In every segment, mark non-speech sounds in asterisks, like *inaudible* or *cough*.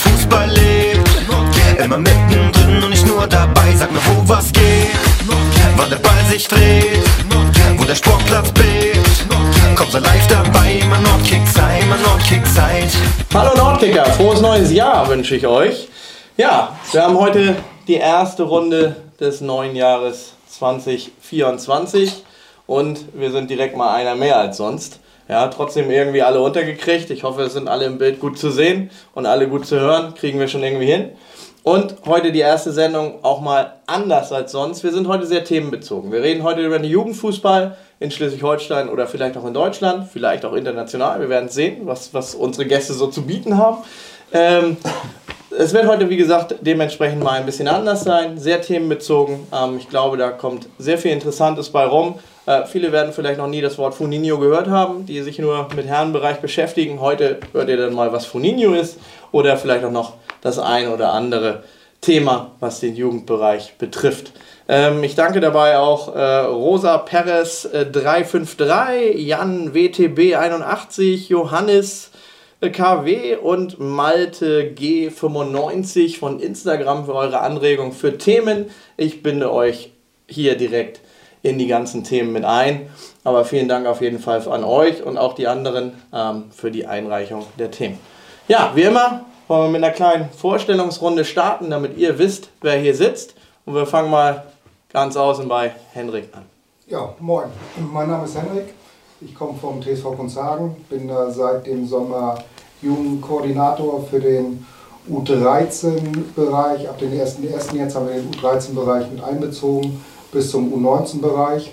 Fußball lebt. Immer mittendrin und nicht nur dabei, sag mir, wo was geht. Wann der Ball sich dreht, wo der Sportplatz bebt. Kommt so live dabbei, immer Nordkick sei, immer Nordkick seid. Hallo Nordkicker, frohes neues Jahr wünsche ich euch. Ja, wir haben heute die erste Runde des neuen Jahres 2024 und wir sind direkt mal einer mehr als sonst. Ja, trotzdem irgendwie alle untergekriegt. Ich hoffe, es sind alle im Bild gut zu sehen und alle gut zu hören. Kriegen wir schon irgendwie hin. Und heute die erste Sendung auch mal anders als sonst. Wir sind heute sehr themenbezogen. Wir reden heute über den Jugendfußball in Schleswig-Holstein oder vielleicht auch in Deutschland, vielleicht auch international. Wir werden sehen, was, was unsere Gäste so zu bieten haben. Ähm, es wird heute, wie gesagt, dementsprechend mal ein bisschen anders sein, sehr themenbezogen. Ähm, ich glaube, da kommt sehr viel Interessantes bei rum. Äh, viele werden vielleicht noch nie das Wort Funinho gehört haben, die sich nur mit Herrenbereich beschäftigen. Heute hört ihr dann mal, was Funinho ist oder vielleicht auch noch das ein oder andere Thema, was den Jugendbereich betrifft. Ähm, ich danke dabei auch äh, Rosa Perez äh, 353, Jan WTB 81, Johannes äh, KW und Malte G95 von Instagram für eure Anregung für Themen. Ich binde euch hier direkt in die ganzen Themen mit ein. Aber vielen Dank auf jeden Fall an euch und auch die anderen ähm, für die Einreichung der Themen. Ja, wie immer wollen wir mit einer kleinen Vorstellungsrunde starten, damit ihr wisst, wer hier sitzt. Und wir fangen mal ganz außen bei Henrik an. Ja, moin. Mein Name ist Henrik. Ich komme vom TSV Kunzhagen, bin da seit dem Sommer Jugendkoordinator für den U13-Bereich. Ab dem 1.1. jetzt haben wir den U13-Bereich mit einbezogen bis zum U19-Bereich.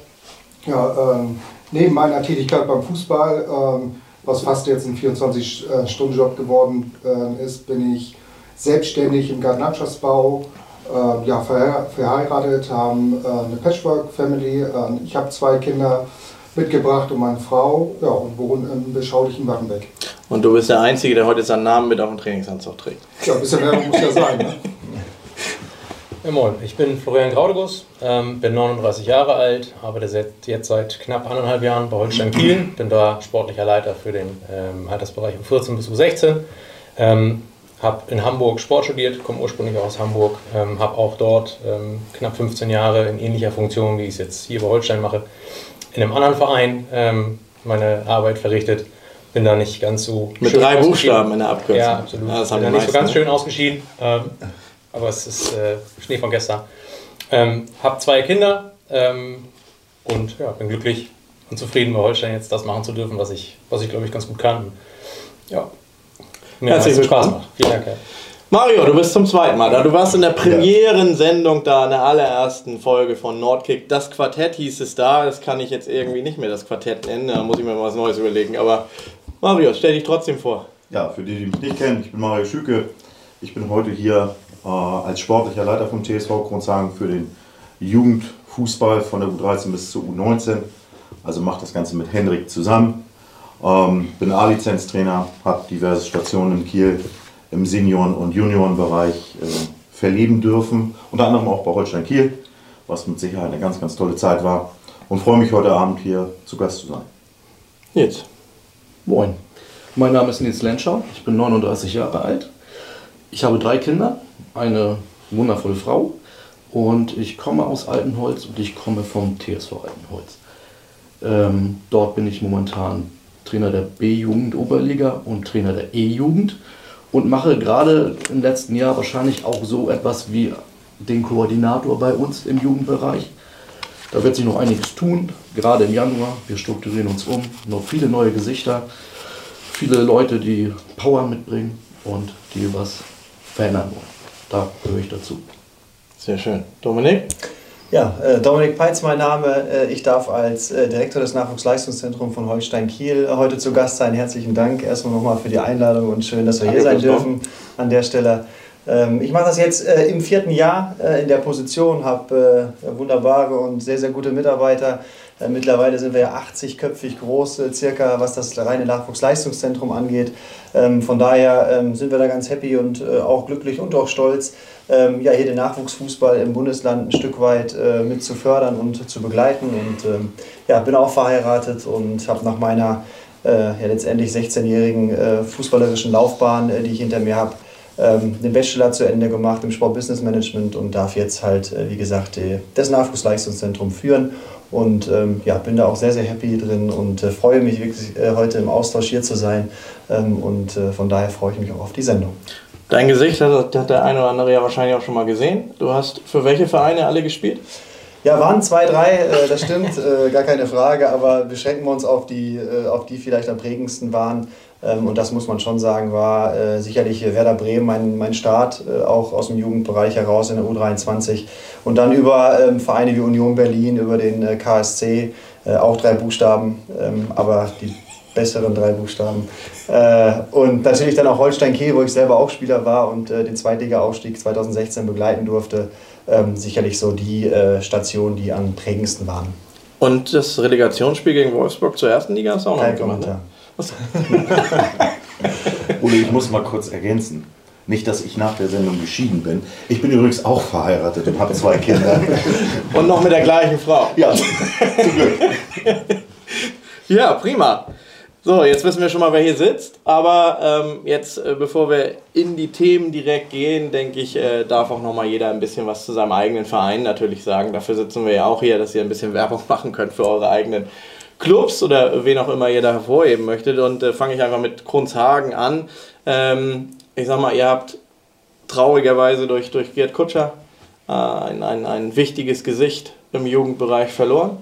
Ja, ähm, neben meiner Tätigkeit beim Fußball, ähm, was fast jetzt ein 24-Stunden-Job geworden äh, ist, bin ich selbstständig im Gartenlandschaftsbau, äh, ja, verheiratet, haben äh, eine Patchwork-Family. Ähm, ich habe zwei Kinder mitgebracht und meine Frau ja, und wohnen im beschaulichen Wattenbeck. Und du bist der Einzige, der heute seinen Namen mit auf dem Trainingsanzug trägt. Ja, ein bisschen mehr muss ja sein. Ne? Ja, moin, ich bin Florian Graudegus, ähm, bin 39 Jahre alt, arbeite jetzt seit knapp anderthalb Jahren bei Holstein Kiel, bin da sportlicher Leiter für den ähm, Altersbereich um 14 bis U16. Ähm, habe in Hamburg Sport studiert, komme ursprünglich aus Hamburg, ähm, habe auch dort ähm, knapp 15 Jahre in ähnlicher Funktion, wie ich es jetzt hier bei Holstein mache, in einem anderen Verein ähm, meine Arbeit verrichtet. Bin da nicht ganz so. Mit drei Buchstaben in der Abkürzung. Ja, absolut. Ja, das bin da nicht so ganz ne? schön ausgeschieden. Ähm, aber es ist äh, Schnee von gestern. Ähm, habe zwei Kinder ähm, und ja, bin glücklich und zufrieden bei Holstein jetzt das machen zu dürfen, was ich, was ich glaube ich ganz gut kann. Ja, mir Herzlichen Spaß macht. Vielen Dank. Ja. Mario, du bist zum zweiten Mal da. Du warst in der Premierensendung da, in der allerersten Folge von Nordkick. Das Quartett hieß es da. Das kann ich jetzt irgendwie nicht mehr das Quartett nennen. Da muss ich mir mal was Neues überlegen. Aber Mario, stell dich trotzdem vor. Ja, für die, die mich nicht kennen, ich bin Mario Schüke. Ich bin heute hier äh, als sportlicher Leiter vom TSV Kronzhagen für den Jugendfußball von der U13 bis zur U19. Also mache das Ganze mit Henrik zusammen. Ähm, bin A-Lizenztrainer, habe diverse Stationen in Kiel im Senioren- und Juniorenbereich äh, verleben dürfen. Unter anderem auch bei Holstein Kiel, was mit Sicherheit eine ganz, ganz tolle Zeit war. Und freue mich heute Abend hier zu Gast zu sein. Jetzt. Moin. Mein Name ist Nils Lenschau, ich bin 39 Jahre alt. Ich habe drei Kinder, eine wundervolle Frau und ich komme aus Altenholz und ich komme vom TSV Altenholz. Ähm, dort bin ich momentan Trainer der B-Jugend Oberliga und Trainer der E-Jugend und mache gerade im letzten Jahr wahrscheinlich auch so etwas wie den Koordinator bei uns im Jugendbereich. Da wird sich noch einiges tun, gerade im Januar. Wir strukturieren uns um, noch viele neue Gesichter, viele Leute, die Power mitbringen und die was verändern wollen. Da gehöre ich dazu. Sehr schön. Dominik? Ja, äh, Dominik Peitz, mein Name. Äh, ich darf als äh, Direktor des Nachwuchsleistungszentrums von Holstein Kiel heute zu Gast sein. Herzlichen Dank erstmal nochmal für die Einladung und schön, dass wir hier sein dürfen an der Stelle. Ähm, ich mache das jetzt im vierten Jahr in der Position, habe wunderbare und sehr, sehr gute Mitarbeiter. Mittlerweile sind wir ja 80-köpfig groß, circa, was das reine Nachwuchsleistungszentrum angeht. Ähm, von daher ähm, sind wir da ganz happy und auch glücklich und auch stolz, ähm, ja, hier den Nachwuchsfußball im Bundesland ein Stück weit äh, mit zu fördern und zu begleiten. Und ja, bin auch verheiratet und habe nach meiner äh, ja, letztendlich 16-jährigen äh, fußballerischen Laufbahn, äh, die ich hinter mir habe, den Bachelor zu Ende gemacht im Sportbusiness Management und darf jetzt halt, äh, wie gesagt, das Nachwuchsleistungszentrum führen. Und ähm, ja, bin da auch sehr, sehr happy drin und äh, freue mich wirklich äh, heute im Austausch hier zu sein. Ähm, und äh, von daher freue ich mich auch auf die Sendung. Dein Gesicht hat, hat der eine oder andere ja wahrscheinlich auch schon mal gesehen. Du hast für welche Vereine alle gespielt? Ja, waren zwei, drei, äh, das stimmt, *laughs* äh, gar keine Frage, aber beschränken wir uns auf die, äh, auf die vielleicht am prägendsten waren. Ähm, und das muss man schon sagen, war äh, sicherlich Werder Bremen mein, mein Start, äh, auch aus dem Jugendbereich heraus in der U23. Und dann über ähm, Vereine wie Union Berlin, über den äh, KSC, auch drei Buchstaben, ähm, aber die besseren drei Buchstaben. und natürlich dann auch Holstein Kiel, wo ich selber auch Spieler war und den Zweitliga-Aufstieg 2016 begleiten durfte. sicherlich so die Stationen, die am prägendsten waren. Und das Relegationsspiel gegen Wolfsburg zur ersten Liga hast du auch noch Kein gemacht. Ne? *laughs* Uli, ich muss mal kurz ergänzen. Nicht, dass ich nach der Sendung geschieden bin. Ich bin übrigens auch verheiratet und habe zwei Kinder. Und noch mit der gleichen Frau. Ja, zum Glück. Ja, prima. So, jetzt wissen wir schon mal, wer hier sitzt. Aber ähm, jetzt, äh, bevor wir in die Themen direkt gehen, denke ich, äh, darf auch noch mal jeder ein bisschen was zu seinem eigenen Verein natürlich sagen. Dafür sitzen wir ja auch hier, dass ihr ein bisschen Werbung *laughs* machen könnt für eure eigenen Clubs oder wen auch immer ihr da hervorheben möchtet. Und äh, fange ich einfach mit Kronzhagen an. Ähm, ich sag mal, ihr habt traurigerweise durch, durch Gerd Kutscher äh, ein, ein, ein wichtiges Gesicht im Jugendbereich verloren.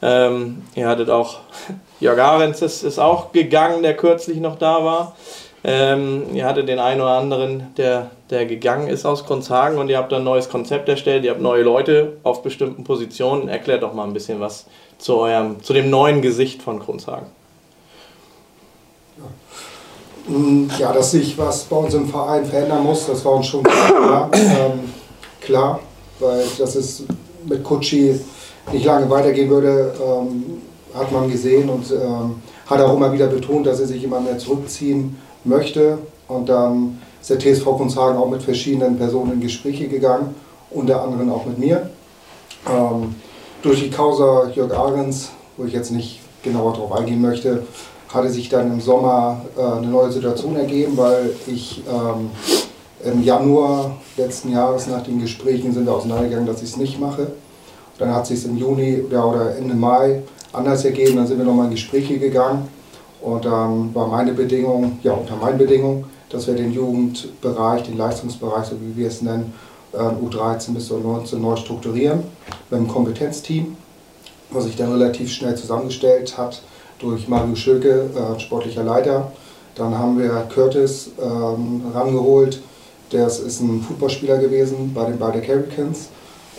Ähm, ihr hattet auch, *laughs* Jörg Ahrens ist, ist auch gegangen, der kürzlich noch da war. Ähm, ihr hattet den einen oder anderen, der, der gegangen ist aus Kronzhagen und ihr habt ein neues Konzept erstellt, ihr habt neue Leute auf bestimmten Positionen. Erklärt doch mal ein bisschen was zu, eurem, zu dem neuen Gesicht von Kronzhagen. Ja, dass sich was bei uns im Verein verändern muss, das war uns schon klar. Ähm, klar, weil das ist mit Kutschi nicht lange weitergehen würde, ähm, hat man gesehen und ähm, hat auch immer wieder betont, dass er sich immer mehr zurückziehen möchte. Und dann ist der TSV Kunzhagen auch mit verschiedenen Personen in Gespräche gegangen, unter anderem auch mit mir. Ähm, durch die Causa Jörg Ahrens, wo ich jetzt nicht genauer darauf eingehen möchte, hatte sich dann im Sommer äh, eine neue Situation ergeben, weil ich ähm, im Januar letzten Jahres nach den Gesprächen sind wir auseinandergegangen, dass ich es nicht mache. Dann hat es sich im Juni ja, oder Ende Mai anders ergeben, dann sind wir nochmal in Gespräche gegangen und dann ähm, war meine Bedingung, ja unter meinen Bedingungen, dass wir den Jugendbereich, den Leistungsbereich, so wie wir es nennen, U13 bis U19 neu strukturieren mit einem Kompetenzteam, was sich dann relativ schnell zusammengestellt hat durch Mario Schöke, äh, sportlicher Leiter. Dann haben wir Curtis ähm, rangeholt, der ist ein Footballspieler gewesen bei den Bayer Hurricanes,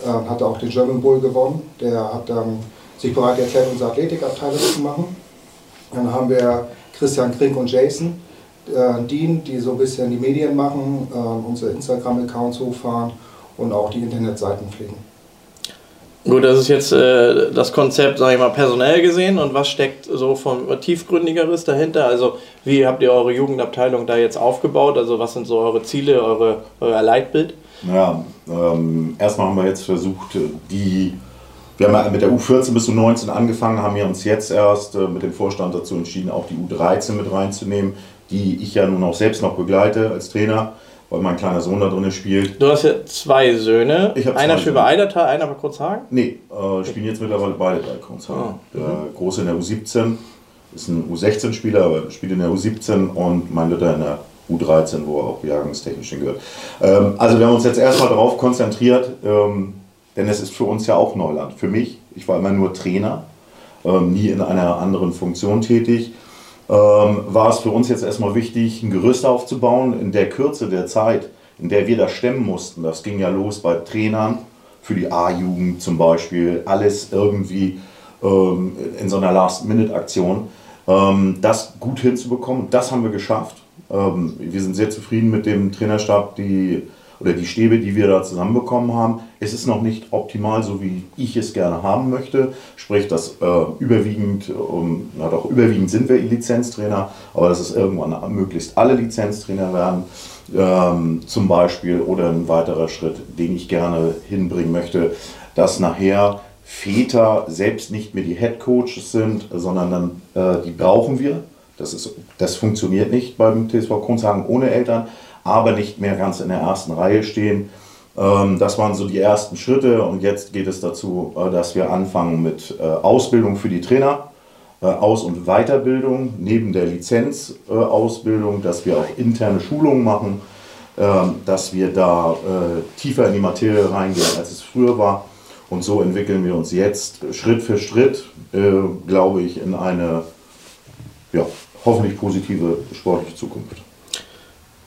äh, hat auch den German Bowl gewonnen. Der hat dann sich bereit erklärt, unsere Athletikabteilung zu machen. Dann haben wir Christian Krink und Jason äh, Dean, die so ein bisschen die Medien machen, äh, unsere Instagram-Accounts hochfahren und auch die Internetseiten pflegen. Gut, das ist jetzt äh, das Konzept, sage ich mal, personell gesehen. Und was steckt so von tiefgründigeres dahinter? Also, wie habt ihr eure Jugendabteilung da jetzt aufgebaut? Also, was sind so eure Ziele, eure, euer Leitbild? Ja, ähm, erstmal haben wir jetzt versucht, die wir haben ja mit der U14 bis U19 angefangen, haben wir uns jetzt erst äh, mit dem Vorstand dazu entschieden, auch die U13 mit reinzunehmen, die ich ja nun auch selbst noch begleite als Trainer, weil mein kleiner Sohn da drin spielt. Du hast ja zwei Söhne. Ich hab einer spielt bei Eidertal, einer bei Kurzhagen? Nee, äh, spielen jetzt mittlerweile beide bei Kurzhagen. Ah, Der Große in der U17 ist ein U16-Spieler, aber spielt in der U17 und mein Dritter in der U13, wo er auch jahrgangstechnisch hingehört. Ähm, also wir haben uns jetzt erstmal darauf konzentriert, ähm, denn es ist für uns ja auch Neuland. Für mich, ich war immer nur Trainer, ähm, nie in einer anderen Funktion tätig, ähm, war es für uns jetzt erstmal wichtig, ein Gerüst aufzubauen in der Kürze der Zeit, in der wir das stemmen mussten. Das ging ja los bei Trainern für die A-Jugend zum Beispiel, alles irgendwie ähm, in so einer Last-Minute-Aktion. Ähm, das gut hinzubekommen, das haben wir geschafft. Ähm, wir sind sehr zufrieden mit dem Trainerstab, die oder die Stäbe, die wir da zusammenbekommen haben. Es ist noch nicht optimal, so wie ich es gerne haben möchte. Sprich, dass äh, überwiegend, ähm, na doch, überwiegend sind wir Lizenztrainer, aber dass es irgendwann möglichst alle Lizenztrainer werden, ähm, zum Beispiel. Oder ein weiterer Schritt, den ich gerne hinbringen möchte, dass nachher Väter selbst nicht mehr die Head Coaches sind, sondern dann, äh, die brauchen wir. Das, ist, das funktioniert nicht beim TSV Kronzhagen ohne Eltern. aber nicht mehr ganz in der ersten Reihe stehen. Ähm, das waren so die ersten Schritte und jetzt geht es dazu, äh, dass wir anfangen mit äh, Ausbildung für die Trainer, äh, Aus- und Weiterbildung neben der Lizenzausbildung, dass wir auch interne Schulungen machen, ähm, dass wir da tiefer in die Materie reingehen, als es früher war. Und so entwickeln wir uns jetzt Schritt für Schritt, glaube ich, in eine ja, hoffentlich positive sportliche Zukunft.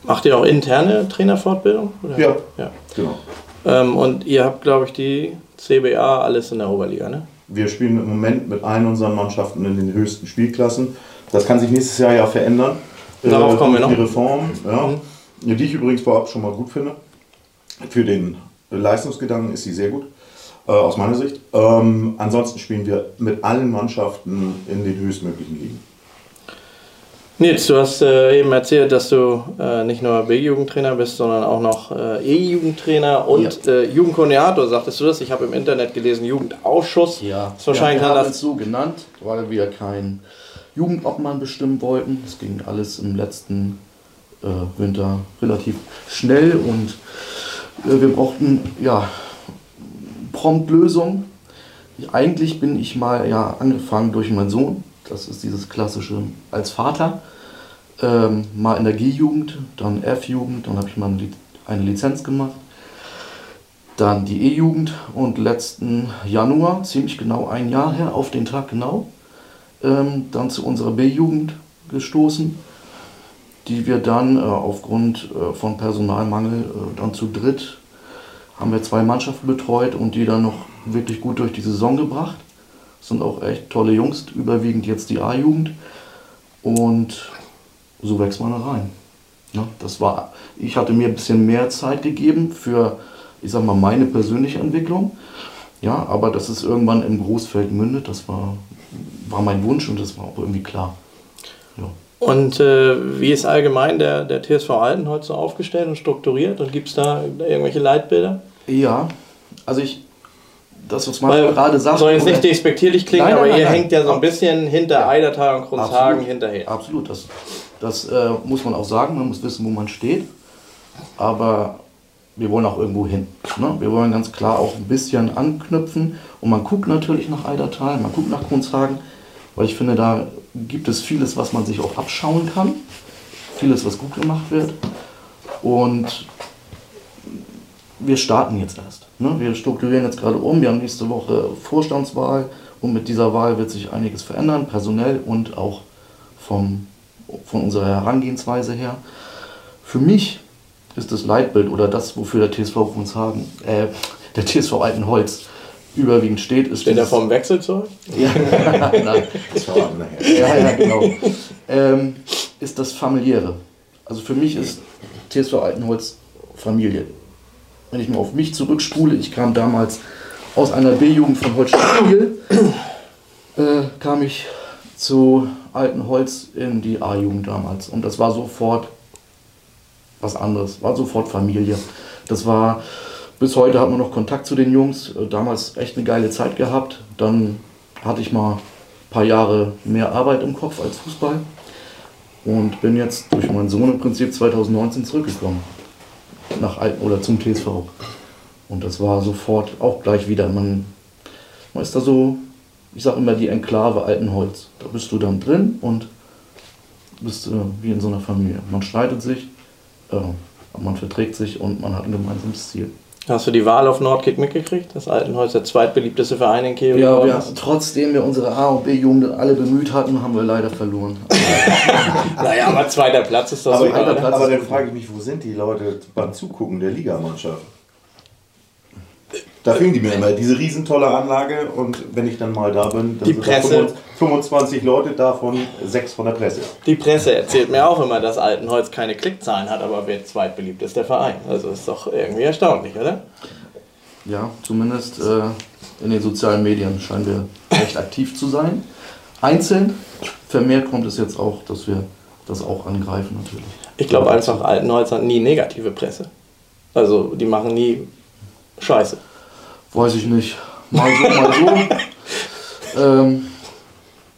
Macht ihr auch interne Trainerfortbildung? Oder? Ja, ja. genau. Ähm, und ihr habt, glaube ich, die CBA alles in der Oberliga, ne? Wir spielen im Moment mit allen unseren Mannschaften in den höchsten Spielklassen. Das kann sich nächstes Jahr ja verändern. Darauf äh, kommen wir noch. Die Reform, ja, mhm. die ich übrigens vorab schon mal gut finde. Für den Leistungsgedanken ist sie sehr gut, äh, aus meiner Sicht. Ähm, ansonsten spielen wir mit allen Mannschaften in den höchstmöglichen Ligen. Nils, du hast äh, eben erzählt, dass du äh, nicht nur B-Jugendtrainer bist, sondern auch noch äh, E-Jugendtrainer und ja. Äh, Jugendkoordinator, sagtest du das? Ich habe im Internet gelesen, Jugendausschuss. Ja, ist wahrscheinlich ja, wir haben es so genannt, weil wir keinen Jugendobmann bestimmen wollten. Es ging alles im letzten äh, Winter relativ schnell und äh, wir brauchten ja prompt Lösung. Eigentlich bin ich mal ja angefangen durch meinen Sohn das ist dieses klassische als Vater. Ähm, mal in der G-Jugend, dann F-Jugend, dann habe ich mal eine Lizenz gemacht. Dann die E-Jugend und letzten Januar, ziemlich genau ein Jahr her, auf den Tag genau, ähm, dann zu unserer B-Jugend gestoßen, die wir dann äh, aufgrund äh, von Personalmangel äh, dann zu dritt haben wir zwei Mannschaften betreut und die dann noch wirklich gut durch die Saison gebracht sind auch echt tolle Jungs, überwiegend jetzt die A-Jugend. Und so wächst man da rein. Ja, das war, ich hatte mir ein bisschen mehr Zeit gegeben für, ich sag mal, meine persönliche Entwicklung. Ja, aber dass es irgendwann im Großfeld mündet, das war, war mein Wunsch und das war auch irgendwie klar. Ja. Und äh, wie ist allgemein der, der TSV Altenholz so aufgestellt und strukturiert? Und gibt es da irgendwelche Leitbilder? Ja, also ich, das, was man gerade sagt. Soll jetzt nicht despektierlich klingen, nein, nein, aber nein, ihr hängt ja so ein bisschen hinter. Eidertal und Grundshagen hinterher. Absolut, das, das äh, muss man auch sagen. Man muss wissen, wo man steht. Aber wir wollen auch irgendwo hin. Ne? Wir wollen ganz klar auch ein bisschen anknüpfen. Und man guckt natürlich nach Eidertal, man guckt nach Grundshagen, weil ich finde, da gibt es vieles, was man sich auch abschauen kann. Vieles, was gut gemacht wird. Und wir starten jetzt erst. Ne? Wir strukturieren jetzt gerade um. Wir haben nächste Woche Vorstandswahl und mit dieser Wahl wird sich einiges verändern, personell und auch vom, von unserer Herangehensweise her. Für mich ist das Leitbild oder das, wofür der TSV Brunshagen, äh, der TSV Altenholz überwiegend steht, ist. Steht er vom Wechselzeug? Ja, *laughs* nein. Das war ja, ja, genau. Ähm, ist das familiäre. Also für mich ist TSV Altenholz Familie wenn ich mal auf mich zurückspule, ich kam damals aus einer B-Jugend von Holstein äh, kam ich zu Altenholz in die A-Jugend damals. Und das war sofort was anderes, war sofort Familie. Das war, bis heute hat man noch Kontakt zu den Jungs. Äh, damals echt eine geile Zeit gehabt. Dann hatte ich mal ein paar Jahre mehr Arbeit im Kopf als Fußball. Und bin jetzt durch meinen Sohn im Prinzip 2019 zurückgekommen nach Alten oder zum TSV. Und das war sofort auch gleich wieder. Man, man ist da so, ich sage immer die Enklave Altenholz. Da bist du dann drin und bist äh, wie in so einer Familie. Man streitet sich, äh, man verträgt sich und man hat ein gemeinsames Ziel. Hast du die Wahl auf Nordkick mitgekriegt? Das Altenholz, der zweitbeliebteste Verein in Kiel. Ja, wir, trotzdem wir unsere A- und B-Jugend alle bemüht hatten, haben wir leider verloren. *laughs* naja, aber zweiter Platz ist doch aber, super. Aber, aber dann frage ich mich, wo sind die Leute beim Zugucken der Ligamannschaft? Da fing die mir immer, diese riesentolle Anlage und wenn ich dann mal da bin, dann die sind Presse. 25 Leute, davon sechs von der Presse. Die Presse erzählt mir auch immer, dass Altenholz keine Klickzahlen hat, aber wer zweitbeliebt ist, der Verein. Also ist doch irgendwie erstaunlich, oder? Ja, zumindest äh, in den sozialen Medien scheinen wir recht *laughs* aktiv zu sein. Einzeln, vermehrt kommt es jetzt auch, dass wir das auch angreifen natürlich. Ich glaube einfach, Altenholz hat nie negative Presse. Also die machen nie Scheiße. Weiß ich nicht. Mal so, mal so. *laughs* ähm,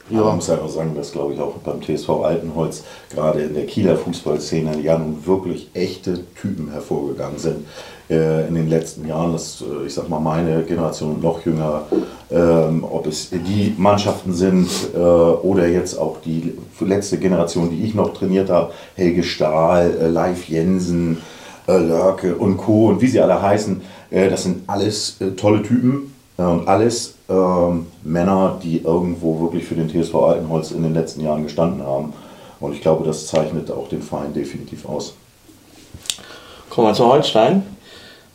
Ja. Man muss einfach sagen, dass glaube ich auch beim TSV Altenholz gerade in der Kieler Fußballszene ja nun wirklich echte Typen hervorgegangen sind äh, in den letzten Jahren. Das, äh, ich sag mal, meine Generation noch jünger, ähm, ob es die Mannschaften sind äh, oder jetzt auch die letzte Generation, die ich noch trainiert habe, Helge Stahl, äh, Leif Jensen, äh, Lörke und Co. und wie sie alle heißen, das sind alles tolle Typen und alles ähm, Männer, die irgendwo wirklich für den TSV Altenholz in den letzten Jahren gestanden haben. Und ich glaube, das zeichnet auch den Verein definitiv aus. Kommen wir zu Holstein.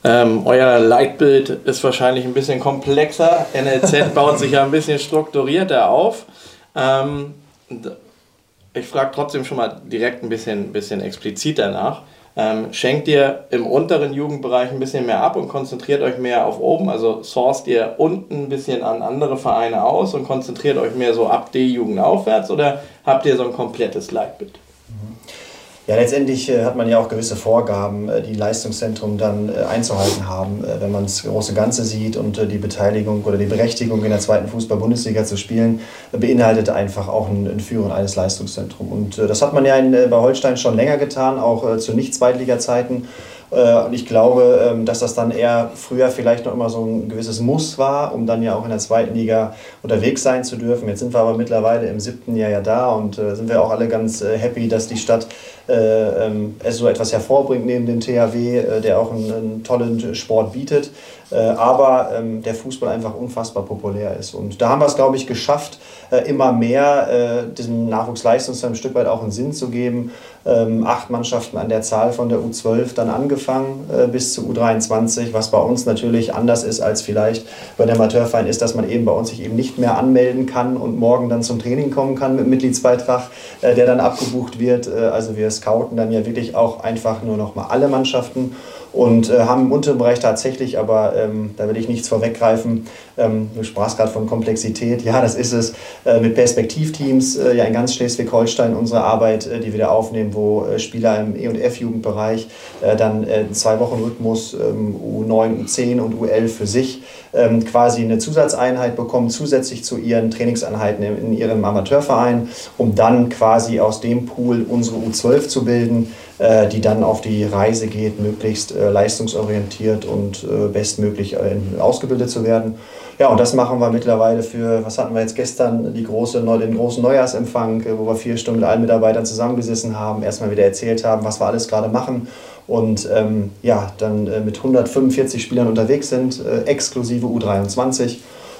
Ähm, euer Leitbild ist wahrscheinlich ein bisschen komplexer. NLZ *laughs* baut sich ja ein bisschen strukturierter auf. Ähm, ich frage trotzdem schon mal direkt ein bisschen, bisschen expliziter nach. Ähm, schenkt ihr im unteren Jugendbereich ein bisschen mehr ab und konzentriert euch mehr auf oben? Also sourced ihr unten ein bisschen an andere Vereine aus und konzentriert euch mehr so ab D-Jugend aufwärts oder habt ihr so ein komplettes Leitbild? Ja, letztendlich äh, hat man ja auch gewisse Vorgaben, äh, die Leistungszentrum dann äh, einzuhalten haben, wenn man das große Ganze sieht und die Beteiligung oder die Berechtigung in der zweiten Fußball-Bundesliga zu spielen, beinhaltet einfach auch ein, Führen eines Leistungszentrums. Und das hat man ja bei Holstein schon länger getan, auch zu Nicht-Zweitliga-Zeiten. Und ich glaube, ähm, dass das dann eher früher vielleicht noch immer so ein gewisses Muss war, um dann ja auch in der zweiten Liga unterwegs sein zu dürfen. Jetzt sind wir aber mittlerweile im siebten Jahr ja da und sind wir auch alle ganz happy, dass die Stadt äh, ähm, es so etwas hervorbringt neben dem THW, äh, der auch einen, einen, tollen Sport bietet, äh, aber ähm, der Fußball einfach unfassbar populär ist. Und da haben wir es, glaube ich, geschafft, äh, immer mehr äh, diesem Nachwuchsleistungszentrum ein Stück weit auch einen Sinn zu geben. Ähm, acht Mannschaften an der Zahl von der U12 dann angefangen äh, bis zu U23, was bei uns natürlich anders ist als vielleicht bei der Amateurverein ist, dass man eben bei uns sich eben nicht mehr anmelden kann und morgen dann zum Training kommen kann mit Mitgliedsbeitrag, der dann abgebucht wird. also wir scouten dann ja wirklich auch einfach nur noch mal alle Mannschaften und äh, haben im unteren Bereich tatsächlich, aber ähm, da will ich nichts vorweggreifen, ähm, du sprachst gerade von Komplexität, ja, das ist es, äh, mit Perspektivteams, äh, ja in ganz Schleswig-Holstein unsere Arbeit, äh, die wir da aufnehmen, wo äh, Spieler im E- und F-Jugendbereich äh, dann äh, zwei Wochen Rhythmus U9, U10 und U11 für sich ähm, quasi eine Zusatzeinheit bekommen, zusätzlich zu ihren Trainingseinheiten in, in ihrem Amateurverein, um dann quasi aus dem Pool unsere U12 zu bilden, die dann auf die Reise geht, möglichst äh, leistungsorientiert und äh, bestmöglich ausgebildet zu werden. Ja, und das machen wir mittlerweile für, was hatten wir jetzt gestern, die große, den großen Neujahrsempfang, wo wir vier Stunden mit allen Mitarbeitern zusammengesessen haben, erstmal wieder erzählt haben, was wir alles gerade machen und ähm, ja, dann äh, mit 145 Spielern unterwegs sind, äh, exklusive U23.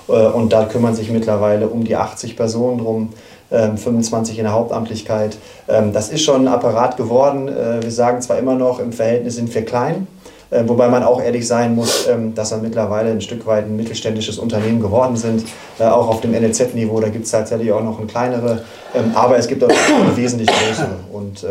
Äh, und da kümmern sich mittlerweile um die 80 Personen drum. 25 ähm, in der Hauptamtlichkeit. Ähm, das ist schon ein Apparat geworden. Äh, wir sagen zwar immer noch, im Verhältnis sind wir klein, äh, wobei man auch ehrlich sein muss, ähm, dass wir mittlerweile ein Stück weit ein mittelständisches Unternehmen geworden sind. Äh, auch auf dem NLZ-Niveau, da gibt es tatsächlich auch noch ein kleinere, aber es gibt auch wesentlich größere. Und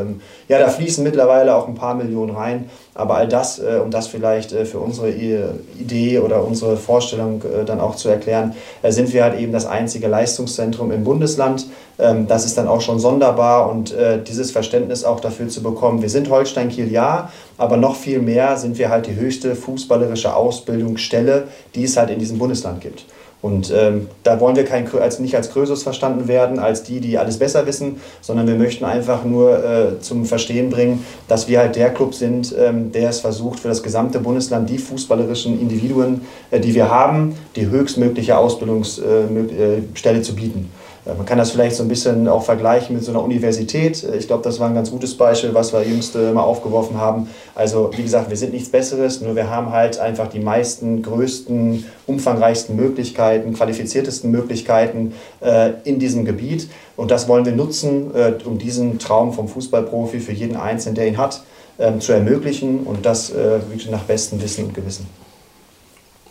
ja, da fließen mittlerweile auch ein paar Millionen rein. Aber all das, äh, um das vielleicht äh, für unsere Idee oder unsere Vorstellung äh, dann auch zu erklären, sind wir halt eben das einzige Leistungszentrum im Bundesland. Ähm, das ist dann auch schon sonderbar und dieses Verständnis auch dafür zu bekommen. Wir sind Holstein Kiel, ja, aber noch viel mehr sind wir halt die höchste fußballerische Ausbildungsstelle, die es halt in diesem Bundesland gibt. Und ähm, da wollen wir kein, als, nicht als Krösus verstanden werden, als die, die alles besser wissen, sondern wir möchten einfach nur äh, zum Verstehen bringen, dass wir halt der Club sind, ähm, der es versucht, für das gesamte Bundesland die fußballerischen Individuen, äh, die wir haben, die höchstmögliche Ausbildungsstelle äh, zu bieten. Man kann das vielleicht so ein bisschen auch vergleichen mit so einer Universität. Ich glaube, das war ein ganz gutes Beispiel, was wir jüngst mal aufgeworfen haben. Also wie gesagt, wir sind nichts Besseres, nur wir haben halt einfach die meisten, größten, umfangreichsten Möglichkeiten, qualifiziertesten Möglichkeiten äh, in diesem Gebiet. Und das wollen wir nutzen, äh, um diesen Traum vom Fußballprofi für jeden Einzelnen, der ihn hat, äh, zu ermöglichen und das äh, wirklich nach bestem Wissen und Gewissen.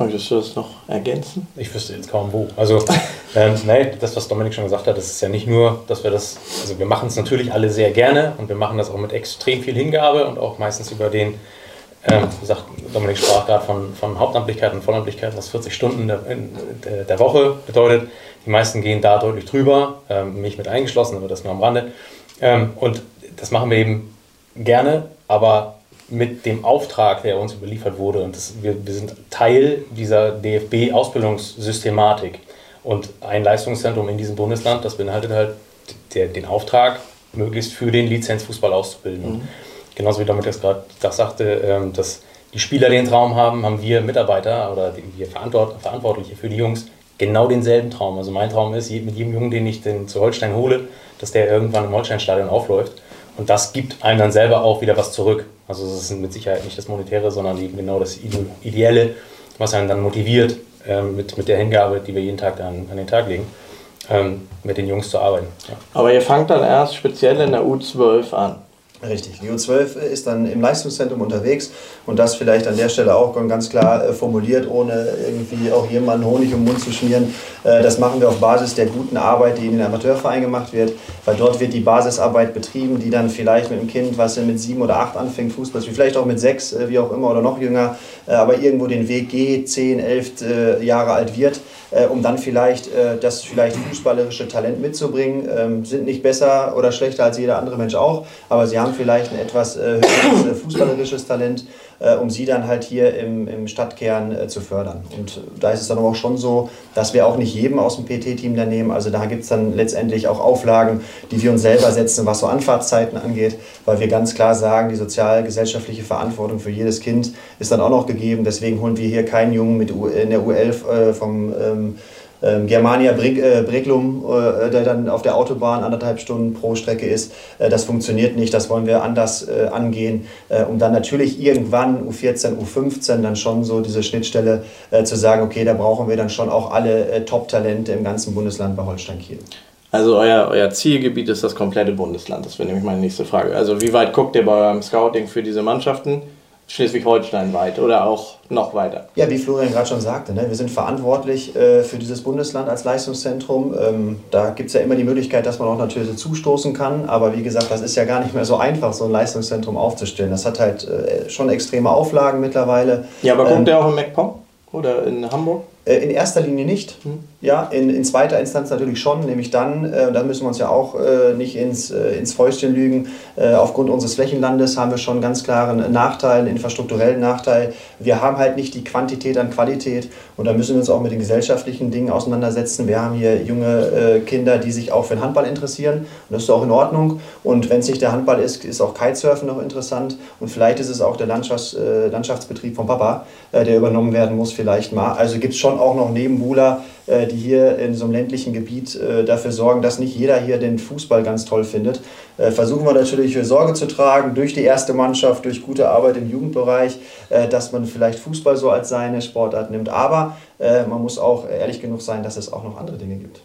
Möchtest du das noch ergänzen? Ich wüsste jetzt kaum wo. Also, *laughs* ähm, nein, das, was Dominik schon gesagt hat, das ist ja nicht nur, dass wir das, also wir machen es natürlich alle sehr gerne und wir machen das auch mit extrem viel Hingabe und auch meistens über den, ähm, wie gesagt, Dominik sprach gerade von, von Hauptamtlichkeit und Vollamtlichkeit, was 40 Stunden der, der, der, Woche bedeutet. Die meisten gehen da deutlich drüber, ähm, mich mit eingeschlossen, aber das nur am Rande. Ähm, und das machen wir eben gerne, aber mit dem Auftrag, der uns überliefert wurde. Und das, wir, wir sind Teil dieser DFB-Ausbildungssystematik. Und ein Leistungszentrum in diesem Bundesland, das beinhaltet halt der, den Auftrag, möglichst für den Lizenzfußball auszubilden. Mhm. genauso wie damit jetzt gerade das sagte, ähm, dass die Spieler den Traum haben, haben wir Mitarbeiter oder wir Verantwortliche für die Jungs genau denselben Traum. Also mein Traum ist, mit jedem Jungen, den ich den zu Holstein hole, dass der irgendwann im Holsteinstadion aufläuft. Und das gibt einem dann selber auch wieder was zurück. Also es ist mit Sicherheit nicht das Monetäre, sondern genau das Ideelle, was einen dann motiviert, ähm, mit, mit der Hingabe, die wir jeden Tag an, an den Tag legen, ähm, mit den Jungs zu arbeiten. Ja. Aber ihr fangt dann erst speziell in der U12 an. Richtig, die U12 ist dann im Leistungszentrum unterwegs und das vielleicht an der Stelle auch ganz klar äh, formuliert, ohne irgendwie auch jemanden Honig den Mund zu schmieren. Äh, das machen wir auf Basis der guten Arbeit, die in den Amateurverein gemacht wird, weil dort wird die Basisarbeit betrieben, die dann vielleicht mit einem Kind, was mit sieben oder acht anfängt, Fußball, vielleicht auch mit sechs, äh, wie auch immer, oder noch jünger, aber irgendwo den Weg geht, zehn, elf Jahre alt wird äh, um dann vielleicht äh, das vielleicht fußballerische Talent mitzubringen. Ähm, sind nicht besser oder schlechter als jeder andere Mensch auch, aber sie haben vielleicht ein etwas äh, höheres äh, fußballerisches Talent äh, um sie dann halt hier im, im Stadtkern äh, zu fördern. Und da ist es dann auch schon so, dass wir auch nicht jedem aus dem PT-Team da nehmen. Also da gibt es dann letztendlich auch Auflagen, die wir uns selber setzen, was so Anfahrtszeiten angeht, weil wir ganz klar sagen, die sozial-gesellschaftliche Verantwortung für jedes Kind ist dann auch noch gegeben. Deswegen holen wir hier keinen Jungen mit in der U11 äh, vom ähm, ähm, Germania Bre äh, Breglum, äh, der dann auf der Autobahn anderthalb Stunden pro Strecke ist. Äh, das funktioniert nicht, das wollen wir anders äh, angehen, äh, um dann natürlich irgendwann U14, U15 dann schon so diese Schnittstelle äh, zu sagen, okay, da brauchen wir dann schon auch alle Top-Talente im ganzen Bundesland bei Holstein Kiel. Also euer, euer Zielgebiet ist das komplette Bundesland, das wäre nämlich meine nächste Frage. Also wie weit guckt ihr bei eurem Scouting für diese Mannschaften? Schleswig-Holstein weit oder auch noch weiter. Ja, wie Florian gerade schon sagte, ne, wir sind verantwortlich äh, für dieses Bundesland als Leistungszentrum. Ähm, da gibt es ja immer die Möglichkeit, dass man auch natürlich zustoßen kann. Aber wie gesagt, das ist ja gar nicht mehr so einfach, so ein Leistungszentrum aufzustellen. Das hat halt äh, schon extreme Auflagen mittlerweile. Ja, aber kommt ähm, der auch in MacPom oder in Hamburg? Äh, in erster Linie nicht. Hm. Ja, in, in zweiter Instanz natürlich schon, nämlich dann, äh, da müssen wir uns ja auch äh, nicht ins, äh, ins Fäustchen lügen, äh, aufgrund unseres Flächenlandes haben wir schon einen ganz klaren Nachteil, einen infrastrukturellen Nachteil. Wir haben halt nicht die Quantität an Qualität und da müssen wir uns auch mit den gesellschaftlichen Dingen auseinandersetzen. Wir haben hier junge äh, Kinder, die sich auch für den Handball interessieren und das ist auch in Ordnung. Und wenn es nicht der Handball ist, ist auch Kitesurfen noch interessant und vielleicht ist es auch der Landschafts-, Landschaftsbetrieb vom Papa, der übernommen werden muss, vielleicht mal. Also gibt es schon auch noch Nebenbuhler, äh, die hier in so einem ländlichen Gebiet äh, dafür sorgen, dass nicht jeder hier den Fußball ganz toll findet. Äh, versuchen wir natürlich Sorge zu tragen, durch die erste Mannschaft, durch gute Arbeit im Jugendbereich, dass man vielleicht Fußball so als seine Sportart nimmt. Aber man muss auch ehrlich genug sein, dass es auch noch andere Dinge gibt.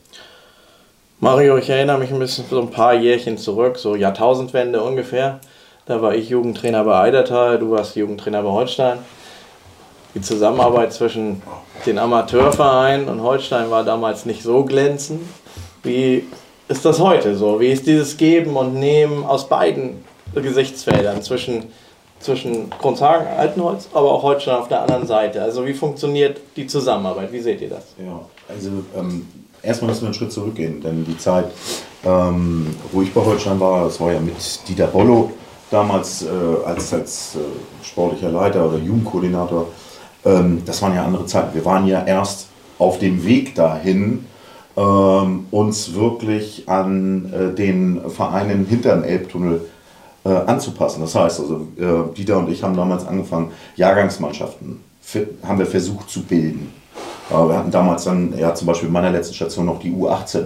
Mario, ich erinnere mich ein bisschen so ein paar Jährchen zurück, so Jahrtausendwende ungefähr. Da war ich Jugendtrainer bei Eidertal, du warst Jugendtrainer bei Holstein die Zusammenarbeit zwischen den Amateurvereinen und Holstein war damals nicht so glänzend. Wie ist das heute so? Wie ist dieses Geben und Nehmen aus beiden Gesichtsfeldern zwischen, zwischen Grundhagen, Altenholz, aber auch Holstein auf der anderen Seite? Also wie funktioniert die Zusammenarbeit? Wie seht ihr das? Ja, also ähm, erstmal müssen wir einen Schritt zurückgehen, denn die Zeit, ähm, wo ich bei Holstein war, das war ja mit Dieter Bollo damals äh, als, als äh, sportlicher Leiter oder Jugendkoordinator ähm, das waren ja andere Zeiten. Wir waren ja erst auf dem Weg dahin, ähm, uns wirklich an äh, den Vereinen hinter dem Elbtunnel äh, anzupassen. Das heißt also, äh, Dieter und ich haben damals angefangen, Jahrgangsmannschaften haben wir versucht zu bilden. Äh, wir hatten damals dann, ja zum Beispiel in meiner letzten Station noch die U18,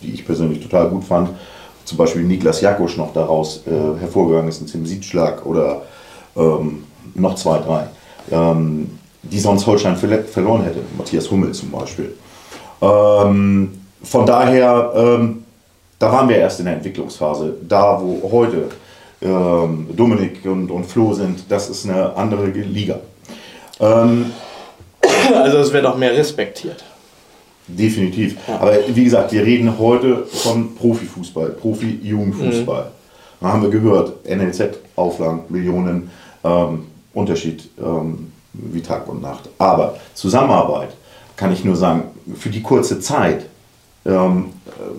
die ich persönlich total gut fand. Zum Beispiel Niklas Jakosch noch daraus äh, hervorgegangen ist, ein Tim Siedschlag oder ähm, noch zwei, drei ähm, die sonst Holstein verloren hätte. Matthias Hummel zum Beispiel. Ähm, von daher, ähm, da waren wir erst in der Entwicklungsphase. Da, wo heute ähm, Dominik und, und Flo sind, das ist eine andere Liga. Ähm, also es wird auch mehr respektiert. Definitiv. Ja. Aber wie gesagt, wir reden heute von Profifußball, Profi-Jugendfußball. Mhm. Da haben wir gehört, NLZ-Auflagen, Millionen. Ähm, Unterschied ähm, wie Tag und Nacht. Aber Zusammenarbeit kann ich nur sagen, für die kurze Zeit, ähm,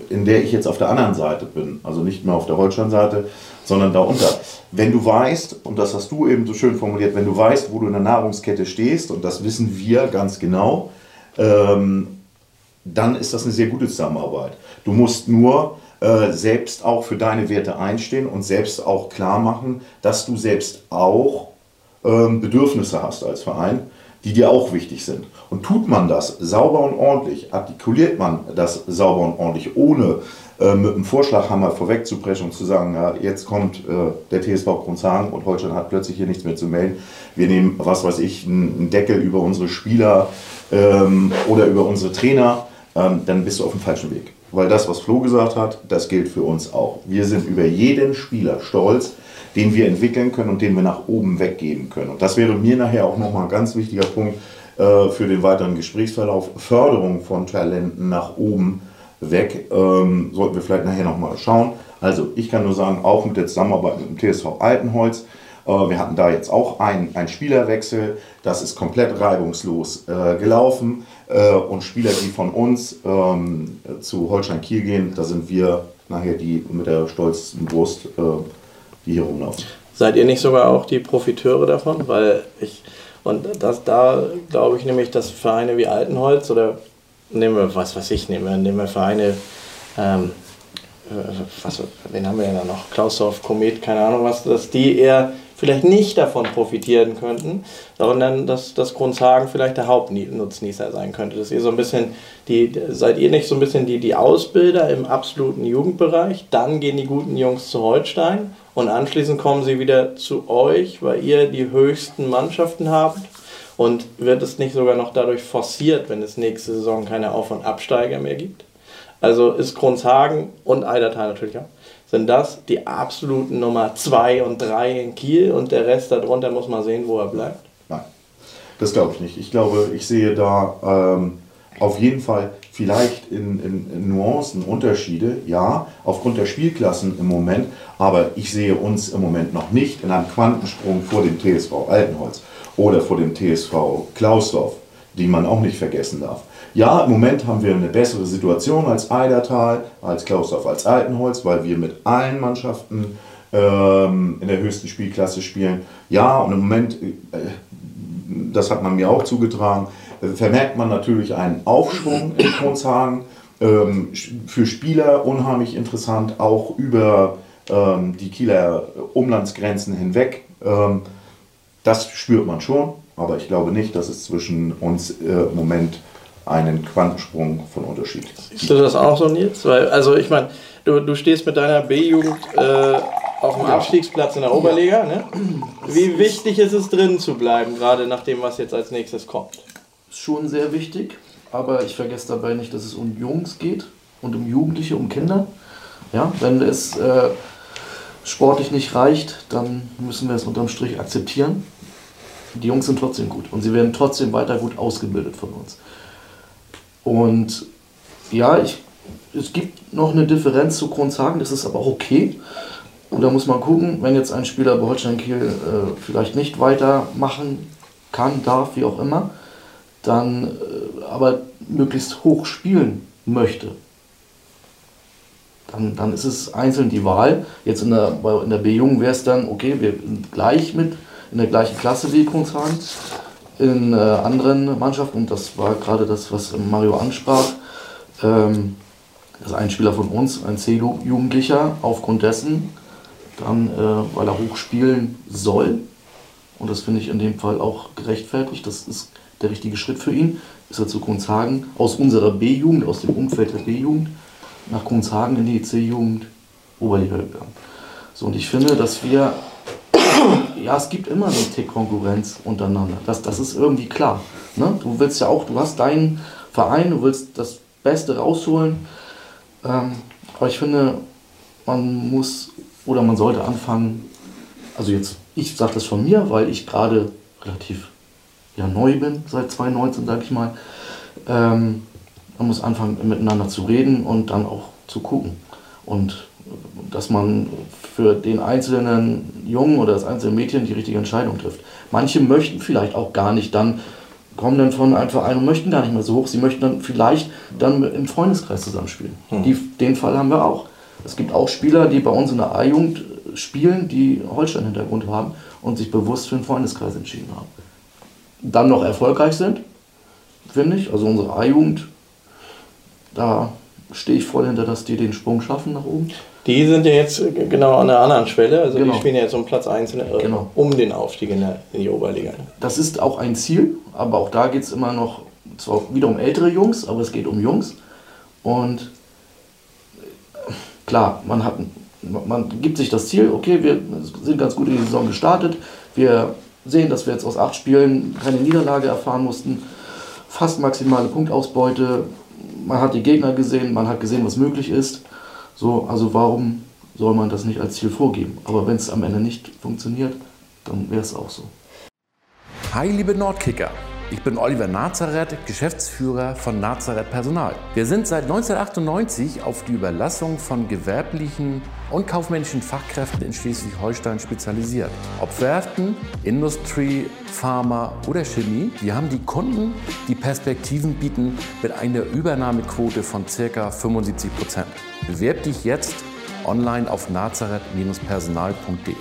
in der ich jetzt auf der anderen Seite bin, also nicht mehr auf der Holstein-Seite, sondern darunter. Wenn du weißt, und das hast du eben so schön formuliert, wenn du weißt, wo du in der Nahrungskette stehst, und das wissen wir ganz genau, ähm, dann ist das eine sehr gute Zusammenarbeit. Du musst nur äh, selbst auch für deine Werte einstehen und selbst auch klar machen, dass du selbst auch Bedürfnisse hast als Verein, die dir auch wichtig sind. Und tut man das sauber und ordentlich, artikuliert man das sauber und ordentlich, ohne äh, mit einem Vorschlaghammer vorwegzubrechen und zu sagen, ja, jetzt kommt äh, der TSV Kronshagen und Holstein hat plötzlich hier nichts mehr zu melden. Wir nehmen, was weiß ich, einen Deckel über unsere Spieler ähm, oder über unsere Trainer, ähm, dann bist du auf dem falschen Weg. Weil das, was Flo gesagt hat, das gilt für uns auch. Wir sind über jeden Spieler stolz, den wir entwickeln können und den wir nach oben weggeben können. Und das wäre mir nachher auch nochmal ein ganz wichtiger Punkt äh, für den weiteren Gesprächsverlauf. Förderung von Talenten nach oben weg. Ähm, sollten wir vielleicht nachher nochmal schauen. Also ich kann nur sagen, auch mit der Zusammenarbeit mit dem TSV Altenholz. Äh, wir hatten da jetzt auch einen Spielerwechsel. Das ist komplett reibungslos äh, gelaufen. Äh, und Spieler, die von uns ähm, zu Holstein Kiel gehen, da sind wir nachher die mit der stolzesten Brust, äh, die hier rumlaufen. Seid ihr nicht sogar auch die Profiteure davon? Weil ich, und das, da glaube ich nämlich, dass Vereine wie Altenholz oder nehmen wir, was weiß ich, nehmen wir, nehmen wir Vereine, ähm, äh, was, wen haben wir denn da noch? Klausdorf, Komet, keine Ahnung was, dass die eher vielleicht nicht davon profitieren könnten, sondern dass das Grundsagen vielleicht der Hauptnutznießer sein könnte. Dass ihr so ein bisschen, die, seid ihr nicht so ein bisschen die, die Ausbilder im absoluten Jugendbereich, dann gehen die guten Jungs zu Holstein und anschließend kommen sie wieder zu euch, weil ihr die höchsten Mannschaften habt. Und wird es nicht sogar noch dadurch forciert, wenn es nächste Saison keine Auf- und Absteiger mehr gibt? Also ist Grundshagen und Eidertal natürlich auch sind das die absoluten Nummer 2 und 3 in Kiel und der Rest darunter muss man sehen, wo er bleibt? Nein, das glaube ich nicht. Ich glaube, ich sehe da ähm, auf jeden Fall vielleicht in, in, in, Nuancen Unterschiede, ja, aufgrund der Spielklassen im Moment, aber ich sehe uns im Moment noch nicht in einem Quantensprung vor dem TSV Altenholz oder vor dem TSV Klausdorf, die man auch nicht vergessen darf. Ja, im Moment haben wir eine bessere Situation als Eidertal, als Klausdorf, als Altenholz, weil wir mit allen Mannschaften ähm, in der höchsten Spielklasse spielen. Ja, und im Moment, äh, das hat man mir auch zugetragen, äh, vermerkt man natürlich einen Aufschwung in Kronshagen. Ähm, für Spieler unheimlich interessant, auch über ähm, die Kieler Umlandsgrenzen hinweg. Ähm, das spürt man schon, aber ich glaube nicht, dass es zwischen uns äh, im Moment einen Quantensprung von Unterschied. Siehst du das auch so, Nils? Weil, also ich meine, du, du stehst mit deiner B-Jugend äh, auf dem Abstiegsplatz in der Oberliga. Ne? Wie wichtig ist es drin zu bleiben, gerade nach dem, was jetzt als nächstes kommt? Ist schon sehr wichtig, aber ich vergesse dabei nicht, dass es um Jungs geht und um Jugendliche, um Kinder. Ja, wenn es äh, sportlich nicht reicht, dann müssen wir es unterm Strich akzeptieren. Die Jungs sind trotzdem gut und sie werden trotzdem weiter gut ausgebildet von uns. Und ja, ich, es gibt noch eine Differenz zu Grundsagen, das ist aber auch okay. Und da muss man gucken, wenn jetzt ein Spieler bei Holstein Kiel äh, vielleicht nicht weitermachen kann, darf, wie auch immer, dann äh, aber möglichst hoch spielen möchte, dann, dann ist es einzeln die Wahl. Jetzt in der, in der B-Jung wäre es dann, okay, wir sind gleich mit, in der gleichen Klasse wie Grundsagen in äh, anderen Mannschaften, und das war gerade das, was Mario ansprach, ähm, dass ein Spieler von uns, ein C-Jugendlicher, aufgrund dessen, dann, äh, weil er hoch spielen soll, und das finde ich in dem Fall auch gerechtfertigt, das ist der richtige Schritt für ihn, ist er zu Kunzhagen aus unserer B-Jugend, aus dem Umfeld der B-Jugend, nach Kunzhagen in die C-Jugend Oberliga gegangen. So, und ich finde, dass wir ja, es gibt immer so Tick Konkurrenz untereinander. Das, das ist irgendwie klar. Ne? Du willst ja auch, du hast deinen Verein, du willst das Beste rausholen. Ähm, aber ich finde, man muss oder man sollte anfangen, also jetzt, ich sage das von mir, weil ich gerade relativ ja, neu bin, seit 2019, sage ich mal. Ähm, man muss anfangen, miteinander zu reden und dann auch zu gucken. Und dass man für den einzelnen Jungen oder das einzelne Mädchen die richtige Entscheidung trifft. Manche möchten vielleicht auch gar nicht dann, kommen dann von einem Verein und möchten gar nicht mehr so hoch. Sie möchten dann vielleicht dann im Freundeskreis zusammenspielen. Hm. Die, den Fall haben wir auch. Es gibt auch Spieler, die bei uns in der A-Jugend spielen, die Holstein-Hintergrund haben und sich bewusst für den Freundeskreis entschieden haben. Dann noch erfolgreich sind, finde ich. Also unsere A-Jugend da stehe ich voll hinter, dass die den Sprung schaffen nach oben. Die sind ja jetzt genau an der anderen Schwelle, also Genau. die spielen ja jetzt um Platz 1 in, der- Genau. um den Aufstieg in, der, in die Oberliga. Das ist auch ein Ziel, aber auch da geht es immer noch zwar wieder um ältere Jungs, aber es geht um Jungs. Und äh, klar, man, hat, man gibt sich das Ziel, okay, wir sind ganz gut in die Saison gestartet. Wir sehen, dass wir jetzt aus acht Spielen keine Niederlage erfahren mussten. Fast maximale Punktausbeute. Man hat die Gegner gesehen, man hat gesehen, was möglich ist. So, also warum soll man das nicht als Ziel vorgeben? Aber wenn es am Ende nicht funktioniert, dann wäre es auch so. Hi, liebe Nordkicker. Ich bin Oliver Nazareth, Geschäftsführer von Nazareth Personal. Wir sind seit 1998 auf die Überlassung von gewerblichen und kaufmännischen Fachkräften in Schleswig-Holstein spezialisiert. Ob Werften, Industrie, Pharma oder Chemie, wir haben die Kunden, die Perspektiven bieten mit einer Übernahmequote von ca. 75 Prozent. Bewerb dich jetzt online auf nazareth-personal.de.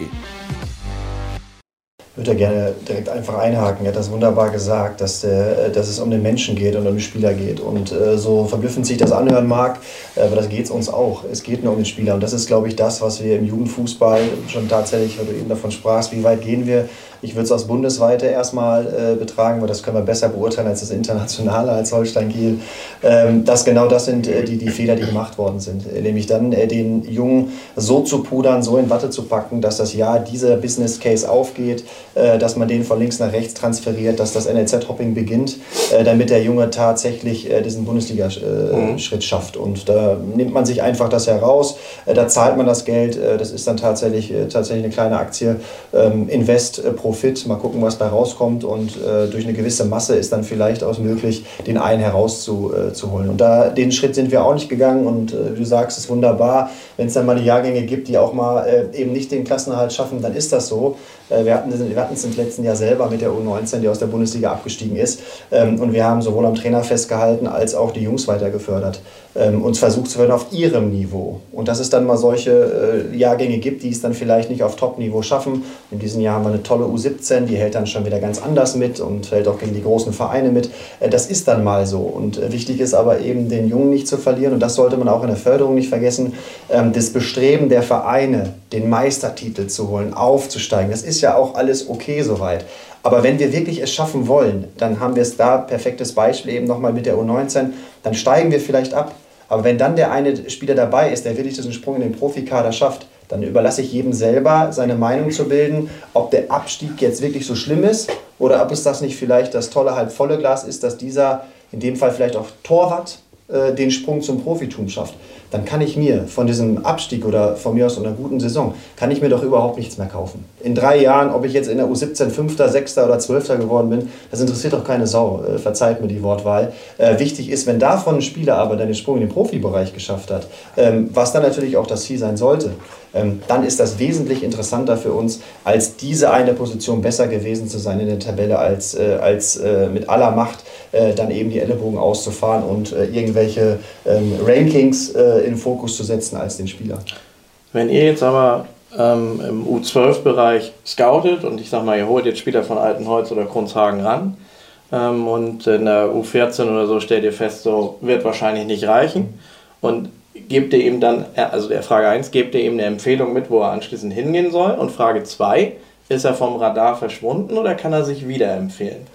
Würde da gerne direkt einfach einhaken. Er hat das wunderbar gesagt, dass, der, dass es um den Menschen geht und um den Spieler geht. Und äh, so verblüffend sich das anhören mag, äh, aber das geht es uns auch. Es geht nur um den Spieler. Und das ist, glaube ich, das, was wir im Jugendfußball schon tatsächlich, weil du eben davon sprachst, wie weit gehen wir. Ich würde es aus Bundesweite erstmal äh, betragen, weil das können wir besser beurteilen als das Internationale, als Holstein Kiel. Ähm, dass genau das sind äh, die, die Fehler, die gemacht worden sind. Äh, nämlich dann äh, den Jungen so zu pudern, so in Watte zu packen, dass das Jahr dieser Business Case aufgeht, äh, dass man den von links nach rechts transferiert, dass das NLZ-Hopping beginnt, äh, damit der Junge tatsächlich diesen Bundesliga-Schritt schafft. Und da nimmt man sich einfach das heraus, da zahlt man das Geld, das ist dann tatsächlich, tatsächlich eine kleine Aktie, ähm, Invest, äh, Profit, mal gucken, was bei rauskommt und äh, durch eine gewisse Masse ist dann vielleicht auch möglich, den einen herauszuholen. Äh, und da, den Schritt sind wir auch nicht gegangen und äh, du sagst, es wunderbar, wenn es dann mal die Jahrgänge gibt, die auch mal äh, eben nicht den Klassenerhalt schaffen, dann ist das so. Äh, wir hatten wir hatten es im letzten Jahr selber mit der U19, die aus der Bundesliga abgestiegen ist. Ähm, und wir haben sowohl am Trainer festgehalten, als auch die Jungs weiter gefördert. Ähm, und versucht zu werden auf ihrem Niveau. Und dass es dann mal solche äh, Jahrgänge gibt, die es dann vielleicht nicht auf Top-Niveau schaffen. In diesem Jahr haben wir eine tolle U17, die hält dann schon wieder ganz anders mit und hält auch gegen die großen Vereine mit. Äh, das ist dann mal so. Und äh, wichtig ist aber eben, den Jungen nicht zu verlieren. Und das sollte man auch in der Förderung nicht vergessen. Ähm, das Bestreben der Vereine, den Meistertitel zu holen, aufzusteigen, das ist ja auch alles okay soweit. Aber wenn wir wirklich es schaffen wollen, dann haben wir es da, perfektes Beispiel eben nochmal mit der U19, dann steigen wir vielleicht ab. Aber wenn dann der eine Spieler dabei ist, der wirklich diesen Sprung in den Profikader schafft, dann überlasse ich jedem selber, seine Meinung zu bilden, ob der Abstieg jetzt wirklich so schlimm ist oder ob es das nicht vielleicht das tolle halbvolle Glas ist, dass dieser, in dem Fall vielleicht auch Torwart, äh, den Sprung zum Profitum schafft. Dann kann ich mir von diesem Abstieg oder von mir aus einer guten Saison, kann ich mir doch überhaupt nichts mehr kaufen. In drei Jahren, ob ich jetzt in der U17 Fünfter, Sechster oder Zwölfter geworden bin, das interessiert doch keine Sau. Äh, verzeiht mir die Wortwahl. Äh, wichtig ist, wenn davon ein Spieler aber den Sprung in den Profibereich geschafft hat, ähm, was dann natürlich auch das Ziel sein sollte, dann ist das wesentlich interessanter für uns, als diese eine Position besser gewesen zu sein in der Tabelle, als, äh, als äh, mit aller Macht äh, dann eben die Ellenbogen auszufahren und irgendwelche ähm, Rankings in den Fokus zu setzen als den Spieler. Wenn ihr jetzt aber ähm, im U12-Bereich scoutet und ich sag mal, ihr holt jetzt Spieler von Altenholz oder Kronzhagen ran ähm, und in der U14 oder so stellt ihr fest, so wird wahrscheinlich nicht reichen und gebt ihr ihm dann, äh, also der Frage 1, gebt ihr ihm eine Empfehlung mit, wo er anschließend hingehen soll und Frage 2, ist er vom Radar verschwunden oder kann er sich wieder empfehlen?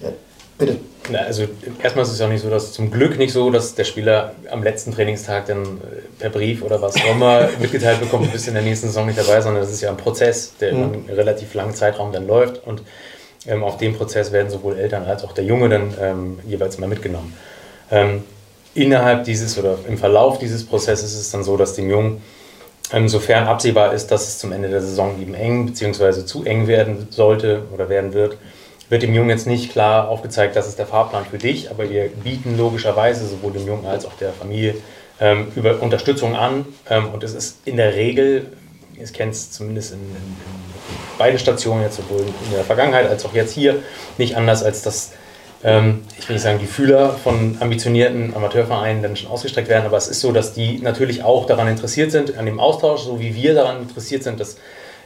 Ja, bitte. Na, also erstmal ist es ja auch nicht so, dass zum Glück nicht so, dass der Spieler am letzten Trainingstag dann äh, per Brief oder was auch immer *laughs* mitgeteilt bekommt, du bist in der nächsten Saison nicht dabei, sondern das ist ja ein Prozess, der über einen relativ langen Zeitraum dann läuft und ähm, auf dem Prozess werden sowohl Eltern als auch der Junge dann ähm, jeweils mal mitgenommen. Ähm, innerhalb dieses oder im Verlauf dieses Prozesses ist es dann so, dass dem Jungen, ähm, sofern absehbar ist, dass es zum Ende der Saison eben eng bzw. zu eng werden sollte oder werden wird, wird dem Jungen jetzt nicht klar aufgezeigt, das ist der Fahrplan für dich, aber wir bieten logischerweise sowohl dem Jungen als auch der Familie ähm, über Unterstützung an ähm, und es ist in der Regel, ich kenne es zumindest in, in, in beide Stationen jetzt sowohl in der Vergangenheit als auch jetzt hier nicht anders, als dass ähm, ich will nicht sagen, die Fühler von ambitionierten Amateurvereinen dann schon ausgestreckt werden, aber es ist so, dass die natürlich auch daran interessiert sind, an dem Austausch, so wie wir daran interessiert sind, dass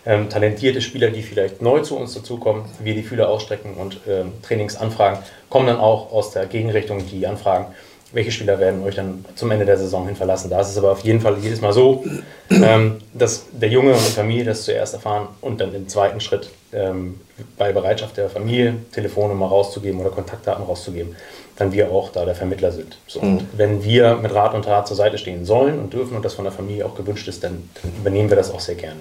ähm, talentierte Spieler, die vielleicht neu zu uns dazukommen, wir die Fühler ausstrecken und ähm, Trainingsanfragen kommen dann auch aus der Gegenrichtung, die Anfragen welche Spieler werden euch dann zum Ende der Saison hin verlassen. Da ist es aber auf jeden Fall jedes Mal so, ähm, dass der Junge und die Familie das zuerst erfahren und dann im zweiten Schritt ähm, bei Bereitschaft der Familie Telefonnummer rauszugeben oder Kontaktdaten rauszugeben, dann wir auch da der Vermittler sind. So, Mhm. Und wenn wir mit Rat und Tat zur Seite stehen sollen und dürfen und das von der Familie auch gewünscht ist, dann, dann übernehmen wir das auch sehr gerne.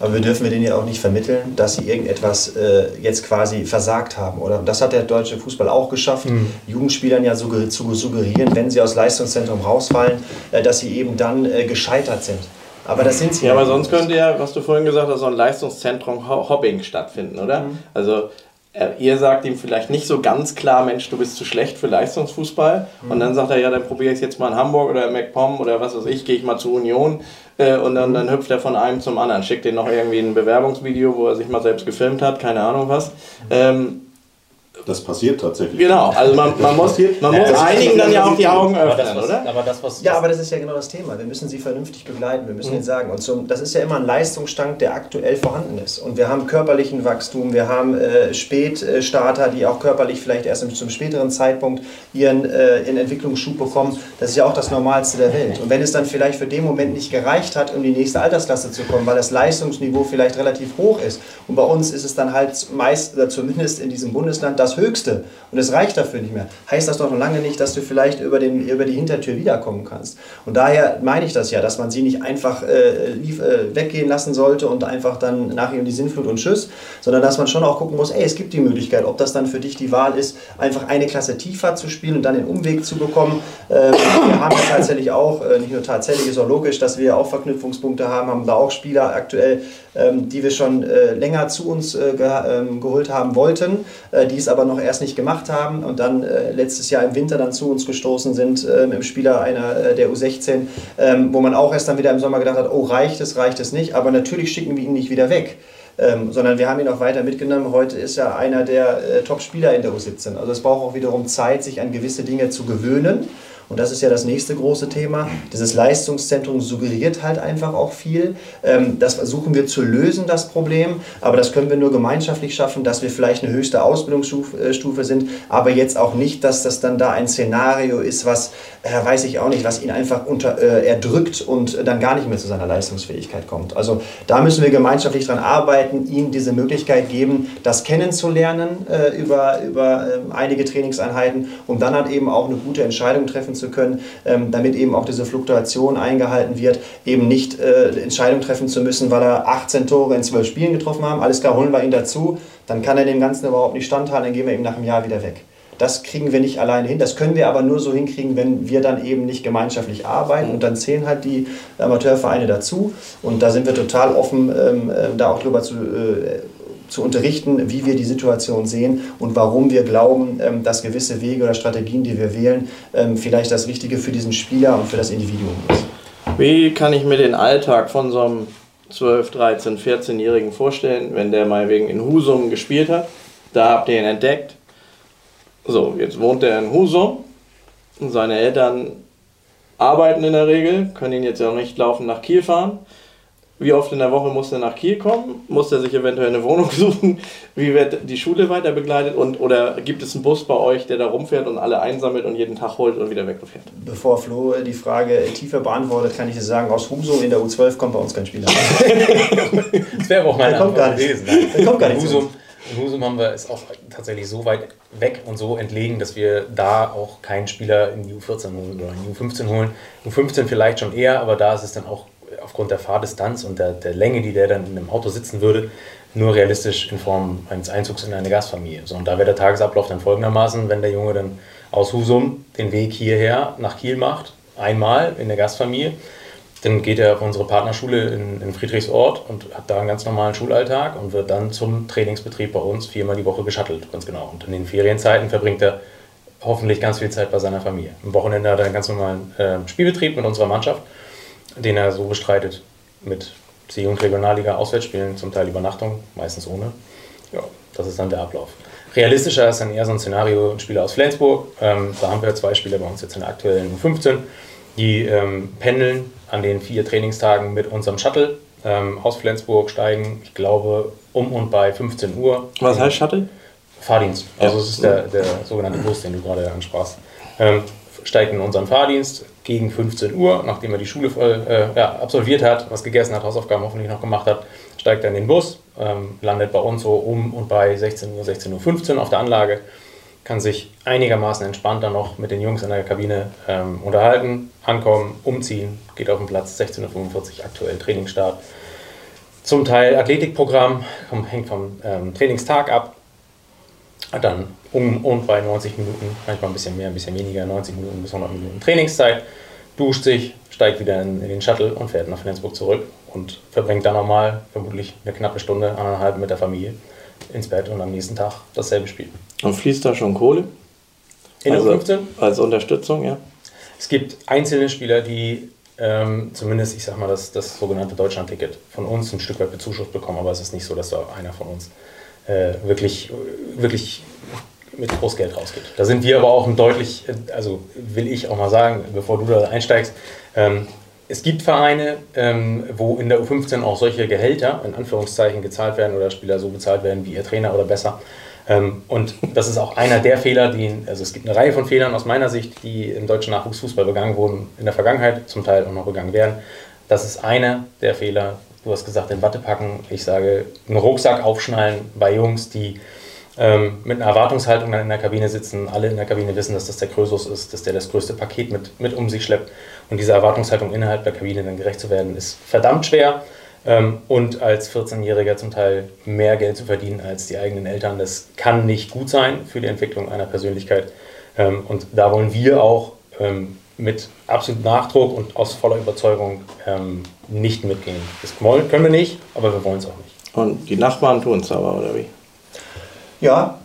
Aber wir dürfen wir denen ja auch nicht vermitteln, dass sie irgendetwas äh, jetzt quasi versagt haben. Oder das hat der deutsche Fußball auch geschafft, Jugendspielern ja zu suggerieren, wenn sie aus Leistungszentrum rausfallen, äh, dass sie eben dann äh, gescheitert sind. Aber das sind sie Ja, aber sonst könnte ja, was du vorhin gesagt hast, so ein Leistungszentrum Ho- Hobbing stattfinden, oder? Also äh, ihr sagt ihm vielleicht nicht so ganz klar, Mensch, du bist zu schlecht für Leistungsfußball. Und dann sagt er, ja, dann probiere ich es jetzt mal in Hamburg oder in MacPom oder was weiß ich, gehe ich mal zur Union. Äh, und dann, dann hüpft er von einem zum anderen, schickt den noch irgendwie ein Bewerbungsvideo, wo er sich mal selbst gefilmt hat, keine Ahnung was. Ähm, Das passiert tatsächlich. genau, also man, man muss, man muss einigen dann ja auch die Augen Aber das, öffnen, was, oder? aber das, was, Ja, aber das ist ja genau das Thema. Wir müssen sie vernünftig begleiten, wir müssen ihnen sagen. Und zum, das ist ja immer ein Leistungsstand, der aktuell vorhanden ist. Und wir haben körperlichen Wachstum, wir haben äh, Spätstarter, die auch körperlich vielleicht erst zum späteren Zeitpunkt ihren, äh, ihren Entwicklungsschub bekommen. Das ist ja auch das Normalste der Welt. Und wenn es dann vielleicht für den Moment nicht gereicht hat, um die nächste Altersklasse zu kommen, weil das Leistungsniveau vielleicht relativ hoch ist, und bei uns ist es dann halt meist, oder zumindest in diesem Bundesland, das Höchste, und es reicht dafür nicht mehr, heißt das doch noch lange nicht, dass du vielleicht über, den, über die Hintertür wiederkommen kannst. Und daher meine ich das ja, dass man sie nicht einfach äh, lief, äh, weggehen lassen sollte und einfach dann nach ihm die Sinnflut und Tschüss, sondern dass man schon auch gucken muss, ey, es gibt die Möglichkeit, ob das dann für dich die Wahl ist, einfach eine Klasse tiefer zu spielen und dann den Umweg zu bekommen. Äh, wir haben ja tatsächlich auch, äh, nicht nur tatsächlich, ist auch logisch, dass wir auch Verknüpfungspunkte haben, haben da auch Spieler aktuell, die wir schon äh, länger zu uns äh, ge ähm, geholt haben wollten, äh, die es aber noch erst nicht gemacht haben und dann letztes Jahr im Winter dann zu uns gestoßen sind, ähm, im Spieler einer der U16, ähm, wo man auch erst dann wieder im Sommer gedacht hat, oh reicht es, reicht es nicht, aber natürlich schicken wir ihn nicht wieder weg. Ähm, sondern wir haben ihn auch weiter mitgenommen. Heute ist er einer der äh, Top-Spieler in der U17. Also es braucht auch wiederum Zeit, sich an gewisse Dinge zu gewöhnen. Und das ist ja das nächste große Thema. Dieses Leistungszentrum suggeriert halt einfach auch viel. Ähm, das versuchen wir zu lösen, das Problem. Aber das können wir nur gemeinschaftlich schaffen, dass wir vielleicht eine höchste Ausbildungsstufe äh, sind. Aber jetzt auch nicht, dass das dann da ein Szenario ist, was, äh, weiß ich auch nicht, was ihn einfach unter, äh, erdrückt und dann gar nicht mehr zu seiner Leistungsfähigkeit kommt. Also da müssen wir gemeinschaftlich dran arbeiten, ihm diese Möglichkeit geben, das kennenzulernen äh, über, über ähm, einige Trainingseinheiten, um dann halt eben auch eine gute Entscheidung treffen zu können, ähm, damit eben auch diese Fluktuation eingehalten wird, eben nicht äh, Entscheidung treffen zu müssen, weil er 18 Tore in 12 Spielen getroffen haben. Alles klar, holen wir ihn dazu, dann kann er dem Ganzen überhaupt nicht standhalten, dann gehen wir ihm nach einem Jahr wieder weg. Das kriegen wir nicht alleine hin. Das können wir aber nur so hinkriegen, wenn wir dann eben nicht gemeinschaftlich arbeiten. Und dann zählen halt die Amateurvereine dazu. Und da sind wir total offen, ähm, äh, da auch drüber zu, äh, zu unterrichten, wie wir die Situation sehen und warum wir glauben, ähm, dass gewisse Wege oder Strategien, die wir wählen, ähm, vielleicht das Richtige für diesen Spieler und für das Individuum ist. Wie kann ich mir den Alltag von so einem 12, 13, 14-Jährigen vorstellen, wenn der mal wegen in Husum gespielt hat? Da habt ihr ihn entdeckt. So, jetzt wohnt er in Husum. Und seine Eltern arbeiten in der Regel, können ihn jetzt ja nicht laufen nach Kiel fahren. Wie oft in der Woche muss er nach Kiel kommen? Muss er sich eventuell eine Wohnung *laughs* suchen? Wie wird die Schule weiter begleitet? Und, oder gibt es einen Bus bei euch, der da rumfährt und alle einsammelt und jeden Tag holt und wieder wegfährt? Bevor Flo die Frage tiefer beantwortet, kann ich dir sagen, aus Husum in der U12 kommt bei uns kein Spieler. *laughs* Das wäre auch meine kommt Antwort gewesen. Nein. Der kommt gar nicht Husum, in Husum haben wir es auch tatsächlich so weit weg und so entlegen, dass wir da auch keinen Spieler in die U14 holen oder in die U15 holen. U15 vielleicht schon eher, aber da ist es dann auch aufgrund der Fahrdistanz und der, der Länge, die der dann in einem Auto sitzen würde, nur realistisch in Form eines Einzugs in eine Gastfamilie. So, und da wäre der Tagesablauf dann folgendermaßen, wenn der Junge dann aus Husum den Weg hierher nach Kiel macht, einmal in der Gastfamilie, dann geht er auf unsere Partnerschule in, in Friedrichsort und hat da einen ganz normalen Schulalltag und wird dann zum Trainingsbetrieb bei uns viermal die Woche geschattelt, ganz genau. Und in den Ferienzeiten verbringt er hoffentlich ganz viel Zeit bei seiner Familie. Am Wochenende hat er einen ganz normalen äh, Spielbetrieb mit unserer Mannschaft, den er so bestreitet mit C- und Regionalliga Auswärtsspielen, zum Teil Übernachtung, meistens ohne. Ja, das ist dann der Ablauf. Realistischer ist dann eher so ein Szenario, ein Spieler aus Flensburg. Ähm, da haben wir zwei Spieler bei uns jetzt in der aktuellen U15, die ähm, pendeln an den vier Trainingstagen mit unserem Shuttle ähm, aus Flensburg, steigen, ich glaube, um und bei 15 Uhr. Was heißt Shuttle? Fahrdienst. Also es ist der, der sogenannte Bus, den du gerade ansprachst. Ähm, steigt in unseren Fahrdienst gegen 15 Uhr, nachdem er die Schule voll, äh, ja, absolviert hat, was gegessen hat, Hausaufgaben hoffentlich noch gemacht hat, steigt er in den Bus, ähm, landet bei uns so um und bei 16 Uhr, 16.15 Uhr auf der Anlage, kann sich einigermaßen entspannt dann noch mit den Jungs in der Kabine ähm, unterhalten, ankommen, umziehen, geht auf den Platz, 16.45 Uhr aktuell Trainingsstart. Zum Teil Athletikprogramm, hängt vom ähm, Trainingstag ab, dann um und bei 90 Minuten, manchmal ein bisschen mehr, ein bisschen weniger, 90 Minuten bis 100 Minuten Trainingszeit, duscht sich, steigt wieder in, in den Shuttle und fährt nach Flensburg zurück und verbringt dann nochmal vermutlich eine knappe Stunde, anderthalb mit der Familie ins Bett und am nächsten Tag dasselbe Spiel. Und fließt da schon Kohle? In also, U15? Als Unterstützung, ja. Es gibt einzelne Spieler, die ähm, zumindest, ich sag mal, das, das sogenannte Deutschland-Ticket von uns ein Stück weit bezuschusst bekommen, aber es ist nicht so, dass da einer von uns äh, wirklich, wirklich mit Großgeld rausgeht. Da sind wir aber auch ein deutlich, also will ich auch mal sagen, bevor du da einsteigst, ähm, es gibt Vereine, ähm, wo in der U15 auch solche Gehälter in Anführungszeichen gezahlt werden oder Spieler so bezahlt werden wie ihr Trainer oder besser. Ähm, und das ist auch einer der Fehler, die, also es gibt eine Reihe von Fehlern aus meiner Sicht, die im deutschen Nachwuchsfußball begangen wurden in der Vergangenheit, zum Teil auch noch begangen werden. Das ist einer der Fehler, du hast gesagt, in Watte packen. Ich sage, einen Rucksack aufschnallen bei Jungs, die ähm, mit einer Erwartungshaltung dann in der Kabine sitzen. Alle in der Kabine wissen, dass das der Krösus ist, dass der das größte Paket mit, mit um sich schleppt. Und dieser Erwartungshaltung innerhalb der Kabine dann gerecht zu werden, ist verdammt schwer. Ähm, und als 14-Jähriger zum Teil mehr Geld zu verdienen als die eigenen Eltern, das kann nicht gut sein für die Entwicklung einer Persönlichkeit. Ähm, und da wollen wir auch ähm, mit absolutem Nachdruck und aus voller Überzeugung ähm, nicht mitgehen. Das können wir nicht, aber wir wollen es auch nicht. Und die Nachbarn tun es aber, oder wie? Ja,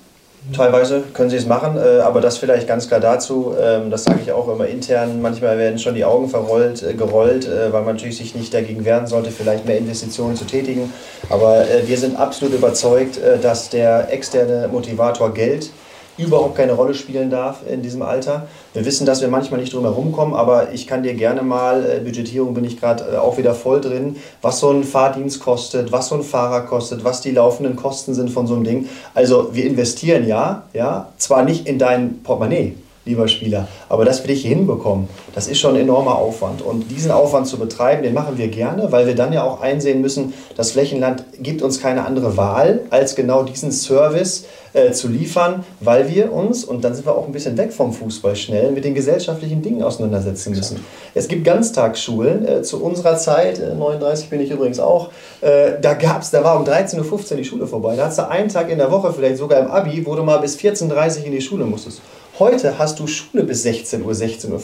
teilweise können sie es machen, äh, aber das vielleicht ganz klar dazu, ähm, das sage ich auch immer intern, manchmal werden schon die Augen verrollt, äh, gerollt, äh, weil man natürlich sich nicht dagegen wehren sollte, vielleicht mehr Investitionen zu tätigen. Aber wir sind absolut überzeugt, dass der externe Motivator Geld überhaupt keine Rolle spielen darf in diesem Alter. Wir wissen, dass wir manchmal nicht drum herum kommen, aber ich kann dir gerne mal, äh, Budgetierung bin ich gerade äh, auch wieder voll drin, was so ein Fahrdienst kostet, was so ein Fahrer kostet, was die laufenden Kosten sind von so einem Ding. Also wir investieren ja, ja, zwar nicht in dein Portemonnaie, lieber Spieler. Aber das wir dich hinbekommen, das ist schon ein enormer Aufwand. Und diesen Aufwand zu betreiben, den machen wir gerne, weil wir dann ja auch einsehen müssen, das Flächenland gibt uns keine andere Wahl, als genau diesen Service äh, zu liefern, weil wir uns, und dann sind wir auch ein bisschen weg vom Fußball schnell, mit den gesellschaftlichen Dingen auseinandersetzen müssen. Es gibt Ganztagsschulen. Äh, zu unserer Zeit, äh, 39 bin ich übrigens auch, äh, da gab's, da war um 13.15 Uhr die Schule vorbei. Da hast du einen Tag in der Woche, vielleicht sogar im Abi, wo du mal bis 14.30 Uhr in die Schule musstest. Heute hast du Schule bis 16 Uhr, 16.15 Uhr. Mhm.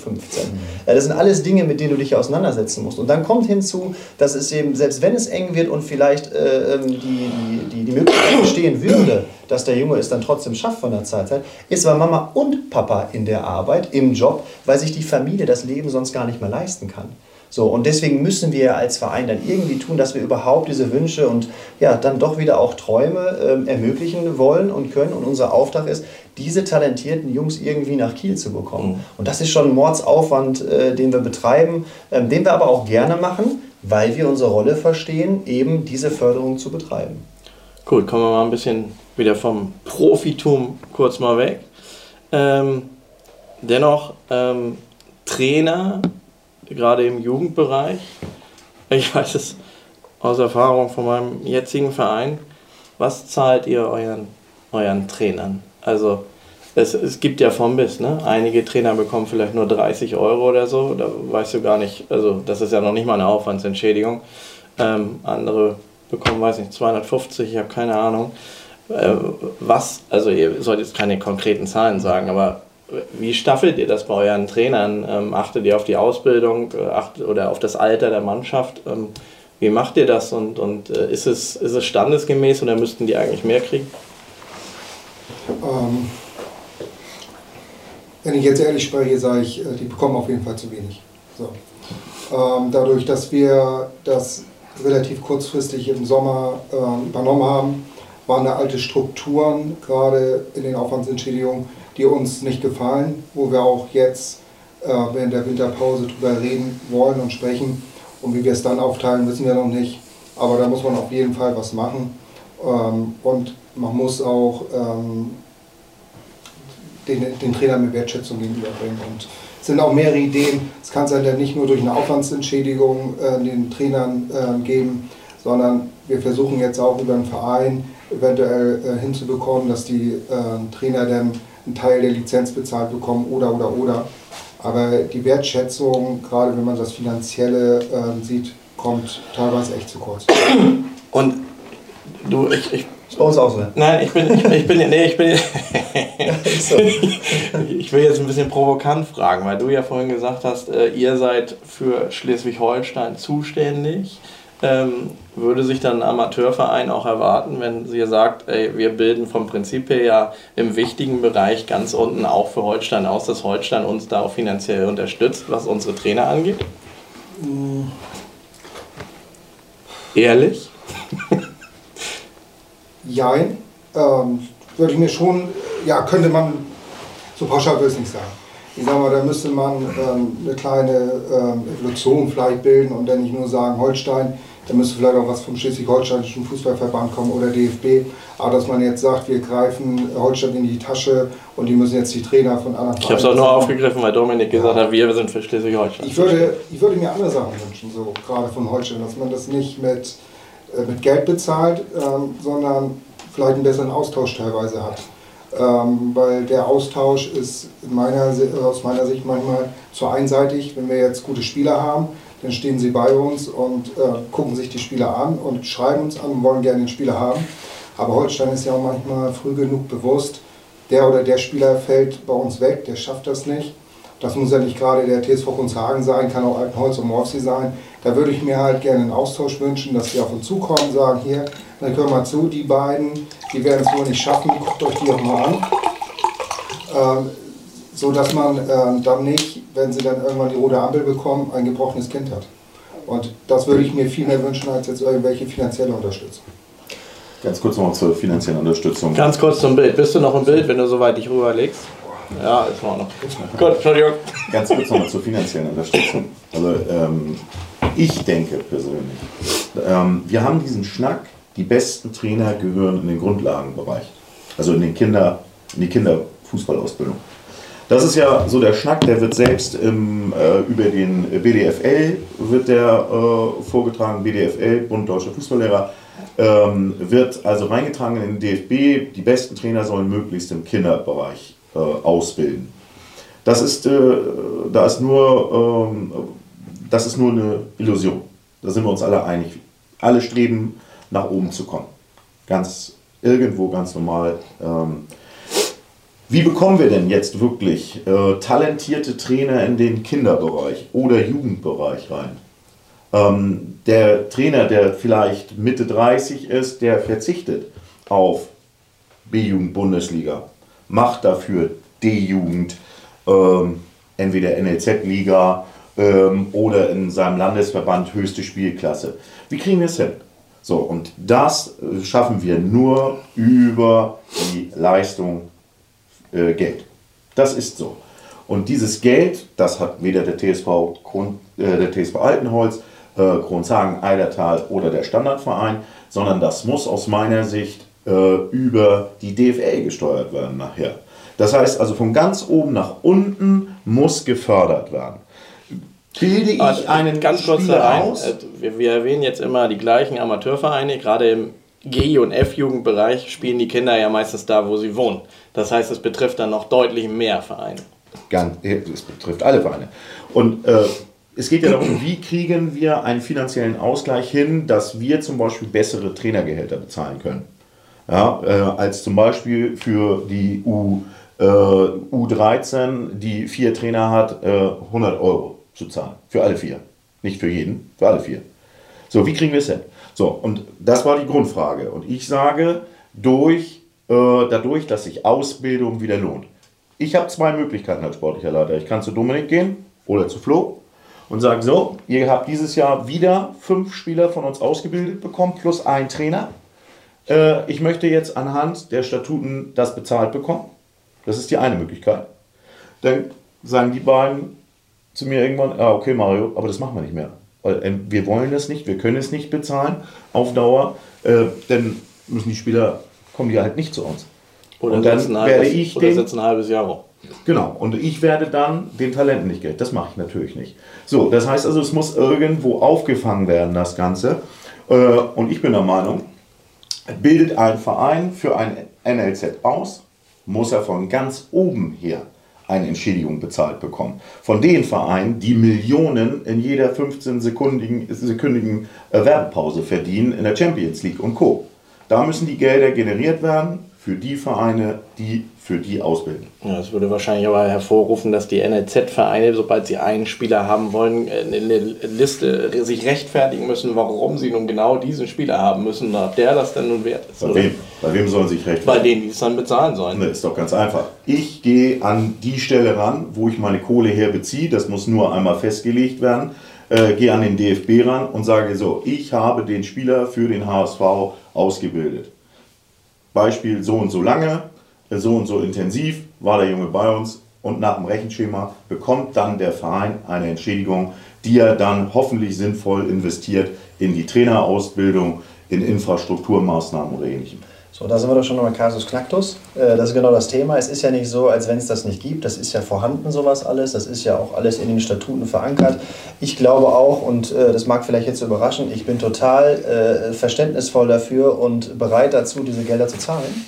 Das sind alles Dinge, mit denen du dich auseinandersetzen musst. Und dann kommt hinzu, dass es eben, selbst wenn es eng wird und vielleicht äh, ähm, die, die, die, die Möglichkeit bestehen würde, dass der Junge es dann trotzdem schafft von der Zeit, ist aber Mama und Papa in der Arbeit, im Job, weil sich die Familie das Leben sonst gar nicht mehr leisten kann. So, und deswegen müssen wir als Verein dann irgendwie tun, dass wir überhaupt diese Wünsche und ja, dann doch wieder auch Träume ähm, ermöglichen wollen und können. Und unser Auftrag ist, diese talentierten Jungs irgendwie nach Kiel zu bekommen. Mhm. Und das ist schon ein Mordsaufwand, äh, den wir betreiben, ähm, den wir aber auch gerne machen, weil wir unsere Rolle verstehen, eben diese Förderung zu betreiben. Gut, kommen wir mal ein bisschen wieder vom Profitum kurz mal weg. Ähm, dennoch, ähm, Trainer gerade im Jugendbereich. Ich weiß es aus Erfahrung von meinem jetzigen Verein. Was zahlt ihr euren, euren Trainern? Also es, es gibt ja vom bis, ne? Einige Trainer bekommen vielleicht nur 30 Euro oder so. Da weißt du gar nicht, also das ist ja noch nicht mal eine Aufwandsentschädigung. Ähm, andere bekommen, weiß nicht, 250, ich habe keine Ahnung. Äh, was, also ihr sollt jetzt keine konkreten Zahlen sagen, aber wie staffelt ihr das bei euren Trainern? Ähm, achtet ihr auf die Ausbildung äh, achtet, oder auf das Alter der Mannschaft? Ähm, wie macht ihr das und, und äh, ist, es, ist es standesgemäß oder müssten die eigentlich mehr kriegen? Ähm, wenn ich jetzt ehrlich spreche, sage ich, äh, die bekommen auf jeden Fall zu wenig. So. Ähm, dadurch, dass wir das relativ kurzfristig im Sommer äh, übernommen haben, waren da alte Strukturen, gerade in den Aufwandsentschädigungen, die uns nicht gefallen, wo wir auch jetzt äh, während der Winterpause drüber reden wollen und sprechen. Und wie wir es dann aufteilen, wissen wir noch nicht. Aber da muss man auf jeden Fall was machen. Ähm, und man muss auch ähm, den, den Trainer mit Wertschätzung gegenüberbringen. Und es sind auch mehrere Ideen. Es kann sein, dass nicht nur durch eine Aufwandsentschädigung äh, den Trainern äh, geben, sondern wir versuchen jetzt auch über den Verein eventuell äh, hinzubekommen, dass die äh, Trainer dann einen Teil der Lizenz bezahlt bekommen oder oder oder. Aber die Wertschätzung, gerade wenn man das Finanzielle äh, sieht, kommt teilweise echt zu kurz. Und du, ich, ich bei uns auch so. Nein, ich bin, ich, ich bin, nee, ich bin, *laughs* ich will jetzt ein bisschen provokant fragen, weil du ja vorhin gesagt hast, äh, ihr seid für Schleswig-Holstein zuständig. Würde sich dann ein Amateurverein auch erwarten, wenn ihr sagt, ey, wir bilden vom Prinzip her ja im wichtigen Bereich ganz unten auch für Holstein aus, dass Holstein uns da auch finanziell unterstützt, was unsere Trainer angeht? Ehrlich? *laughs* Jein, ähm, würde ich mir schon, ja, könnte man, so pauschal würde ich es nicht sagen. Ich sag mal, da müsste man ähm, eine kleine ähm, Evolution vielleicht bilden und dann nicht nur sagen Holstein, da müsste vielleicht auch was vom Schleswig-Holsteinischen Fußballverband kommen oder DFB. Aber dass man jetzt sagt, wir greifen Holstein in die Tasche und die müssen jetzt die Trainer von anderen Ich habe es auch nur aufgegriffen, weil Dominik gesagt hat, wir sind für Schleswig-Holstein. Ich würde, ich würde mir andere Sachen wünschen, so gerade von Holstein, dass man das nicht mit, äh, mit Geld bezahlt, ähm, sondern vielleicht einen besseren Austausch teilweise hat. Ähm, weil der Austausch ist in meiner, aus meiner Sicht manchmal zu einseitig. Wenn wir jetzt gute Spieler haben, dann stehen sie bei uns und äh, gucken sich die Spieler an und schreiben uns an und wollen gerne den Spieler haben. Aber Holstein ist ja auch manchmal früh genug bewusst, der oder der Spieler fällt bei uns weg, der schafft das nicht. Das muss ja nicht gerade der TSV Kunzhagen sein, kann auch Altenholz und Morpsee sein. Da würde ich mir halt gerne einen Austausch wünschen, dass die auf uns zukommen, sagen, hier, dann hör mal zu, die beiden, die werden es wohl nicht schaffen, guckt euch die auch mal an. Ähm, so dass man ähm, dann nicht, wenn sie dann irgendwann die rote Ampel bekommen, ein gebrochenes Kind hat. Und das würde ich mir viel mehr wünschen als jetzt irgendwelche finanzielle Unterstützung. Ganz kurz noch zur finanziellen Unterstützung. Ganz kurz zum Bild. Bist du noch im Bild, wenn du so weit dich rüberlegst? Ja, ist noch. Gut, Entschuldigung. Ganz kurz nochmal zur finanziellen Unterstützung. Also ähm, ich denke persönlich, ähm, wir haben diesen Schnack, die besten Trainer gehören in den Grundlagenbereich. Also in, den Kinder, in die Kinderfußballausbildung. Das ist ja so der Schnack, der wird selbst im, äh, über den BDFL wird der äh, vorgetragen, BDFL, Bund Deutscher Fußballlehrer, ähm, wird also reingetragen in den DFB, die besten Trainer sollen möglichst im Kinderbereich äh, ausbilden. Das ist, äh, da ist nur, ähm, das ist nur eine Illusion. Da sind wir uns alle einig. Alle streben nach oben zu kommen. Ganz irgendwo ganz normal. Ähm, wie bekommen wir denn jetzt wirklich äh, talentierte Trainer in den Kinderbereich oder Jugendbereich rein? Ähm, der Trainer, der vielleicht Mitte 30 ist, der verzichtet auf B-Jugend-Bundesliga, macht dafür D-Jugend, ähm, entweder NLZ-Liga ähm, oder in seinem Landesverband höchste Spielklasse. Wie kriegen wir es hin? So, und das äh, schaffen wir nur über die Leistung äh, Geld. Das ist so. Und dieses Geld, das hat weder der TSV, Grund, äh, der TSV Altenholz, äh, Kronzagen, Eidertal oder der Standardverein, sondern das muss aus meiner Sicht äh, über die DFL gesteuert werden nachher. Das heißt also von ganz oben nach unten muss gefördert werden. Bilde ich Also, einen ganz kurz rein. aus? Äh, Wir, wir erwähnen jetzt immer die gleichen Amateurvereine, gerade im G- und F-Jugendbereich spielen die Kinder ja meistens da, wo sie wohnen. Das heißt, es betrifft dann noch deutlich mehr Vereine. Ganz, es betrifft alle Vereine. Und äh, es geht ja darum, wie kriegen wir einen finanziellen Ausgleich hin, dass wir zum Beispiel bessere Trainergehälter bezahlen können. Ja, äh, als zum Beispiel für die U, äh, U13, die vier Trainer hat, äh, 100 Euro zu zahlen. Für alle vier. Nicht für jeden, für alle vier. So, wie kriegen wir es hin? So, und das war die Grundfrage. Und ich sage, durch, äh, dadurch, dass sich Ausbildung wieder lohnt. Ich habe zwei Möglichkeiten als sportlicher Leiter. Ich kann zu Dominik gehen oder zu Flo und sagen, so, ihr habt dieses Jahr wieder fünf Spieler von uns ausgebildet bekommen, plus ein Trainer. Äh, ich möchte jetzt anhand der Statuten das bezahlt bekommen. Das ist die eine Möglichkeit. Dann sagen die beiden zu mir irgendwann, ah, okay Mario, aber das machen wir nicht mehr. Ähm, wir wollen das nicht, wir können es nicht bezahlen auf Dauer. Äh, dann müssen die Spieler, kommen die halt nicht zu uns. Oder, und dann setzt ein werde halbes, ich oder den, setzt ein halbes Jahr rum. Genau, und ich werde dann den Talenten nicht Geld. Das mache ich natürlich nicht. So, das heißt also, es muss irgendwo aufgefangen werden, das Ganze. Äh, Und ich bin der Meinung, bildet ein Verein für ein NLZ aus, muss er von ganz oben her eine Entschädigung bezahlt bekommen. Von den Vereinen, die Millionen in jeder 15-sekündigen sekündigen äh, Werbepause verdienen in der Champions League und Co. Da müssen die Gelder generiert werden für die Vereine, die für die ausbilden. Ja, das würde wahrscheinlich aber hervorrufen, dass die NLZ-Vereine, sobald sie einen Spieler haben wollen, in der Liste sich rechtfertigen müssen, warum sie nun genau diesen Spieler haben müssen, ob der das denn nun wert ist. Bei oder? wem? Bei wem sollen sie sich Bei rechtfertigen? denen, die es dann bezahlen sollen. Ne, ist doch ganz einfach. Ich gehe an die Stelle ran, wo ich meine Kohle her beziehe. Das muss nur einmal festgelegt werden. Äh, gehe an den DFB ran und sage so, ich habe den Spieler für den HSV ausgebildet. Beispiel so und so lange, so und so intensiv war der Junge bei uns und nach dem Rechenschema bekommt dann der Verein eine Entschädigung, die er dann hoffentlich sinnvoll investiert in die Trainerausbildung, in Infrastrukturmaßnahmen oder ähnlichem. So, da sind wir doch schon nochmal Kasus Knacktus. Äh, Das ist genau das Thema. Es ist ja nicht so, als wenn es das nicht gibt. Das ist ja vorhanden, sowas alles. Das ist ja auch alles in den Statuten verankert. Ich glaube auch, und äh, das mag vielleicht jetzt überraschen, ich bin total äh, verständnisvoll dafür und bereit dazu, diese Gelder zu zahlen.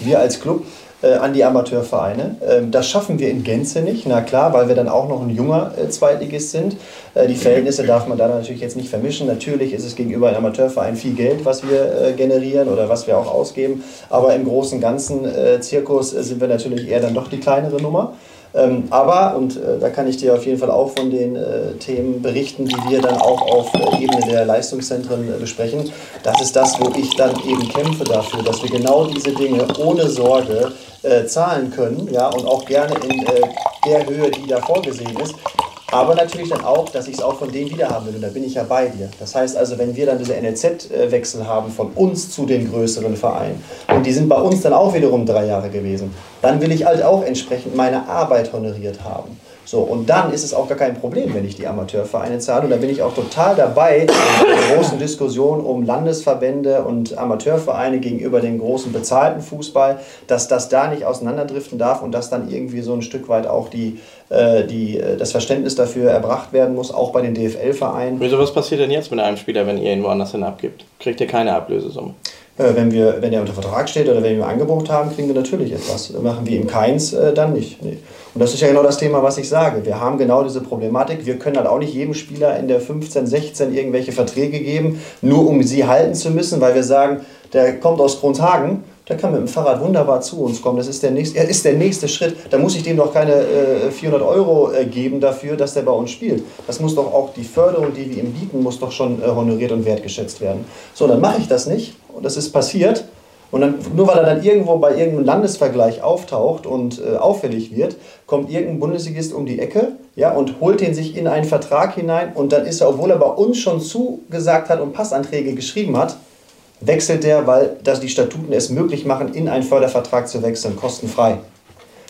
Wir als Club an die Amateurvereine. Ähm, das schaffen wir in Gänze nicht, na klar, weil wir dann auch noch ein junger äh, Zweitligist sind. Äh, die Verhältnisse darf man da natürlich jetzt nicht vermischen. Natürlich ist es gegenüber einem Amateurverein viel Geld, was wir äh, generieren oder was wir auch ausgeben. Aber im großen Ganzen äh, Zirkus äh, sind wir natürlich eher dann doch die kleinere Nummer. Ähm, aber, und äh, da kann ich dir auf jeden Fall auch von den äh, Themen berichten, die wir dann auch auf äh, Ebene der Leistungszentren äh, besprechen, das ist das, wo ich dann eben kämpfe dafür, dass wir genau diese Dinge ohne Sorge äh, zahlen können ja, und auch gerne in äh, der Höhe, die da vorgesehen ist. Aber natürlich dann auch, dass ich es auch von denen wieder haben will. Und da bin ich ja bei dir. Das heißt also, wenn wir dann diese NLZ-Wechsel haben von uns zu den größeren Vereinen und die sind bei uns dann auch wiederum drei Jahre gewesen, dann will ich halt auch entsprechend meine Arbeit honoriert haben. So, und dann ist es auch gar kein Problem, wenn ich die Amateurvereine zahle. Und da bin ich auch total dabei in der großen Diskussion um Landesverbände und Amateurvereine gegenüber dem großen bezahlten Fußball, dass das da nicht auseinanderdriften darf und dass dann irgendwie so ein Stück weit auch die, äh, die, äh, das Verständnis dafür erbracht werden muss, auch bei den DFL-Vereinen. Wieso, was passiert denn jetzt mit einem Spieler, wenn ihr ihn woanders hin abgibt? Kriegt ihr keine Ablösesumme? Äh, wenn, wir, wenn er unter Vertrag steht oder wenn wir ein Angebot haben, kriegen wir natürlich etwas. Machen wir ihm keins, äh, dann nicht. Nee. Und das ist ja genau das Thema, was ich sage. Wir haben genau diese Problematik. Wir können halt auch nicht jedem Spieler in der 15, 16 irgendwelche Verträge geben, nur um sie halten zu müssen, weil wir sagen, der kommt aus Kronshagen, der kann mit dem Fahrrad wunderbar zu uns kommen. Das ist der nächste, er ist der nächste Schritt. Da muss ich dem doch keine äh, 400 Euro äh, geben dafür, dass der bei uns spielt. Das muss doch auch die Förderung, die wir ihm bieten, muss doch schon äh, honoriert und wertgeschätzt werden. So, dann mache ich das nicht und das ist passiert. Und dann, nur weil er dann irgendwo bei irgendeinem Landesvergleich auftaucht und äh, auffällig wird, kommt irgendein Bundesligist um die Ecke ja, und holt den sich in einen Vertrag hinein und dann ist er, obwohl er bei uns schon zugesagt hat und Passanträge geschrieben hat, wechselt der, weil das die Statuten es möglich machen, in einen Fördervertrag zu wechseln, kostenfrei.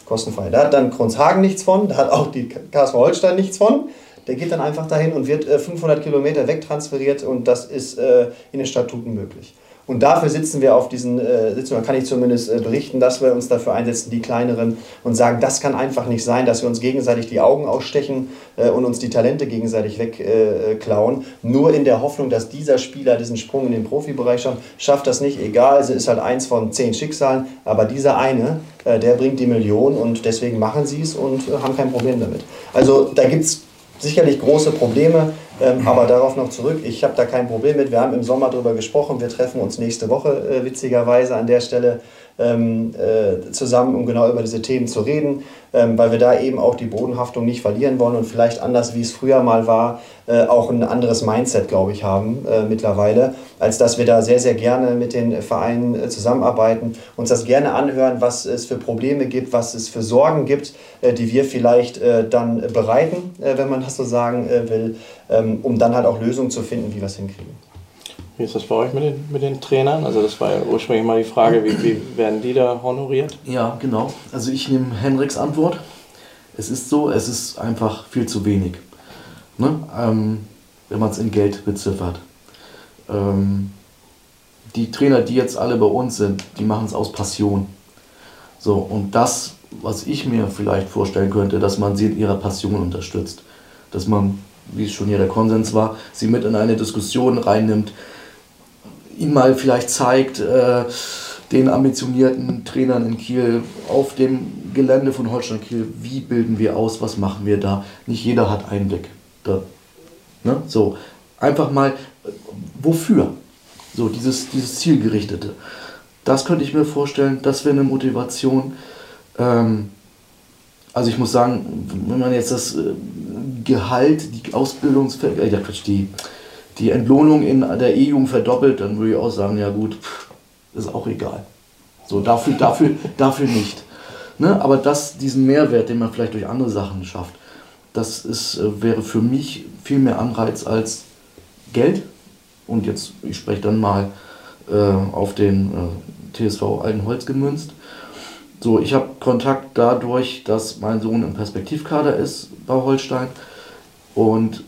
Kostenfrei. Da hat dann Kronshagen nichts von, da hat auch die KSV Holstein nichts von. Der geht dann einfach dahin und wird äh, 500 Kilometer wegtransferiert und das ist äh, in den Statuten möglich. Und dafür sitzen wir auf diesen äh, Sitzungen, kann ich zumindest äh, berichten, dass wir uns dafür einsetzen, die kleineren, und sagen, das kann einfach nicht sein, dass wir uns gegenseitig die Augen ausstechen äh, und uns die Talente gegenseitig wegklauen. Nur in der Hoffnung, dass dieser Spieler diesen Sprung in den Profibereich schafft, schafft das nicht. Egal, es ist halt eins von zehn Schicksalen, aber dieser eine, äh, der bringt die Million und deswegen machen sie es und äh, haben kein Problem damit. Also da gibt es sicherlich große Probleme, ähm, aber darauf noch zurück. Ich habe da kein Problem mit. Wir haben im Sommer darüber gesprochen. Wir treffen uns nächste Woche äh, witzigerweise an der Stelle ähm, äh, zusammen, um genau über diese Themen zu reden, ähm, weil wir da eben auch die Bodenhaftung nicht verlieren wollen und vielleicht anders, wie es früher mal war, äh, auch ein anderes Mindset, glaube ich, haben äh, mittlerweile, als dass wir da sehr, sehr gerne mit den Vereinen äh, zusammenarbeiten, uns das gerne anhören, was es für Probleme gibt, was es für Sorgen gibt, äh, die wir vielleicht äh, dann bereiten, wenn man das so sagen will, ähm, um dann halt auch Lösungen zu finden, wie wir es hinkriegen. Wie ist das bei euch mit den, mit den Trainern? Also das war ja ursprünglich mal die Frage, wie, wie werden die da honoriert? Ja, genau. Also ich nehme Henriks Antwort. Es ist so, es ist einfach viel zu wenig. Ne? Ähm, wenn man es in Geld beziffert. Ähm, die Trainer, die jetzt alle bei uns sind, die machen es aus Passion. So, und das, was ich mir vielleicht vorstellen könnte, dass man sie in ihrer Passion unterstützt. Dass man, wie es schon hier der Konsens war, sie mit in eine Diskussion reinnimmt, ihnen mal vielleicht zeigt, äh, den ambitionierten Trainern in Kiel auf dem Gelände von Holstein Kiel, wie bilden wir aus, was machen wir da. Nicht jeder hat Einblick. Da, ne? So, einfach mal, wofür? So, dieses, dieses Zielgerichtete. Das könnte ich mir vorstellen, das wäre eine Motivation. Ähm, also ich muss sagen, wenn man jetzt das äh, Gehalt, die Ausbildungsfähigkeit, äh, ja die, die Entlohnung in der E-Jugend verdoppelt, dann würde ich auch sagen, ja gut, ist auch egal. So, dafür, dafür, *laughs* dafür nicht. Ne? Aber das, diesen Mehrwert, den man vielleicht durch andere Sachen schafft, das ist, äh, wäre für mich viel mehr Anreiz als Geld. Und jetzt, ich spreche dann mal äh, auf den äh, TSV Altenholz gemünzt. So, ich habe Kontakt dadurch, dass mein Sohn im Perspektivkader ist bei Holstein und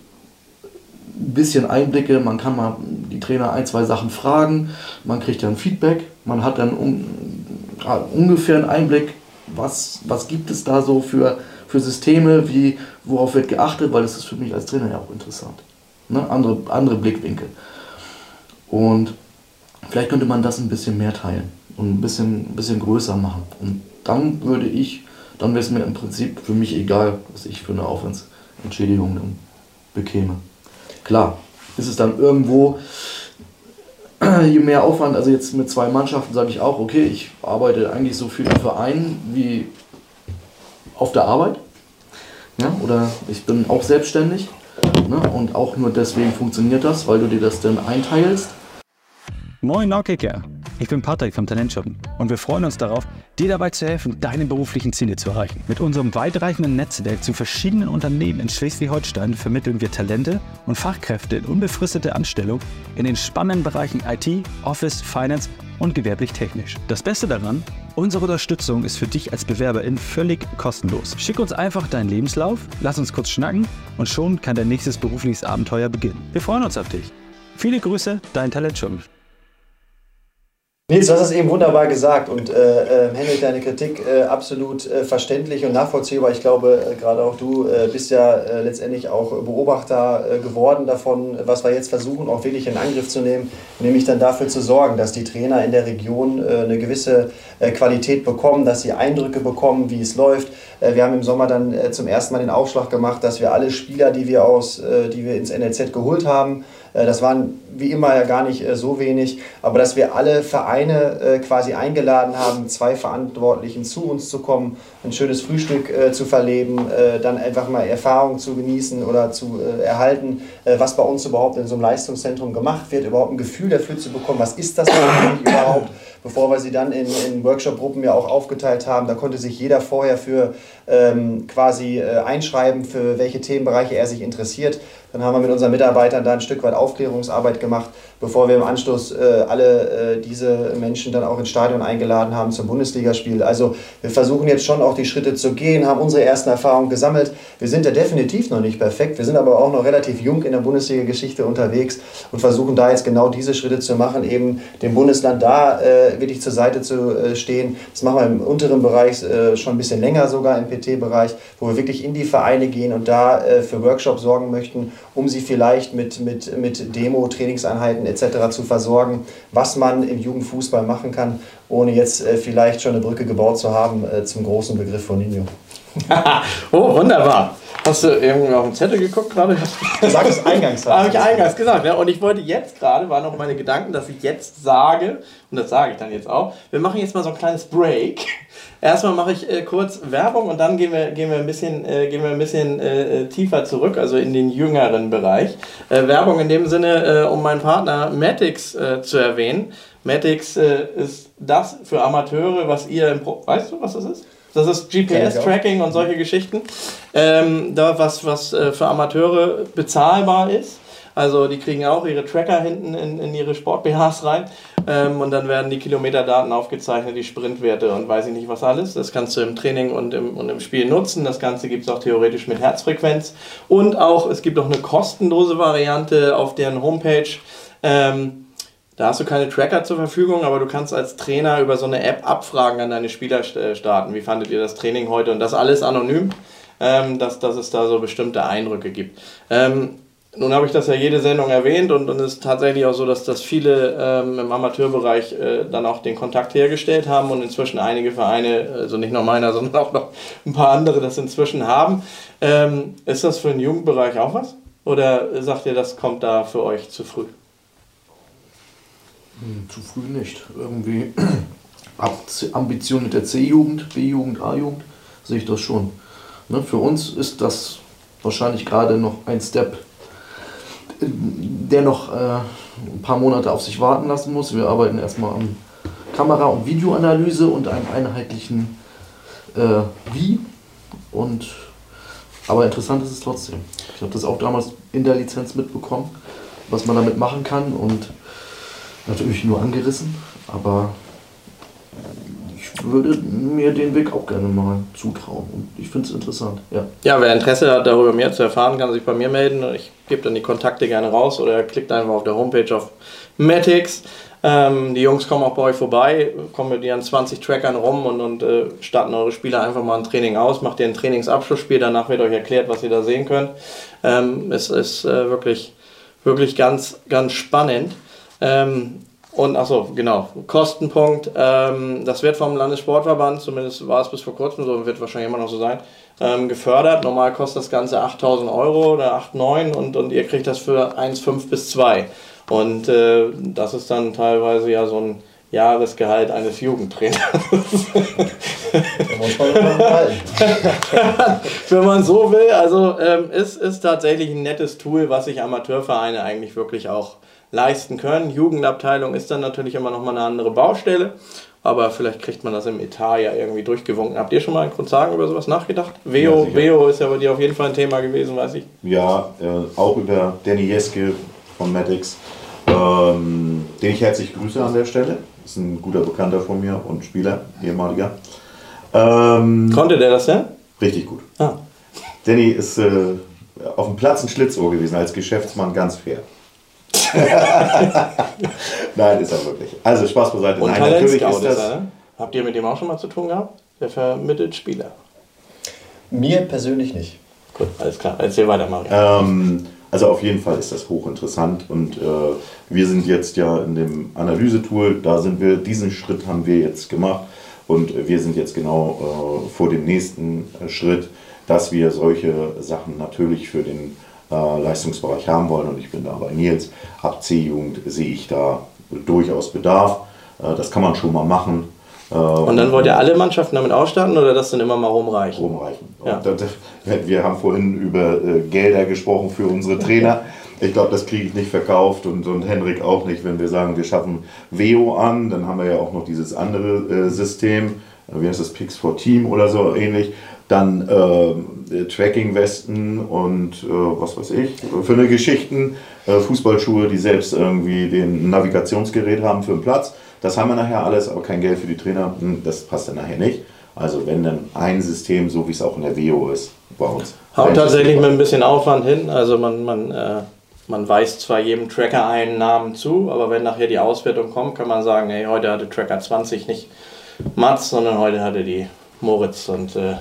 ein bisschen Einblicke, man kann mal die Trainer ein, zwei Sachen fragen, man kriegt dann Feedback, man hat dann un, ungefähr einen Einblick, was, was gibt es da so für, für Systeme, wie, worauf wird geachtet, weil das ist für mich als Trainer ja auch interessant. Ne? Andere, andere Blickwinkel. Und vielleicht könnte man das ein bisschen mehr teilen und ein bisschen, ein bisschen größer machen. Und dann würde ich, dann wäre es mir im Prinzip für mich egal, was ich für eine Aufwandsentschädigung dann bekäme. Klar, ist es dann irgendwo, *clears throat* je mehr Aufwand, also jetzt mit zwei Mannschaften sage ich auch, okay, ich arbeite eigentlich so viel im Verein wie auf der Arbeit. Ja, oder ich bin auch selbstständig. Ne, und auch nur deswegen funktioniert das, weil du dir das dann einteilst. Moin Naukicker, ich bin Patrick vom Talentschuppen und wir freuen uns darauf, dir dabei zu helfen, deine beruflichen Ziele zu erreichen. Mit unserem weitreichenden Netzwerk zu verschiedenen Unternehmen in Schleswig-Holstein vermitteln wir Talente und Fachkräfte in unbefristete Anstellung in den spannenden Bereichen IT, Office, Finance und gewerblich-technisch. Das Beste daran, unsere Unterstützung ist für dich als Bewerberin völlig kostenlos. Schick uns einfach deinen Lebenslauf, lass uns kurz schnacken und schon kann dein nächstes berufliches Abenteuer beginnen. Wir freuen uns auf dich. Viele Grüße, dein Talentschuppen. Nils, du hast es eben wunderbar gesagt und äh, äh, Henrik, deine Kritik äh, absolut äh, verständlich und nachvollziehbar. Ich glaube, äh, gerade auch du äh, bist ja letztendlich auch Beobachter geworden davon, was wir jetzt versuchen, auch wirklich in Angriff zu nehmen, nämlich dann dafür zu sorgen, dass die Trainer in der Region eine gewisse Qualität bekommen, dass sie Eindrücke bekommen, wie es läuft. wir haben im Sommer dann zum ersten Mal den Aufschlag gemacht, dass wir alle Spieler, die wir, aus, die wir ins NLZ geholt haben, das waren wie immer ja gar nicht äh, so wenig, aber dass wir alle Vereine äh, quasi eingeladen haben, zwei Verantwortlichen zu uns zu kommen, ein schönes Frühstück zu verleben, dann einfach mal Erfahrung zu genießen oder zu erhalten, was bei uns überhaupt in so einem Leistungszentrum gemacht wird, überhaupt ein Gefühl dafür zu bekommen, was ist das überhaupt bevor wir sie dann in, in Workshop-Gruppen ja auch aufgeteilt haben. Da konnte sich jeder vorher für ähm, quasi äh, einschreiben, für welche Themenbereiche er sich interessiert. Dann haben wir mit unseren Mitarbeitern da ein Stück weit Aufklärungsarbeit gemacht, bevor wir im Anschluss äh, alle äh, diese Menschen dann auch ins Stadion eingeladen haben zum Bundesligaspiel. Also wir versuchen jetzt schon auch die Schritte zu gehen, haben unsere ersten Erfahrungen gesammelt. Wir sind ja definitiv noch nicht perfekt, wir sind aber auch noch relativ jung in der Bundesliga-Geschichte unterwegs und versuchen da jetzt genau diese Schritte zu machen, eben dem Bundesland da äh, wirklich zur Seite zu äh, stehen. Das machen wir im unteren Bereich äh, schon ein bisschen länger sogar im PT-Bereich, wo wir wirklich in die Vereine gehen und da äh, für Workshops sorgen möchten, um sie vielleicht mit, mit, mit Demo, Trainingseinheiten etc. zu versorgen, was man im Jugendfußball machen kann, ohne jetzt äh, vielleicht schon eine Brücke gebaut zu haben äh, zum großen Begriff von Nino. *laughs* oh, wunderbar. Hast du irgendwie auf den Zettel geguckt gerade? Sag es eingangs. *laughs* Habe ich eingangs gesagt. Ja. Und ich wollte jetzt gerade, waren noch meine Gedanken, dass ich jetzt sage, und das sage ich dann jetzt auch, wir machen jetzt mal so ein kleines Break. *laughs* Erstmal mache ich äh, kurz Werbung und dann gehen wir, gehen wir ein bisschen, äh, gehen wir ein bisschen äh, tiefer zurück, also in den jüngeren Bereich. Äh, Werbung in dem Sinne, äh, um meinen Partner Matix äh, zu erwähnen. Matix ist das für Amateure, was ihr im Pro Weißt du, was das ist? Das ist GPS-Tracking und solche Geschichten. Ähm, da was, was äh, für Amateure bezahlbar ist. Also die kriegen auch ihre Tracker hinten in, in ihre Sport-BHs rein ähm, und dann werden die Kilometerdaten aufgezeichnet, die Sprintwerte und weiß ich nicht was alles. Das kannst du im Training und im, und im Spiel nutzen. Das Ganze gibt es auch theoretisch mit Herzfrequenz. Und auch, es gibt auch eine kostenlose Variante auf deren Homepage. Ähm, Da hast du keine Tracker zur Verfügung, aber du kannst als Trainer über so eine App Abfragen an deine Spieler äh, starten. Wie fandet ihr das Training heute? Und das alles anonym, ähm, dass, dass es da so bestimmte Eindrücke gibt. Ähm, nun habe ich das ja jede Sendung erwähnt und, es ist tatsächlich auch so, dass, dass viele ähm, im Amateurbereich äh, dann auch den Kontakt hergestellt haben und inzwischen einige Vereine, also nicht nur meiner, *laughs* sondern auch noch ein paar andere das inzwischen haben. Ähm, ist das für den Jugendbereich auch was? Oder sagt ihr, das kommt da für euch zu früh? Hm, zu früh nicht. Irgendwie *clears throat* Ambition mit der C-Jugend, B-Jugend, A-Jugend sehe ich das schon. Ne, für uns ist das wahrscheinlich gerade noch ein Step der noch äh, ein paar Monate auf sich warten lassen muss. Wir arbeiten erstmal an Kamera- und Videoanalyse und einem einheitlichen äh, Wie. Und, aber interessant ist es trotzdem. Ich habe das auch damals in der Lizenz mitbekommen, was man damit machen kann und natürlich nur angerissen, aber würde mir den Weg auch gerne mal zutrauen. Und ich finde es interessant. Ja. ja, wer Interesse hat, darüber mehr zu erfahren, kann sich bei mir melden. Ich gebe dann die Kontakte gerne raus oder klickt einfach auf der Homepage auf Matics. Ähm, die Jungs kommen auch bei euch vorbei, kommen mit ihren 20 Trackern rum und, und äh, starten eure Spieler einfach mal ein Training aus. Macht ihr ein Trainingsabschlussspiel, danach wird euch erklärt, was ihr da sehen könnt. Ähm, es ist äh, wirklich, wirklich ganz, ganz spannend. Ähm, und achso, genau, Kostenpunkt, ähm, das wird vom Landessportverband, zumindest war es bis vor kurzem so, wird wahrscheinlich immer noch so sein, ähm, gefördert. Normal kostet das Ganze 8000 Euro oder 8,9 und, und ihr kriegt das für 1,5 bis 2. Und äh, das ist dann teilweise ja so ein Jahresgehalt eines Jugendtrainers. *laughs* Wenn man so will, also ähm, ist, ist tatsächlich ein nettes Tool, was sich Amateurvereine eigentlich wirklich auch leisten können. Jugendabteilung ist dann natürlich immer noch mal eine andere Baustelle, aber vielleicht kriegt man das im Etat ja irgendwie durchgewunken. Habt ihr schon mal in Grundsagen über sowas nachgedacht? Veo, ja, Veo ist ja bei dir auf jeden Fall ein Thema gewesen, weiß ich. Ja, äh, auch über Danny Jeske von Maddox, ähm, den ich herzlich grüße an der Stelle. Ist ein guter Bekannter von mir und Spieler, ehemaliger. Ähm, Konnte der das denn? Richtig gut. Ah. Danny ist äh, auf dem Platz ein Schlitzohr gewesen, als Geschäftsmann ganz fair. *laughs* Nein, ist er wirklich. Also Spaß beiseite. Und Nein, natürlich ist das. Er, ne? Habt ihr mit dem auch schon mal zu tun gehabt? Der vermittelt Spieler. Mir persönlich nicht. Gut, alles klar. Erzähl weiter, Mario. Ähm, also auf jeden Fall ist das hochinteressant und äh, wir sind jetzt ja in dem Analysetool, da sind wir, diesen Schritt haben wir jetzt gemacht und wir sind jetzt genau äh, vor dem nächsten Schritt, dass wir solche Sachen natürlich für den äh, Leistungsbereich haben wollen. Und ich bin da bei Nils. Ab C-Jugend sehe ich da durchaus Bedarf. Äh, das kann man schon mal machen. Äh, und dann wollt ihr alle Mannschaften damit ausstatten oder das dann immer mal rumreichen? Rumreichen. Ja. Das, wir haben vorhin über äh, Gelder gesprochen für unsere Trainer. Ich glaube, das kriege ich nicht verkauft und, und Henrik auch nicht, wenn wir sagen, wir schaffen Veo an. Dann haben wir ja auch noch dieses andere System, wie heißt das, Pix for Team oder so ähnlich dann äh, Tracking-Westen und äh, was weiß ich, für eine Geschichten, äh, Fußballschuhe, die selbst irgendwie den Navigationsgerät haben für den Platz. Das haben wir nachher alles, aber kein Geld für die Trainer, hm, das passt dann nachher nicht. Also wenn dann ein System, so wie es auch in der WO ist, bei uns. Haut tatsächlich mit ein bisschen Aufwand hin, also man, man, äh, man weist zwar jedem Tracker einen Namen zu, aber wenn nachher die Auswertung kommt, kann man sagen, hey, heute hatte Tracker 20 nicht Mats, sondern heute hatte die Moritz und äh,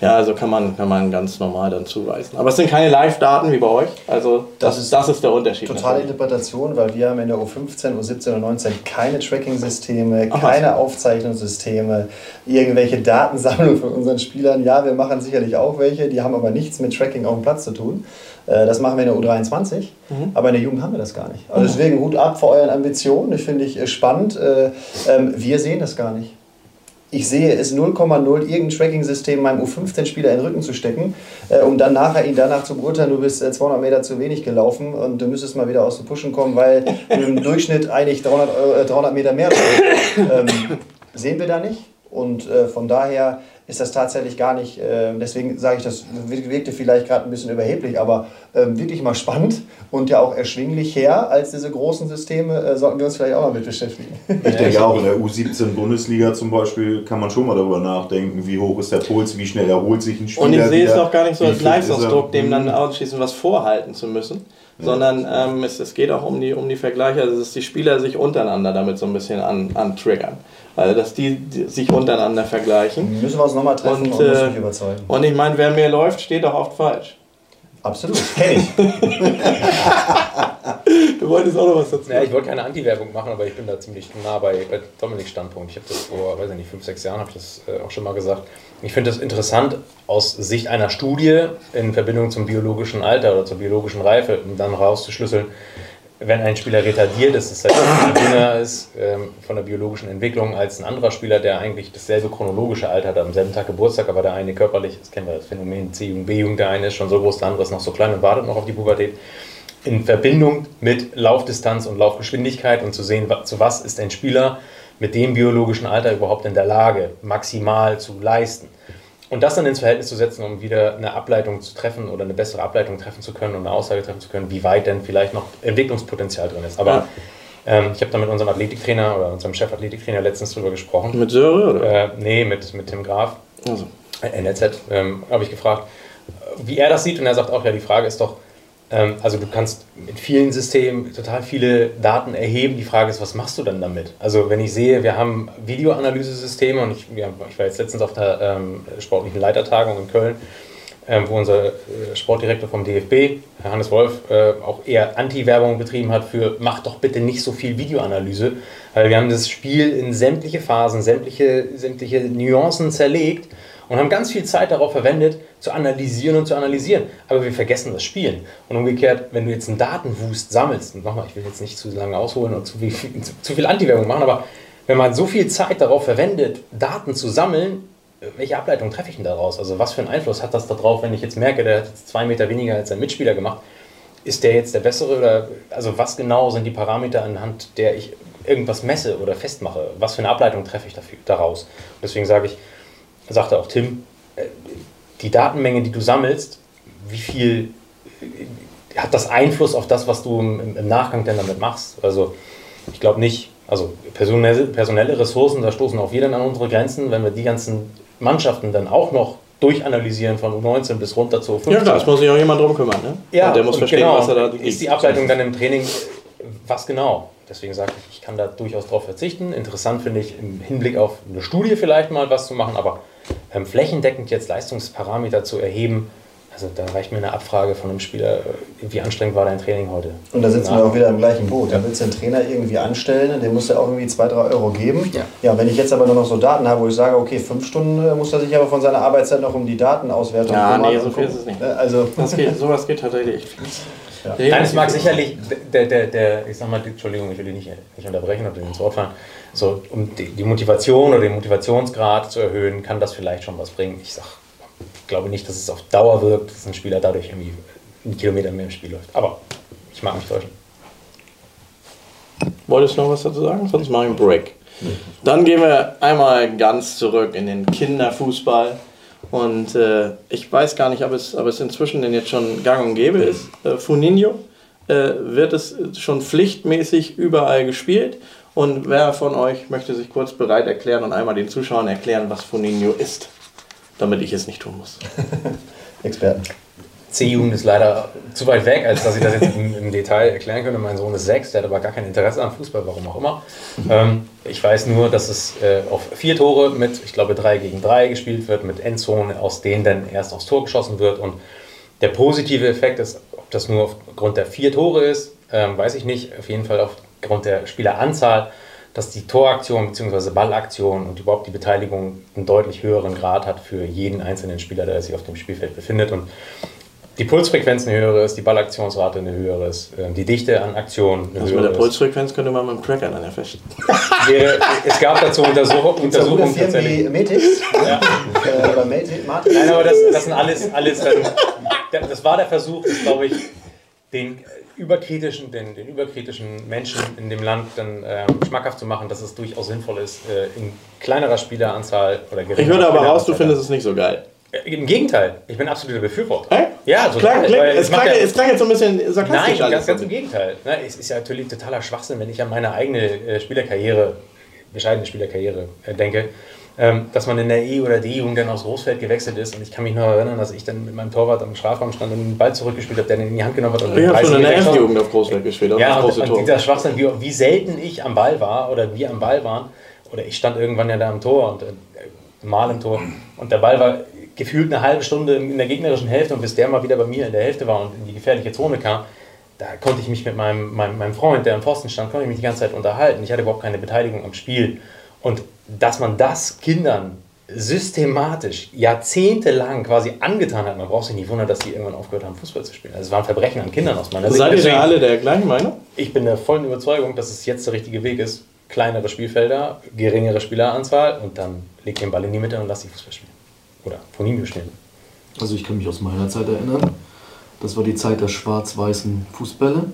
ja, also kann man, kann man ganz normal dann zuweisen. Aber es sind keine Live-Daten wie bei euch. Also das, das, ist, das ist der Unterschied. Totale Interpretation, weil wir haben in der U15, U17 und U19 keine Tracking-Systeme, keine was? Aufzeichnungssysteme, irgendwelche Datensammlungen von unseren Spielern. Ja, wir machen sicherlich auch welche, die haben aber nichts mit Tracking auf dem Platz zu tun. Äh, das machen wir in der U23, mhm. aber in der Jugend haben wir das gar nicht. Also deswegen Hut ab vor euren Ambitionen. Ich finde ich äh, spannend. Äh, ähm, wir sehen das gar nicht ich sehe es 0,0 irgendein Tracking-System meinem U15-Spieler in den Rücken zu stecken, äh, um dann nachher ihn danach zu beurteilen, du bist äh, 200 Meter zu wenig gelaufen und du müsstest mal wieder aus dem Pushen kommen, weil du im *laughs* Durchschnitt eigentlich 300, äh, 300 Meter mehr ähm, sehen wir da nicht. Und äh, von daher ist das tatsächlich gar nicht, äh, deswegen sage ich, das wirkte vielleicht gerade ein bisschen überheblich, aber äh, wirklich mal spannend und ja auch erschwinglich her als diese großen Systeme, äh, sollten wir uns vielleicht auch mal mit beschäftigen. Ich *laughs* denke auch, in der U17 Bundesliga zum Beispiel kann man schon mal darüber nachdenken, wie hoch ist der Puls, wie schnell erholt sich ein Spieler. Und ich sehe es auch gar nicht so als Leistungsdruck, dem dann ausschließend was vorhalten zu müssen, sondern ähm, es, es geht auch um die, um die Vergleiche, also dass die Spieler sich untereinander damit so ein bisschen an, antriggern. Also dass die, die sich untereinander vergleichen. Müssen wir uns nochmal treffen und, Und, äh, mich überzeugen. Und ich meine, wer mehr läuft, steht auch oft falsch. Absolut, kenn ich. *laughs* Du wolltest auch noch was dazu Ja, ich wollte keine Anti-Werbung machen, aber ich bin da ziemlich nah bei, bei Dominiks Standpunkt. Ich habe das vor, weiß ich nicht, fünf, sechs Jahren habe ich das äh, auch schon mal gesagt. Ich finde das interessant aus Sicht einer Studie in Verbindung zum biologischen Alter oder zur biologischen Reife, um dann rauszuschlüsseln, wenn ein Spieler retardiert ist, das heißt, jünger ist ähm, von der biologischen Entwicklung als ein anderer Spieler, der eigentlich dasselbe chronologische Alter hat, am selben Tag Geburtstag, aber der eine körperlich, das kennen wir das Phänomen C-Jugend, B-Jugend, der eine ist schon so groß, der andere ist noch so klein und wartet noch auf die Pubertät, in Verbindung mit Laufdistanz und Laufgeschwindigkeit und zu sehen, zu was ist ein Spieler mit dem biologischen Alter überhaupt in der Lage, maximal zu leisten. Und das dann ins Verhältnis zu setzen, um wieder eine Ableitung zu treffen oder eine bessere Ableitung treffen zu können und eine Aussage treffen zu können, wie weit denn vielleicht noch Entwicklungspotenzial drin ist. Aber Ja. ähm, ich habe da mit unserem Athletiktrainer oder unserem Chefathletiktrainer letztens drüber gesprochen. Mit Söre, oder? Äh, nee, mit, mit Tim Graf, Also. äh, NLZ, ähm, habe ich gefragt, wie er das sieht. Und er sagt auch, ja, die Frage ist doch, also du kannst mit vielen Systemen total viele Daten erheben. Die Frage ist, was machst du dann damit? Also wenn ich sehe, wir haben Videoanalyse-Systeme und ich, ja, ich war jetzt letztens auf der ähm, sportlichen Leitertagung in Köln, ähm, wo unser äh, Sportdirektor vom DFB, Hannes Wolf, äh, auch eher Anti-Werbung betrieben hat für mach doch bitte nicht so viel Videoanalyse, weil wir haben das Spiel in sämtliche Phasen, sämtliche, sämtliche Nuancen zerlegt und haben ganz viel Zeit darauf verwendet, zu analysieren und zu analysieren. Aber wir vergessen das Spielen. Und umgekehrt, wenn du jetzt einen Datenwust sammelst, und nochmal, ich will jetzt nicht zu lange ausholen und zu viel, zu, *laughs* zu viel Anti-Werbung machen, aber wenn man so viel Zeit darauf verwendet, Daten zu sammeln, welche Ableitung treffe ich denn daraus? Also was für einen Einfluss hat das darauf, wenn ich jetzt merke, der hat jetzt zwei Meter weniger als sein Mitspieler gemacht? Ist der jetzt der bessere oder also was genau sind die Parameter anhand der ich irgendwas messe oder festmache? Was für eine Ableitung treffe ich dafür, daraus? Und deswegen sage ich, sagte auch Tim, äh, die Datenmenge, die du sammelst, wie viel äh, hat das Einfluss auf das, was du im, im Nachgang denn damit machst? Also ich glaube nicht. Also personelle, personelle Ressourcen, da stoßen auch wir dann an unsere Grenzen, wenn wir die ganzen Mannschaften dann auch noch durchanalysieren von U19 bis runter zu U15. Ja es muss sich auch jemand drum kümmern. Ne? Ja, und der muss verstehen, genau, was er da Ist die Ableitung dann im Training, äh, was genau? Deswegen sage ich, ich kann da durchaus drauf verzichten. Interessant finde ich im Hinblick auf eine Studie vielleicht mal was zu machen, aber ähm, flächendeckend jetzt Leistungsparameter zu erheben, also da reicht mir eine Abfrage von einem Spieler, wie anstrengend war dein Training heute? Und da sitzen Na, wir auch wieder im gleichen Boot. Da willst du den Trainer irgendwie anstellen, dem musst du auch irgendwie 2, 3 Euro geben. Ja. ja, wenn ich jetzt aber nur noch so Daten habe, wo ich sage, okay, 5 Stunden äh, muss er sich aber von seiner Arbeitszeit noch um die Datenauswertung Ja, kümmern nee, und so viel ist es nicht. Äh, Also, Das geht, sowas geht tatsächlich echt viel. Nein, es mag sicherlich, der, der, der, ich sag mal, Entschuldigung, ich will dich nicht, nicht unterbrechen oder ins Wort fallen, so, um die, die Motivation oder den Motivationsgrad zu erhöhen, kann das vielleicht schon was bringen. Ich sag, glaube nicht, dass es auf Dauer wirkt, dass ein Spieler dadurch irgendwie einen Kilometer mehr im Spiel läuft. Aber ich mag mich täuschen. Wolltest du noch was dazu sagen? Sonst mache ich einen Break. Dann gehen wir einmal ganz zurück in den Kinderfußball. Und äh, ich weiß gar nicht, ob es, ob es inzwischen denn jetzt schon gang und gäbe ist. Äh, Funinho äh, wird es schon pflichtmäßig überall gespielt. Und wer von euch möchte sich kurz bereit erklären und einmal den Zuschauern erklären, was Funinho ist? Damit ich es nicht tun muss. *laughs* Experten. C-Jugend ist leider zu weit weg, als dass ich das jetzt im, im Detail erklären könnte. Mein Sohn ist sechs, der hat aber gar kein Interesse am Fußball, warum auch immer. Ähm, ich weiß nur, dass es äh, auf vier Tore mit, ich glaube, drei gegen drei gespielt wird, mit Endzone, aus denen dann erst aufs Tor geschossen wird. Und der positive Effekt ist, ob das nur aufgrund der vier Tore ist, ähm, weiß ich nicht. Auf jeden Fall aufgrund der Spieleranzahl, dass die Toraktion bzw. Ballaktion und überhaupt die Beteiligung einen deutlich höheren Grad hat für jeden einzelnen Spieler, der sich auf dem Spielfeld befindet. Und die Pulsfrequenz eine höhere ist, die Ballaktionsrate eine höhere ist, äh, die Dichte an Aktionen eine Also mit höhere der Pulsfrequenz könnte man mit dem Tracker dann ja ist. *laughs* Wäre, es gab dazu Untersuchung, So gute Untersuchungen Firmen wie tatsächlich. Metix *laughs* äh, oder Martin. Nein, aber das, das sind alles, alles ähm, das war der Versuch, das glaube ich, den überkritischen, den, den überkritischen Menschen in dem Land dann ähm, schmackhaft zu machen, dass es durchaus sinnvoll ist, äh, in kleinerer Spieleranzahl oder geringerer Ich höre aber raus, du findest es nicht so geil. Äh, Im Gegenteil, ich bin absoluter Befürworter. Hä? Ja, Es klang, total. klang, weil es, klang, ja- es klang jetzt so ein bisschen sarkastisch Nein, ganz, ganz im Gegenteil. Ne, es ist ja natürlich totaler Schwachsinn, wenn ich an meine eigene äh, Spielerkarriere, bescheidene Spielerkarriere äh, denke. Ähm, dass man in der E- oder D-Jugend dann aufs Großfeld gewechselt ist. Und ich kann mich noch erinnern, dass ich dann mit meinem Torwart am Strafraum stand und den Ball zurückgespielt habe, der den in die Hand genommen hat. Und Ich habe schon in der 30 Meter F-Jugend auf Großfeld gespielt, ja, und, und dieser Schwachsinn, wie, wie selten ich am Ball war oder wir am Ball waren. Oder ich stand irgendwann ja da am Tor und äh, mal im Tor. Und der Ball war gefühlt eine halbe Stunde in der gegnerischen Hälfte und bis der mal wieder bei mir in der Hälfte war und in die gefährliche Zone kam, da konnte ich mich mit meinem, meinem, meinem Freund, der am Pfosten stand, konnte ich mich die ganze Zeit unterhalten. Ich hatte überhaupt keine Beteiligung am Spiel. Und dass man das Kindern systematisch jahrzehntelang quasi angetan hat, man braucht sich nicht wundern, dass die irgendwann aufgehört haben, Fußball zu spielen. Also es war ein Verbrechen an Kindern aus meiner Sicht. Seid ihr da alle der gleichen Meinung? ich bin der vollen Überzeugung, dass es jetzt der richtige Weg ist. Kleinere Spielfelder, geringere Spieleranzahl und dann leg den Ball in die Mitte und lass die Fußball spielen. Oder von ihm spielen. Also ich kann mich aus meiner Zeit erinnern. Das war die Zeit der schwarz-weißen Fußbälle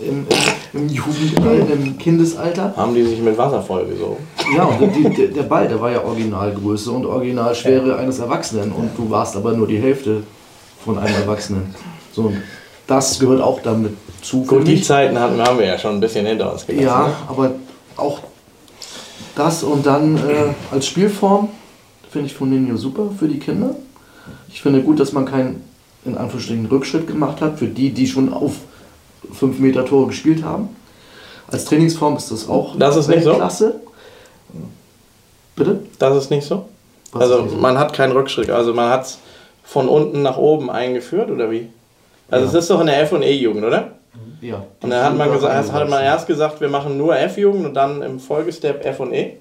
im, im, im Jugendalter, im Kindesalter. Haben die sich mit Wasser vollgesogen? Ja, und die, der, der Ball, der war ja Originalgröße und Originalschwere eines Erwachsenen und du warst aber nur die Hälfte von einem Erwachsenen. So, das gehört auch damit zu. Gut, die. Zeiten hatten, haben wir ja schon ein bisschen hinter uns gelassen. Ja, ne? aber auch das und dann äh, als Spielform finde ich Funinho super für die Kinder. Ich finde gut, dass man keinen, in Anführungsstrichen, Rückschritt gemacht hat für die, die schon auf 5 Meter Tore gespielt haben. Als Trainingsform ist das auch Das ist nicht so? Klasse. Bitte? Das ist nicht so? Was also nicht so? man hat keinen Rückschritt, also man hat es von unten nach oben eingeführt oder wie? Also es ist doch in der F- und E-Jugend, oder? Ja. Und dann hat man, gesagt, erst, hat man erst gesagt, wir machen nur F-Jugend und dann im Folgestep F und E?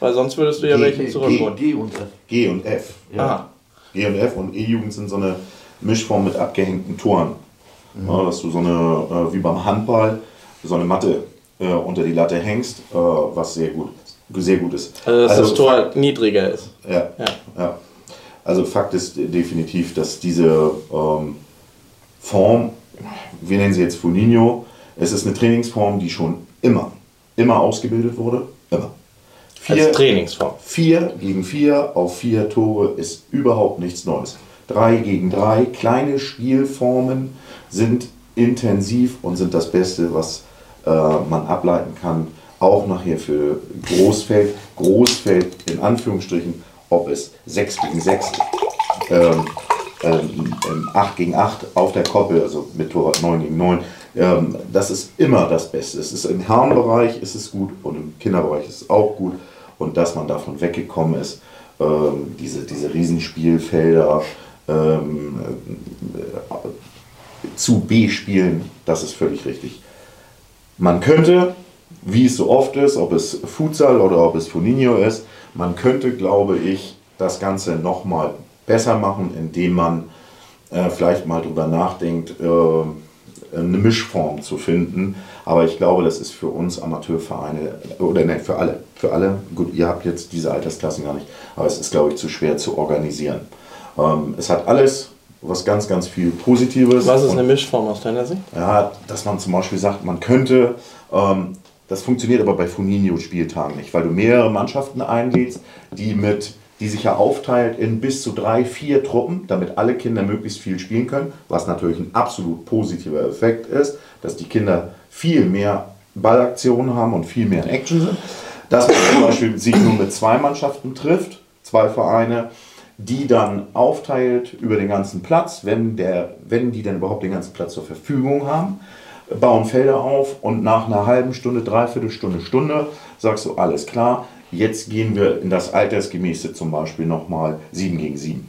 Weil sonst würdest du ja G, welche G, zurückholen. G und F. G und F. Aha. G und F und E-Jugend sind so eine Mischform mit abgehängten Toren. Ja, dass du so eine, äh, wie beim Handball, so eine Matte äh, unter die Latte hängst, äh, was sehr gut, sehr gut ist. Also dass das Tor niedriger ist. Ja, Ja. ja. Also Fakt ist definitiv, dass diese ähm, Form, wir nennen sie jetzt Funinho, es ist eine Trainingsform, die schon immer, immer ausgebildet wurde. Immer. Als Trainingsform. 4 gegen 4 auf 4 Tore ist überhaupt nichts Neues. 3 gegen 3, kleine Spielformen sind intensiv und sind das Beste, was äh, man ableiten kann. Auch nachher für Großfeld. Großfeld in Anführungsstrichen, ob es 6 gegen 6, ähm, ähm, ähm, 8 gegen 8 auf der Koppel, also mit Torwart 9 gegen 9. Ähm, das ist immer das Beste. Es ist im Herrenbereich ist es gut und im Kinderbereich ist es auch gut. Und dass man davon weggekommen ist, ähm, diese, diese Riesenspielfelder ähm, äh, zu B-Spielen, das ist völlig richtig. Man könnte, wie es so oft ist, ob es Futsal oder ob es Funinho ist, man könnte, glaube ich, das Ganze nochmal besser machen, indem man äh, vielleicht mal drüber nachdenkt, äh, eine Mischform zu finden. Aber ich glaube, das ist für uns Amateurvereine, oder ne, für alle, für alle, gut, ihr habt jetzt diese Altersklassen gar nicht, aber es ist, glaube ich, zu schwer zu organisieren. Ähm, es hat alles was ganz, ganz viel Positives. Was ist eine Mischform aus deiner Sicht? ja, dass man zum Beispiel sagt, man könnte, ähm, das funktioniert aber bei Funinho-Spieltagen nicht, weil du mehrere Mannschaften einlädst, die mit die sich ja aufteilt in bis zu drei, vier Truppen, damit alle Kinder möglichst viel spielen können, was natürlich ein absolut positiver Effekt ist, dass die Kinder viel mehr Ballaktionen haben und viel mehr in Action sind. Dass man zum Beispiel sich nur mit zwei Mannschaften trifft, zwei Vereine, die dann aufteilt über den ganzen Platz, wenn, der, wenn die dann überhaupt den ganzen Platz zur Verfügung haben, bauen Felder auf und nach einer halben Stunde, dreiviertel Stunde, Stunde sagst du, alles klar, jetzt gehen wir in das Altersgemäße zum Beispiel nochmal 7 gegen 7.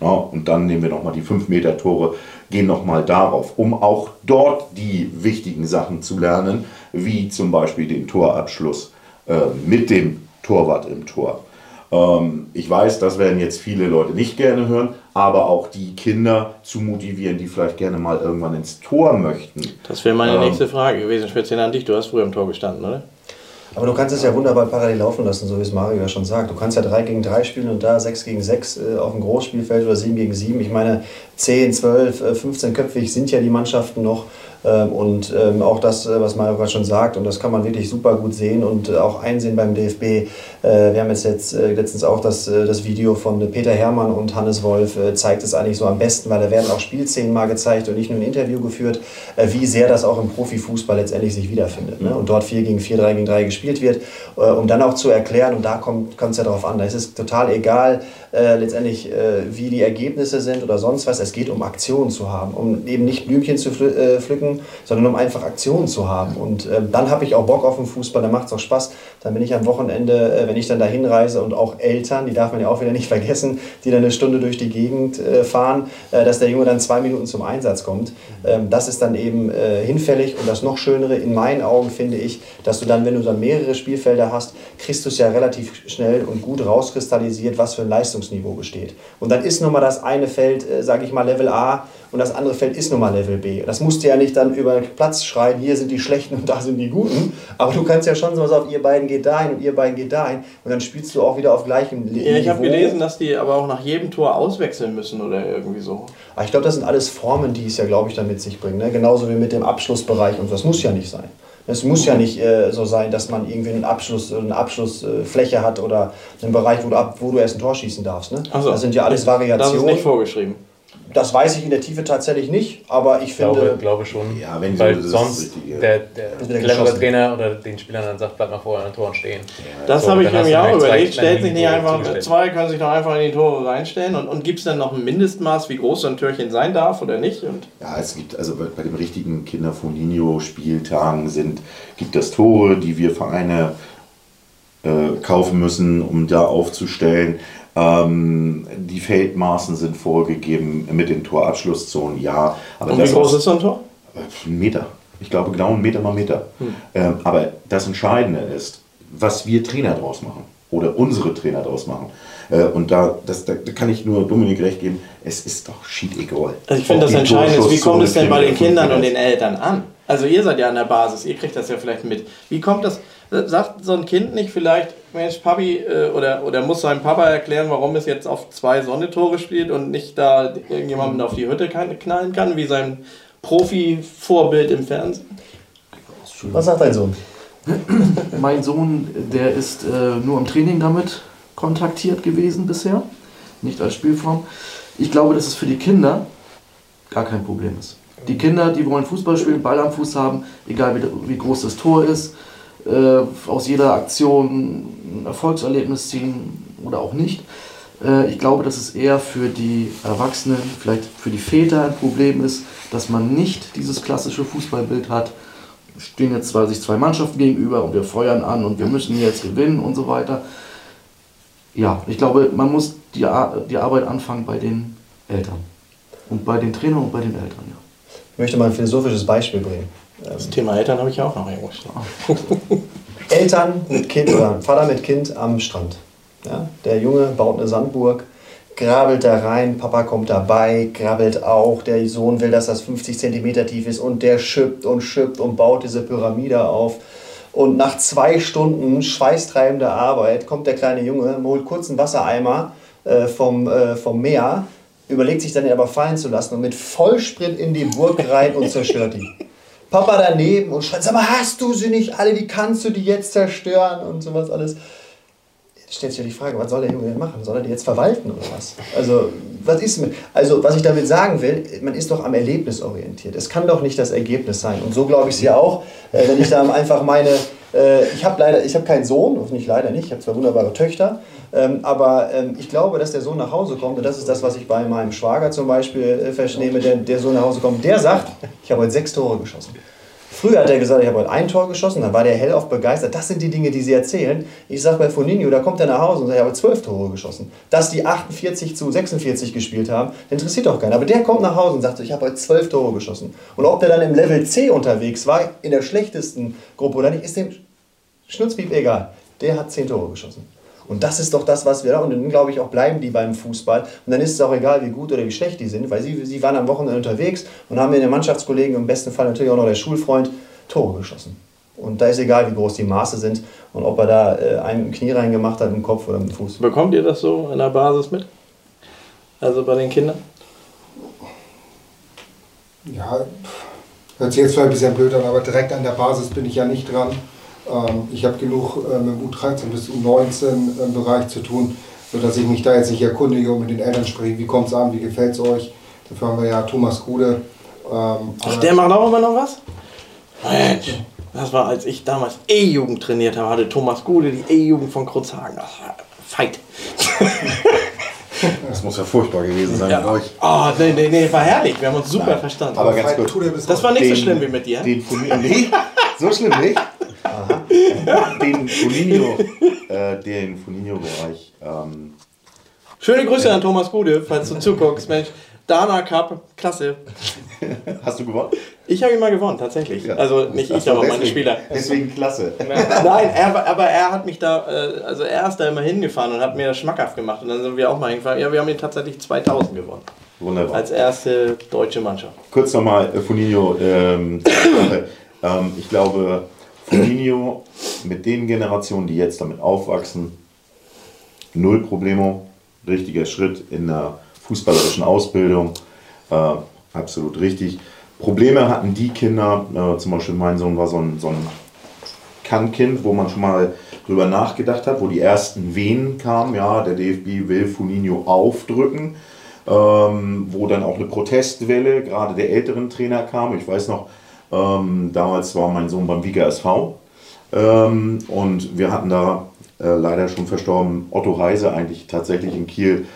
Ja, und dann nehmen wir nochmal die 5 Meter Tore, gehen nochmal darauf, um auch dort die wichtigen Sachen zu lernen, wie zum Beispiel den Torabschluss äh, mit dem Torwart im Tor. Ähm, ich weiß, das werden jetzt viele Leute nicht gerne hören, aber auch die Kinder zu motivieren, die vielleicht gerne mal irgendwann ins Tor möchten. Das wäre meine Ähm, nächste Frage gewesen, speziell an dich. Du hast früher im Tor gestanden, oder? Aber du kannst es ja wunderbar parallel laufen lassen, so wie es Mario ja schon sagt. Du kannst ja 3 gegen 3 spielen und da 6 gegen 6 äh, auf dem Großspielfeld oder 7 gegen 7. Ich meine, 10, 12, äh, 15 köpfig sind ja die Mannschaften noch. Ähm, und ähm, auch das, äh, was Mario schon sagt, und das kann man wirklich super gut sehen und äh, auch einsehen beim DFB. Äh, wir haben jetzt, jetzt letztens auch das, das Video von Peter Hermann und Hannes Wolf, zeigt es eigentlich so am besten, weil da werden auch Spielszenen mal gezeigt und nicht nur ein Interview geführt, wie sehr das auch im Profifußball letztendlich sich wiederfindet. Ne? Und dort 4 gegen 4, 3 gegen 3 gespielt wird, um dann auch zu erklären, und da kommt es ja darauf an, da ist es total egal, letztendlich, wie die Ergebnisse sind oder sonst was. Es geht um Aktionen zu haben, um eben nicht Blümchen zu pflücken, sondern um einfach Aktionen zu haben. Und äh, dann habe ich auch Bock auf den Fußball, dann macht es auch Spaß. Dann bin ich am Wochenende, äh, wenn ich dann da hinreise und auch Eltern, die darf man ja auch wieder nicht *laughs* vergessen, die dann eine Stunde durch die Gegend äh, fahren, dass der Junge dann zwei Minuten zum Einsatz kommt. Ähm, das ist dann eben hinfällig und das noch Schönere in meinen Augen finde ich, dass du dann, wenn du dann mehrere Spielfelder hast, kriegst du es ja relativ schnell und gut rauskristallisiert, was für ein Leistungs Leistungsniveau besteht. Und dann ist nun mal das eine Feld, äh, sage ich mal, Level A und das andere Feld ist nun mal Level B. Das musst du ja nicht dann über den Platz schreien, hier sind die Schlechten und da sind die Guten. Aber du kannst ja schon so auf, ihr beiden geht dahin und ihr beiden geht dahin. Und dann spielst du auch wieder auf gleichem Niveau. Ja, ich habe gelesen, dass die aber auch nach jedem Tor auswechseln müssen oder irgendwie so. Aber ah, ich glaube, das sind alles Formen, die es ja, glaube ich, dann mit sich bringen. Ne? Genauso wie mit dem Abschlussbereich und so. Das muss ja nicht sein. Es muss ja nicht äh, so sein, dass man irgendwie einen Abschluss, eine Abschlussfläche hat oder einen Bereich, wo du, ab, wo du erst ein Tor schießen darfst. Ne? So. Das sind ja alles Variationen. Das ist nicht vorgeschrieben. Das weiß ich in der Tiefe tatsächlich nicht, aber ich finde. Glaube, glaube schon. Ja, wenn weil so, sonst der, der clevere Trainer oder den Spielern dann sagt, bleib mal vorher an den Toren stehen. Ja, das so, habe ich mir ja auch überlegt. Stellt sich nicht einfach, zwei können sich doch einfach in die Tore reinstellen und, und gibt es dann noch ein Mindestmaß, wie groß so ein Türchen sein darf oder nicht? Und ja, es gibt, also bei, bei dem richtigen Kinder von Nino-Spieltagen sind, gibt es Tore, die wir Vereine äh, kaufen müssen, um da aufzustellen. Ähm, die Feldmaßen sind vorgegeben mit den Torabschlusszonen, ja. Aber Und wie groß ist so ein Tor? Ein Meter. Ich glaube genau ein Meter mal Meter. Hm. Ähm, aber das Entscheidende ist, was wir Trainer draus machen oder unsere Trainer draus machen. Äh, und da, das, da, kann ich nur Dominik recht geben, es ist doch schied egal. Also ich finde das Entscheidende ist, wie kommt es denn bei den Kindern und den Eltern an? Also ihr seid ja an der Basis, ihr kriegt das ja vielleicht mit. Wie kommt das, sagt so ein Kind nicht vielleicht, Mensch, Papi, äh, oder, oder muss seinem Papa erklären, warum es jetzt auf zwei Sonnetore spielt und nicht da irgendjemanden auf die Hütte knallen kann, wie sein Profi-Vorbild im Fernsehen? Was sagt dein Sohn? *clears throat* mein Sohn, der ist äh, nur im Training damit kontaktiert gewesen bisher, nicht als Spielform. Ich glaube, dass es für die Kinder gar kein Problem ist. Die Kinder, die wollen Fußball spielen, Ball am Fuß haben, egal wie, wie groß das Tor ist, äh, aus jeder Aktion ein Erfolgserlebnis ziehen oder auch nicht. Äh, ich glaube, dass es eher für die Erwachsenen, vielleicht für die Väter ein Problem ist, dass man nicht dieses klassische Fußballbild hat. Stehen jetzt zwar sich zwei Mannschaften gegenüber und wir feuern an und wir müssen jetzt gewinnen und so weiter. Ja, ich glaube, man muss die, die Arbeit anfangen bei den Eltern. Und bei den Trainern und bei den Eltern, ja. Ich möchte mal ein philosophisches Beispiel bringen. Das Thema Eltern habe ich auch noch irgendwo *laughs* Eltern mit Kind oder Vater mit Kind am Strand. Ja, der Junge baut eine Sandburg, grabelt da rein, Papa kommt dabei, grabbelt auch, der Sohn will, dass das 50 cm tief ist und der schippt und schippt und baut diese Pyramide auf. Und nach zwei Stunden schweißtreibender Arbeit kommt der kleine Junge, holt kurz einen Wassereimer äh, vom, äh, vom Meer, überlegt sich dann aber fallen zu lassen und mit Vollsprint in die Burg rein und zerstört die. Papa daneben und schreit, sag mal, hast du sie nicht alle, wie kannst du die jetzt zerstören und sowas alles. Jetzt stellt sich ja die Frage, was soll der Junge denn machen? Soll er die jetzt verwalten oder was? Also, was ist mit? Also, was ich damit sagen will, man ist doch am Erlebnis orientiert. Es kann doch nicht das Ergebnis sein. Und so glaube ich es ja auch, äh, wenn ich da einfach meine, äh, ich habe leider, ich habe keinen Sohn, nicht leider nicht, ich habe zwei wunderbare Töchter, ähm, aber ähm, ich glaube, dass der Sohn nach Hause kommt, und das ist das, was ich bei meinem Schwager zum Beispiel äh, vernehme, der, der Sohn nach Hause kommt, der sagt, ich habe heute sechs Tore geschossen. Früher hat er gesagt, ich habe heute ein Tor geschossen, dann war der hellauf begeistert. Das sind die Dinge, die sie erzählen. Ich sage bei Foninho, da kommt er nach Hause und sagt, ich habe zwölf Tore geschossen. Dass die 48 zu 46 gespielt haben, interessiert doch keinen. Aber der kommt nach Hause und sagt, ich habe heute zwölf Tore geschossen. Und ob der dann im Level C unterwegs war, in der schlechtesten Gruppe oder nicht, ist dem Schnutzpiep egal. Der hat zehn Tore geschossen. Und das ist doch das, was wir da. Und dann glaube ich auch bleiben die beim Fußball. Und dann ist es auch egal, wie gut oder wie schlecht die sind, weil sie, sie waren am Wochenende unterwegs und haben mit den Mannschaftskollegen, im besten Fall natürlich auch noch der Schulfreund, Tore geschossen. Und da ist egal, wie groß die Maße sind und ob er da äh, einem Knie reingemacht hat, im Kopf oder im Fuß. Bekommt ihr das so in der Basis mit? Also bei den Kindern? Ja, hört sich jetzt vielleicht ein bisschen blöd an, aber direkt an der Basis bin ich ja nicht dran. Ähm, ich habe genug äh, mit dem U13 bis U19 im Bereich zu tun, sodass ich mich da jetzt nicht erkundige und mit den Eltern spreche, wie kommt es an, wie gefällt es euch. Dafür haben wir ja Thomas Gude. Ähm, Ach, der macht auch immer noch was? Mensch, das war, als ich damals E-Jugend trainiert habe, hatte Thomas Gude die E-Jugend von Kurzhagen. Das war Fight. Das muss ja furchtbar gewesen sein Ja. mit euch. Oh, nee, nee, nee, war herrlich. Wir haben uns super verstanden. Aber ganz bis das war nicht so schlimm wie mit dir. Den Foligno, nee, so schlimm nicht. Den Foligno, äh, den Foligno-Bereich. Ähm, Schöne Grüße an Thomas Gude, falls du zuguckst. Mensch, Dana Cup, klasse. hast du gewonnen? Ich habe ihn mal gewonnen, tatsächlich. Also nicht ich, so, aber meine deswegen- Spieler. Deswegen klasse. *laughs* Nein, er, aber er hat mich da, äh, also er ist da immer hingefahren und hat mir das schmackhaft gemacht. Und dann sind wir auch mal hingefahren. Ja, wir haben ihn tatsächlich 2000 gewonnen. Wunderbar. Als erste deutsche Mannschaft. Kurz nochmal äh, Foligno. Ähm, *coughs* ähm, ich glaube, Foligno mit den Generationen, die jetzt damit aufwachsen, null Problemo. Richtiger Schritt in der fußballerischen Ausbildung. Äh, absolut richtig. Probleme hatten die Kinder, äh, zum Beispiel mein Sohn war so ein, so ein Kann-Kind, wo man schon mal drüber nachgedacht hat, wo die ersten Wehen kamen. Ja, der DFB will Foligno aufdrücken ähm, wo dann auch eine Protestwelle gerade der älteren Trainer kam. Ich weiß noch, ähm, damals war mein Sohn beim Wieger SV ähm, und wir hatten da äh, leider schon verstorben Otto Heise eigentlich tatsächlich in Kiel,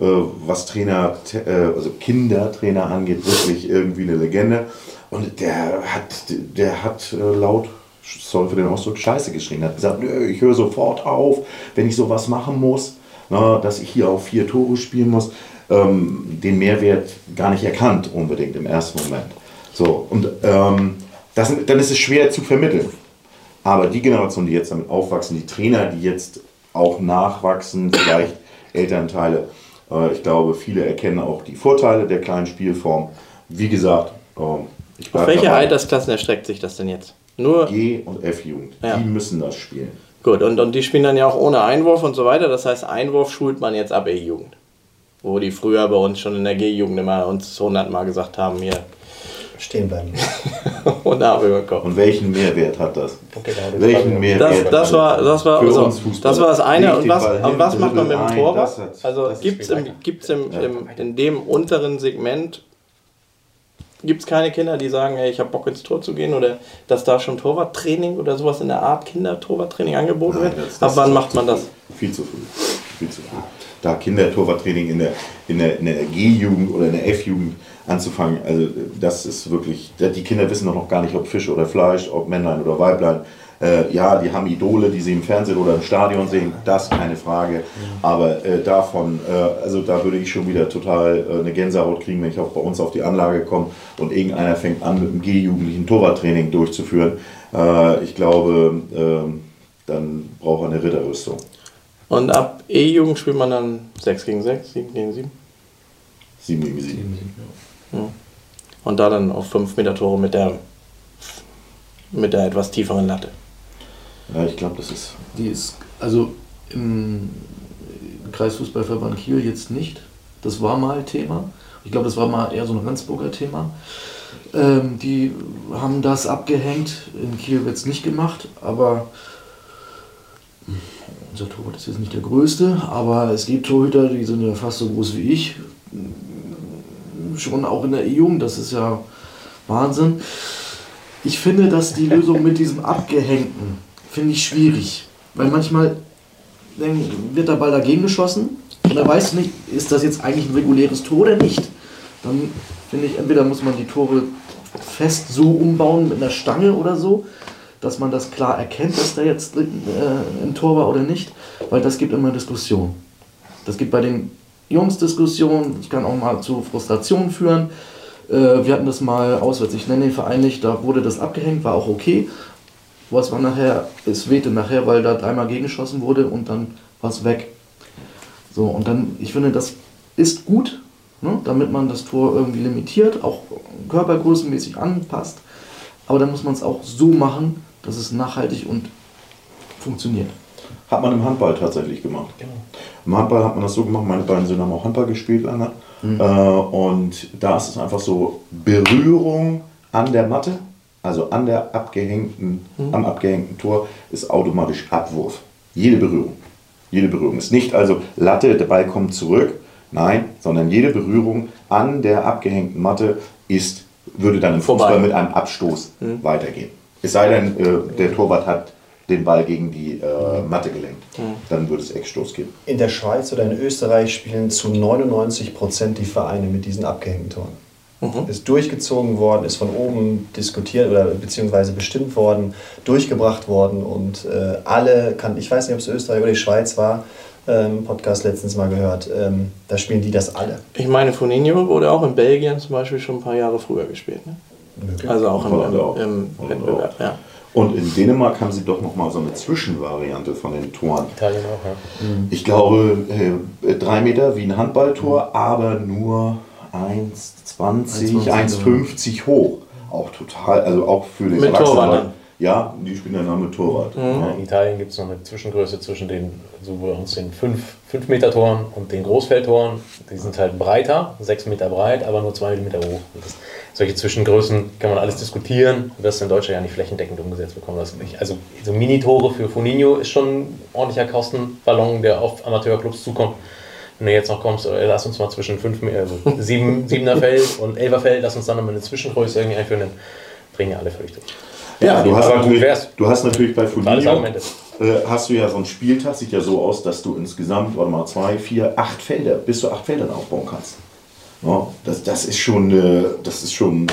äh, was Trainer, äh, also Kindertrainer angeht, wirklich irgendwie eine Legende. Und der hat, der hat äh, laut, sorry für den Ausdruck, Scheiße geschrien. Hat gesagt, "Nö, ich höre sofort auf, wenn ich sowas machen muss, na, dass ich hier auf vier Tore spielen muss. Ähm, den Mehrwert gar nicht erkannt unbedingt im ersten Moment. So, und ähm, das, dann ist es schwer zu vermitteln. Aber die Generation, die jetzt damit aufwachsen, die Trainer, die jetzt auch nachwachsen, vielleicht Elternteile, äh, ich glaube, viele erkennen auch die Vorteile der kleinen Spielform. Wie gesagt, ähm, ich Auf welche dabei. Altersklassen erstreckt sich das denn jetzt? Nur, G- und F-Jugend, Ja. die müssen das spielen. gut, und, und die spielen dann ja auch ohne Einwurf und so weiter. Das heißt, Einwurf schult man jetzt ab E-Jugend. Wo die früher bei uns schon in der G-Jugend immer uns hundertmal gesagt haben, hier, Stehen bleiben. *laughs* und da über Kopf. Und welchen Mehrwert hat das? Okay, genau, das welchen Mehrwert Das, das war das war Für also, das war das eine und was, und was macht man mit dem ein, Torwart? das Also gibt es viel im, weiter. gibt's im, im, in dem unteren Segment gibt es keine Kinder, die sagen, ey, ich habe Bock ins Tor zu gehen oder dass da schon Torwarttraining oder sowas in der Art Kinder-Torwarttraining angeboten Nein, wird? das- Ab das wann ist macht man das? Viel zu früh. Viel zu früh. Da Kindertorwarttraining in der, in der, der G-Jugend oder in der F-Jugend anzufangen, also das ist wirklich, die Kinder wissen doch noch gar nicht, ob Fisch oder Fleisch, ob Männlein oder Weiblein. Äh, ja, die haben Idole, die sie im Fernsehen oder im Stadion sehen, das keine Frage. Aber äh, davon, äh, also da würde ich schon wieder total äh, eine Gänsehaut kriegen, wenn ich auch bei uns auf die Anlage komme und irgendeiner fängt an, mit einem G-Jugendlichen Torwarttraining durchzuführen. Äh, ich glaube, ähm, dann braucht er eine Ritterrüstung. Und ab E-Jugend spielt man dann 6 gegen 6, 7 gegen 7. 7 gegen 7. Und da dann auf 5 Meter Tore mit der, mit der etwas tieferen Latte. Ja, ich glaube, das ist. Die ist, also im Kreisfußballverband Kiel jetzt nicht. Das war mal Thema. Ich glaube, das war mal eher so ein Rendsburger Thema. Ähm, die haben das abgehängt. In Kiel wird es nicht gemacht, aber unser Torwart ist jetzt nicht der größte, aber es gibt Torhüter, die sind ja fast so groß wie ich. Schon auch in der E-Jugend, das ist ja Wahnsinn. Ich finde, dass die Lösung mit diesem Abgehängten, finde ich schwierig. Weil manchmal wird der Ball dagegen geschossen und er weiß nicht, ist das jetzt eigentlich ein reguläres Tor oder nicht. Dann finde ich, entweder muss man die Tore fest so umbauen mit einer Stange oder so, dass man das klar erkennt, dass da jetzt äh, ein Tor war oder nicht, weil das gibt immer Diskussion. Das gibt bei den Jungs Diskussionen, das kann auch mal zu Frustration führen. Äh, wir hatten das mal auswärts, ich nenne den Verein nicht, da wurde das abgehängt, war auch okay. Was war nachher, es wehte nachher, weil da dreimal gegengeschossen wurde und dann war es weg. So, und dann, ich finde, das ist gut, ne, damit man das Tor irgendwie limitiert, auch körpergrößenmäßig anpasst. Aber dann muss man es auch so machen, dass es nachhaltig und funktioniert. Hat man im Handball tatsächlich gemacht. Im Handball hat man das so gemacht, meine beiden Söhne haben auch Handball gespielt lange. Äh, und da ist es einfach so, Berührung an der Matte, also an der abgehängten, am abgehängten Tor, ist automatisch Abwurf. Jede Berührung. Jede Berührung ist nicht also Latte, der Ball kommt zurück. Nein, sondern jede Berührung an der abgehängten Matte ist, würde dann im Vorbei. Fußball mit einem Abstoß weitergehen. Es sei denn, äh, der Torwart hat den Ball gegen die äh, Matte gelenkt. Dann würde es Eckstoß geben. In der Schweiz oder in Österreich spielen zu 99 Prozent die Vereine mit diesen abgehängten Toren. Ist durchgezogen worden, ist von oben diskutiert oder beziehungsweise bestimmt worden, durchgebracht worden und äh, alle kann, ich weiß nicht, ob es Österreich oder die Schweiz war, ähm, Podcast letztens mal gehört, ähm, da spielen die das alle. Ich meine, Funinho wurde auch in Belgien zum Beispiel schon ein paar Jahre früher gespielt. Ne? Also auch im, Holland auch. im, im Holland Wettbewerb. auch. Ja. Und in Dänemark haben sie doch noch mal so eine Zwischenvariante von den Toren. Italien auch, ja. Ich glaube, äh, drei Meter wie ein Handballtor, aber nur 1,20, 1,50 hoch. Auch total, also auch für den Mit Torwart dann? Ja, die spielen dann auch mit Torwart. Ja. In Italien gibt es noch eine Zwischengröße zwischen den, so bei uns den 5 Meter Toren und den Großfeldtoren. Die sind halt breiter, 6 Meter breit, aber nur 2 Meter hoch. Das, solche Zwischengrößen kann man alles diskutieren. Das ist in Deutschland ja nicht flächendeckend umgesetzt bekommen. Das nicht. Also so Minitore für Foninho ist schon ein ordentlicher Kostenballon, der auf Amateurclubs zukommt. Wenn du jetzt noch kommst, äh, lass uns mal zwischen 5 also 7, 7er Feld und 11er Feld, lass uns dann nochmal eine Zwischengröße irgendwie einführen, dann bringen ja alle völlig durch. Ja, du hast, du hast natürlich bei Foligno, äh, hast du ja so einen Spieltag, sieht ja so aus, dass du insgesamt, warte mal, zwei, vier, acht Felder, bis zu acht Feldern aufbauen kannst. Ja, das, das ist schon, äh, das ist schon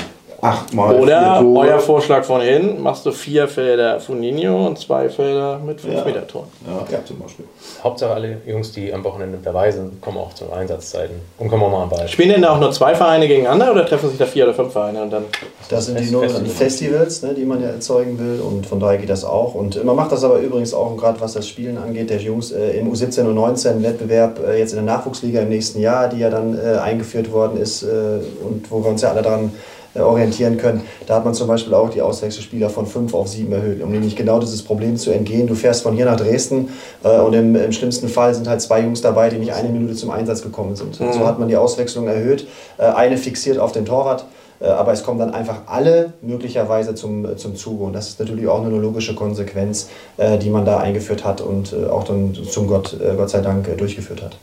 achtmal Oder euer Vorschlag von hinten, machst du vier Felder Funinho und zwei Felder mit 5 Ja. Meter Toren. Ja, zum Beispiel. Hauptsache alle Jungs, die am Wochenende dabei sind, kommen auch zu Einsatzzeiten und kommen auch mal am Ball. Spielen denn da auch nur zwei Vereine gegeneinander oder treffen sich da vier oder fünf Vereine und dann Das sind die sogenannten Festivals. Ne, die man ja erzeugen will und von daher geht das auch. Und man macht das aber übrigens auch, gerade was das Spielen angeht, der Jungs äh, im U17 und 19 Wettbewerb äh, jetzt in der Nachwuchsliga im nächsten Jahr, die ja dann äh, eingeführt worden ist äh, und wo wir uns ja alle daran äh, orientieren können. Da hat man zum Beispiel auch die Auswechselspieler von 5 auf 7 erhöht, um nämlich genau dieses Problem zu entgehen. Du fährst von hier nach Dresden äh, und im, im schlimmsten Fall sind halt zwei Jungs dabei, die nicht eine Minute zum Einsatz gekommen sind. Mhm. So hat man die Auswechslung erhöht, äh, eine fixiert auf den Torwart. Äh, Aber es kommen dann einfach alle möglicherweise zum, äh, zum Zuge. Und das ist natürlich auch eine logische Konsequenz, äh, die man da eingeführt hat und äh, auch dann zum Gott, äh, Gott sei Dank äh, durchgeführt hat.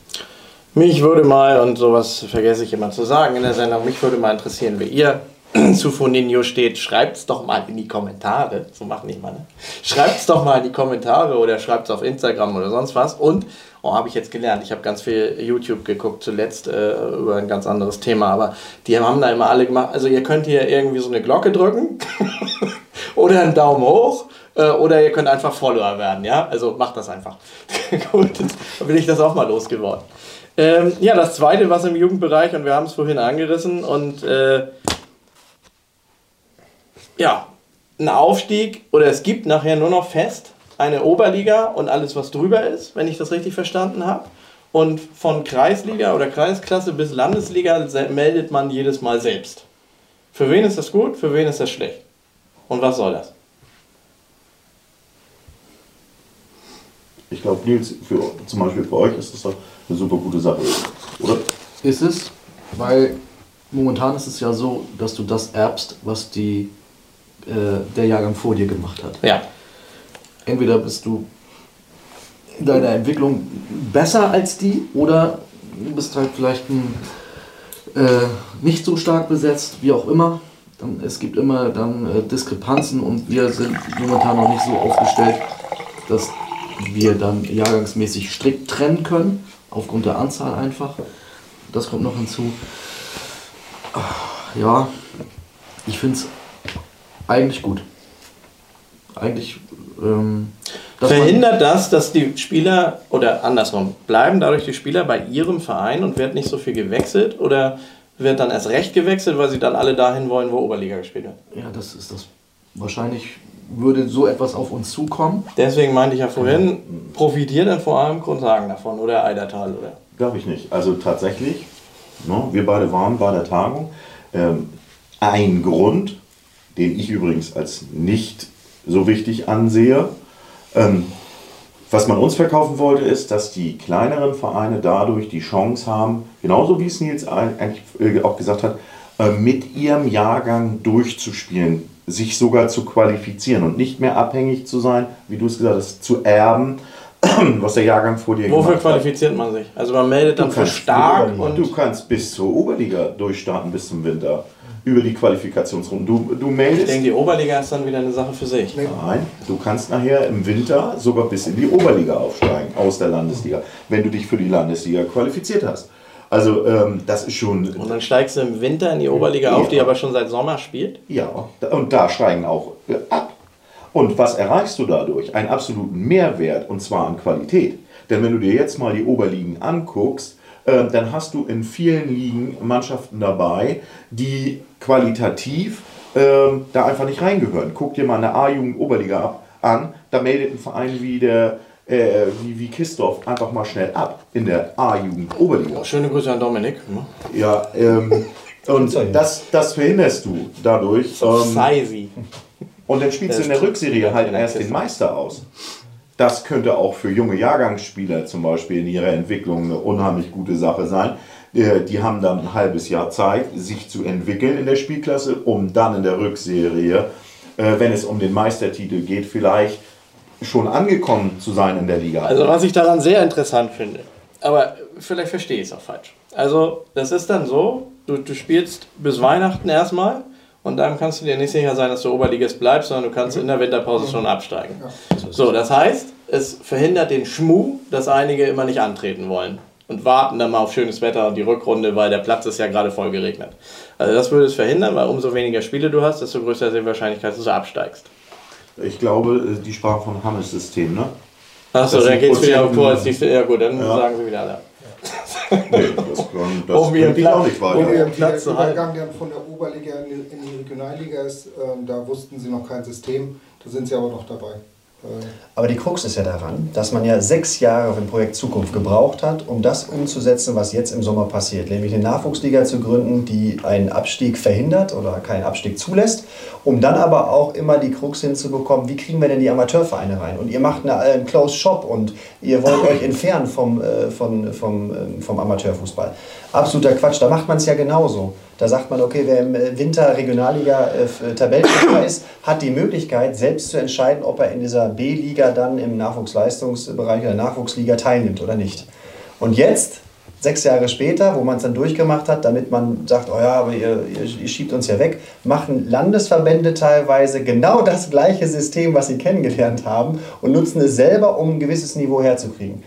Mich würde mal, und sowas vergesse ich immer zu sagen in der Sendung, mich würde mal interessieren, wie ihr *clears throat* zu Foninho steht. Schreibt es doch mal in die Kommentare. So machen die mal, ne? Schreibt es doch mal in die Kommentare oder schreibt es auf Instagram oder sonst was. Und, oh, habe ich jetzt gelernt, ich habe ganz viel YouTube geguckt, zuletzt äh, über ein ganz anderes Thema, aber die haben da immer alle gemacht, also ihr könnt hier irgendwie so eine Glocke drücken *laughs* oder einen Daumen hoch. äh, Oder ihr könnt einfach Follower werden, ja? Also macht das einfach. *laughs* Gut, dann bin ich das auch mal losgeworden. Ähm, ja, das zweite, was im Jugendbereich, und wir haben es vorhin angerissen, und äh, ja, ein Aufstieg, oder es gibt nachher nur noch fest eine Oberliga und alles, was drüber ist, wenn ich das richtig verstanden habe. Und von Kreisliga oder Kreisklasse bis Landesliga meldet man jedes Mal selbst. Für wen ist das gut, für wen ist das schlecht? Und was soll das? Ich glaube, Nils, für, zum Beispiel für euch ist das doch eine super gute Sache, oder? Ist es, weil momentan ist es ja so, dass du das erbst, was die, äh, der Jahrgang vor dir gemacht hat. Ja. Entweder bist du in deiner Entwicklung besser als die oder du bist halt vielleicht ein, äh, nicht so stark besetzt, wie auch immer. Dann, es gibt immer dann äh, Diskrepanzen und wir sind momentan noch nicht so aufgestellt, dass wir dann jahrgangsmäßig strikt trennen können, aufgrund der Anzahl einfach. Das kommt noch hinzu. Ja, ich finde es eigentlich gut. Eigentlich. Ähm, Verhindert das, dass die Spieler, oder andersrum, bleiben dadurch die Spieler bei ihrem Verein und wird nicht so viel gewechselt? Oder wird dann erst recht gewechselt, weil sie dann alle dahin wollen, wo Oberliga gespielt wird? Ja, das ist das. Wahrscheinlich würde so etwas auf uns zukommen. Deswegen meinte ich ja vorhin, profitiert dann vor allem Grundhagen davon oder Eidertal oder? Glaube ich nicht. Also tatsächlich, ne, wir beide waren bei der Tagung. Ähm, ein Grund, den ich übrigens als nicht so wichtig ansehe, ähm, was man uns verkaufen wollte, ist, dass die kleineren Vereine dadurch die Chance haben, genauso wie es Nils eigentlich äh, auch gesagt hat, äh, mit ihrem Jahrgang durchzuspielen, sich sogar zu qualifizieren und nicht mehr abhängig zu sein, wie du es gesagt hast, zu erben, *clears throat* was der Jahrgang vor dir Wofür gemacht hat. qualifiziert man sich? Also man meldet dann für stark und Du kannst bis zur Oberliga durchstarten, bis zum Winter. Über die Qualifikationsrunden. Du, du ich meldest. denke, die Oberliga ist dann wieder eine Sache für sich. Nein, du kannst nachher im Winter sogar bis in die Oberliga aufsteigen, aus der Landesliga, wenn du dich für die Landesliga qualifiziert hast. Also, ähm, das ist schon. Und dann steigst du im Winter in die Oberliga auf, die Ja. aber schon seit Sommer spielt. Ja, und da steigen auch äh, ab. Und was erreichst du dadurch? Einen absoluten Mehrwert und zwar an Qualität. Denn wenn du dir jetzt mal die Oberligen anguckst, äh, dann hast du in vielen Ligen Mannschaften dabei, die qualitativ ähm, da einfach nicht reingehören. Guck dir mal eine A-Jugend Oberliga ab, an, da meldet ein Verein wie der äh, wie, wie Kistorf einfach mal schnell ab in der A-Jugend Oberliga. Schöne Grüße an Dominik. ne? Ja, ähm, *laughs* und das, das verhinderst du dadurch. Ähm, und dann spielst du in der Rückserie halt erst den Meister aus. Das könnte auch für junge Jahrgangsspieler zum Beispiel in ihrer Entwicklung eine unheimlich gute Sache sein. Äh, Die haben dann ein halbes Jahr Zeit, sich zu entwickeln in der Spielklasse, um dann in der Rückserie, äh, wenn es um den Meistertitel geht, vielleicht schon angekommen zu sein in der Liga. Also was ich daran sehr interessant finde, aber vielleicht verstehe ich es auch falsch. Also das ist dann so, du, du spielst bis Weihnachten erstmal und dann kannst du dir nicht sicher sein, dass du Oberligist bleibst, sondern du kannst in der Winterpause schon absteigen. So, das heißt, es verhindert den Schmuh, dass einige immer nicht antreten wollen und warten dann mal auf schönes Wetter und die Rückrunde, weil der Platz ist ja gerade voll geregnet. Also das würde es verhindern, weil umso weniger Spiele du hast, desto größer ist die Wahrscheinlichkeit, dass du absteigst. Ich glaube, äh, die sprachen von Hammes-System, ne? Achso, dann geht es wieder als die. Ja gut, dann Ja. sagen sie wieder alle. Nee, das, *laughs* kann, das Um ihren Platz- nicht um weiter. ihren Der Platz halten. Übergang dann von der Oberliga in die, in die Regionalliga ist, ähm, da wussten sie noch kein System, da sind sie aber noch dabei. Äh, Aber die Krux ist ja daran, dass man ja sechs Jahre für ein Projekt Zukunft gebraucht hat, um das umzusetzen, was jetzt im Sommer passiert. Nämlich eine Nachwuchsliga zu gründen, die einen Abstieg verhindert oder keinen Abstieg zulässt, um dann aber auch immer die Krux hinzubekommen, wie kriegen wir denn die Amateurvereine rein? Und ihr macht eine, einen Closed Shop und ihr wollt euch entfernen vom, äh, von, vom, ähm, vom Amateurfußball. Absoluter Quatsch, da macht man es ja genauso. Da sagt man, okay, wer im Winter Regionalliga äh, Tabellenführer *coughs* ist, hat die Möglichkeit, selbst zu entscheiden, ob er in dieser B-Liga dann im Nachwuchsleistungsbereich oder Nachwuchsliga teilnimmt oder nicht. Und jetzt, sechs Jahre später, wo man es dann durchgemacht hat, damit man sagt, oh ja, aber ihr, ihr, ihr schiebt uns ja weg, machen Landesverbände teilweise genau das gleiche System, was sie kennengelernt haben und nutzen es selber, um ein gewisses Niveau herzukriegen.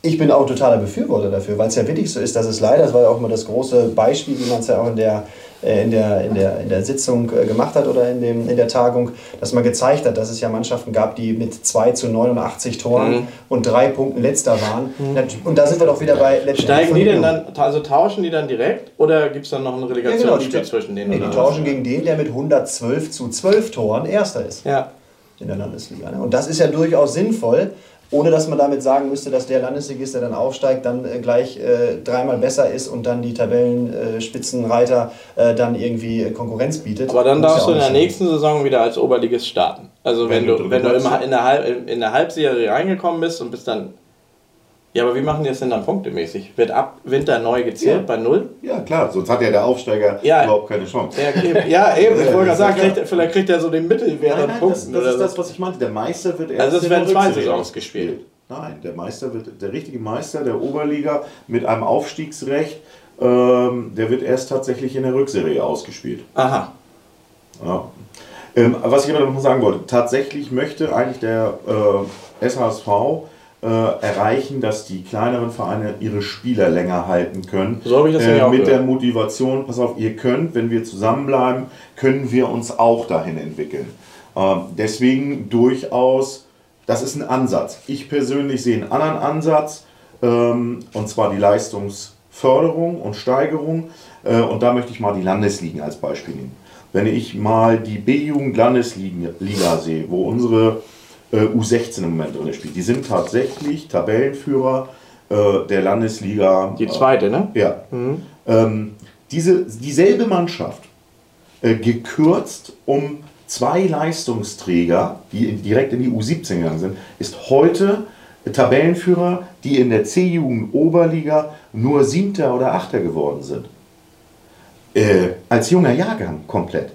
Ich bin auch totaler Befürworter dafür, weil es ja wirklich so ist, dass es leider, das war ja auch mal das große Beispiel, wie man es ja auch in der, äh, in der, in der, in der Sitzung äh, gemacht hat oder in, dem, in der Tagung, dass man gezeigt hat, dass es ja Mannschaften gab, die mit 2 zu 89 Toren Mhm. und drei Punkten letzter waren. Und da sind wir doch wieder bei letztendlich Steigen die den denn dann, also tauschen die dann direkt oder gibt es dann noch ein Ja, genau, zwischen denen? nee, die tauschen gegen den, der mit 112 zu 12 Toren Erster ist Ja. in der Landesliga. Ne? Und das ist ja durchaus sinnvoll, ohne dass man damit sagen müsste, dass der Landesligist, der dann aufsteigt, dann äh, gleich äh, dreimal besser ist und dann die Tabellenspitzenreiter äh, dann irgendwie äh, Konkurrenz bietet. Aber dann darfst ja du auch in der nächsten Saison wieder als Oberligist starten. Also wenn, Wenn du du, wenn du im, bleibst. in, der Halb, in der Halbserie reingekommen bist und bist dann. Ja, aber wie machen die das denn dann punktemäßig? Wird ab Winter neu gezählt Ja. bei null? Ja, klar, sonst hat ja der Aufsteiger Ja. überhaupt keine Chance. Ja, eben, ja, eben ich wollte gerade sagen, kriegt, vielleicht kriegt er so den Mittelwert Nein, an nein, das, Punkten das oder ist so. das, was ich meinte. Der Meister wird erst Also es in der werden zwei Rückserie Saisons gespielt. Nein, der Meister wird, der richtige Meister der Oberliga mit einem Aufstiegsrecht, ähm, der wird erst tatsächlich in der Rückserie ausgespielt. Aha. Ja. Ähm, was ich aber noch sagen wollte, tatsächlich möchte eigentlich der äh, SHSV erreichen, dass die kleineren Vereine ihre Spieler länger halten können. So habe ich das äh, auch Mit der gehört. Motivation, pass auf, ihr könnt, wenn wir zusammenbleiben, können wir uns auch dahin entwickeln. Ähm, deswegen durchaus, das ist ein Ansatz. Ich persönlich sehe einen anderen Ansatz, ähm, und zwar die Leistungsförderung und Steigerung. Äh, und da möchte ich mal die Landesligen als Beispiel nehmen. Wenn ich mal die B-Jugend-Landesliga Liga sehe, wo unsere äh, U16 im Moment drin spielt, die sind tatsächlich Tabellenführer äh, der Landesliga. Die zweite, ne? Äh, ja. Ähm, diese, dieselbe Mannschaft, äh, gekürzt um zwei Leistungsträger, die in, direkt in die U17 gegangen sind, ist heute Tabellenführer, die in der C-Jugend Oberliga nur Siebter oder Achter geworden sind. Äh, als junger Jahrgang komplett.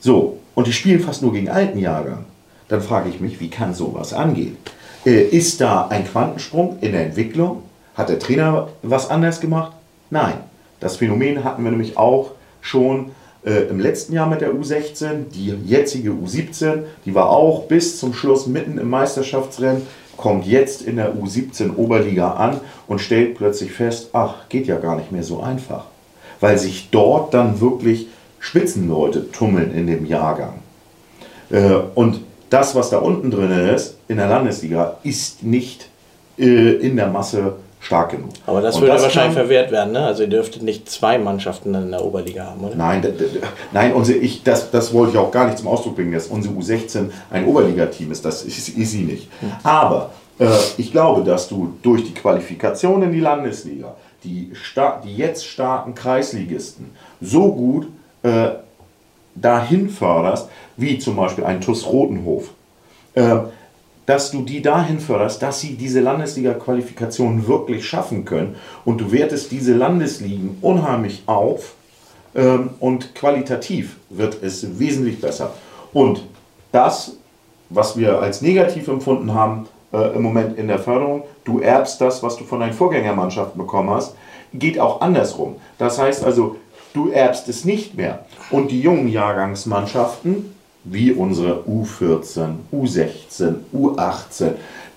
So, und die spielen fast nur gegen alten Jahrgang. Dann frage ich mich, wie kann sowas angehen? Äh, ist da ein Quantensprung in der Entwicklung? Hat der Trainer was anders gemacht? Nein. Das Phänomen hatten wir nämlich auch schon äh, im letzten Jahr mit der U16. Die jetzige U17, die war auch bis zum Schluss mitten im Meisterschaftsrennen, kommt jetzt in der U17 Oberliga an und stellt plötzlich fest, ach, geht ja gar nicht mehr so einfach. Weil sich dort dann wirklich Spitzenleute tummeln in dem Jahrgang. Äh, und das, was da unten drin ist, in der Landesliga, ist nicht äh, in der Masse stark genug. Aber das Und würde wahrscheinlich kann- verwehrt werden, ne? Also ihr dürftet nicht zwei Mannschaften in der Oberliga haben, oder? Nein, nein unsere, ich, das, das wollte ich auch gar nicht zum Ausdruck bringen, dass unsere U16 ein Oberligateam ist. Das ist, ist sie nicht. Aber äh, ich glaube, dass du durch die Qualifikation in die Landesliga die, sta die jetzt starken Kreisligisten so gut äh, dahin förderst, wie zum Beispiel ein TuS Rotenhof, äh, dass du die dahin förderst, dass sie diese Landesliga-Qualifikation wirklich schaffen können und du wertest diese Landesligen unheimlich auf ähm, und qualitativ wird es wesentlich besser. Und das, was wir als negativ empfunden haben äh, im Moment in der Förderung, du erbst das, was du von deinen Vorgängermannschaften bekommen hast, geht auch andersrum. Das heißt also, du erbst es nicht mehr. Und die jungen Jahrgangsmannschaften, wie unsere U14, U16, U18,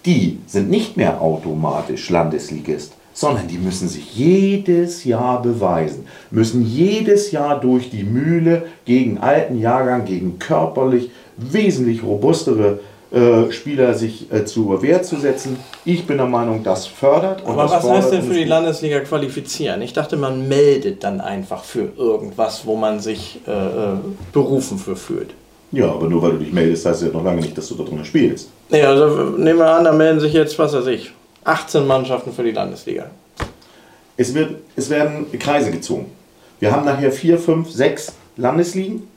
die sind nicht mehr automatisch Landesligist, sondern die müssen sich jedes Jahr beweisen, müssen jedes Jahr durch die Mühle gegen alten Jahrgang, gegen körperlich wesentlich robustere äh, Spieler sich äh, zur Wehr zu setzen. Ich bin der Meinung, das fördert. Und Aber das was heißt denn für die. Landesliga qualifizieren? Ich dachte, man meldet dann einfach für irgendwas, wo man sich äh, äh, berufen für fühlt. Ja, aber nur weil du dich meldest, heißt ja noch lange nicht, dass du da drin spielst. Nee, also nehmen wir an, da melden sich jetzt, was weiß ich, 18 Mannschaften für die Landesliga. Es, wird, es werden Kreise gezogen. Wir haben nachher vier, fünf, sechs Landesligen äh,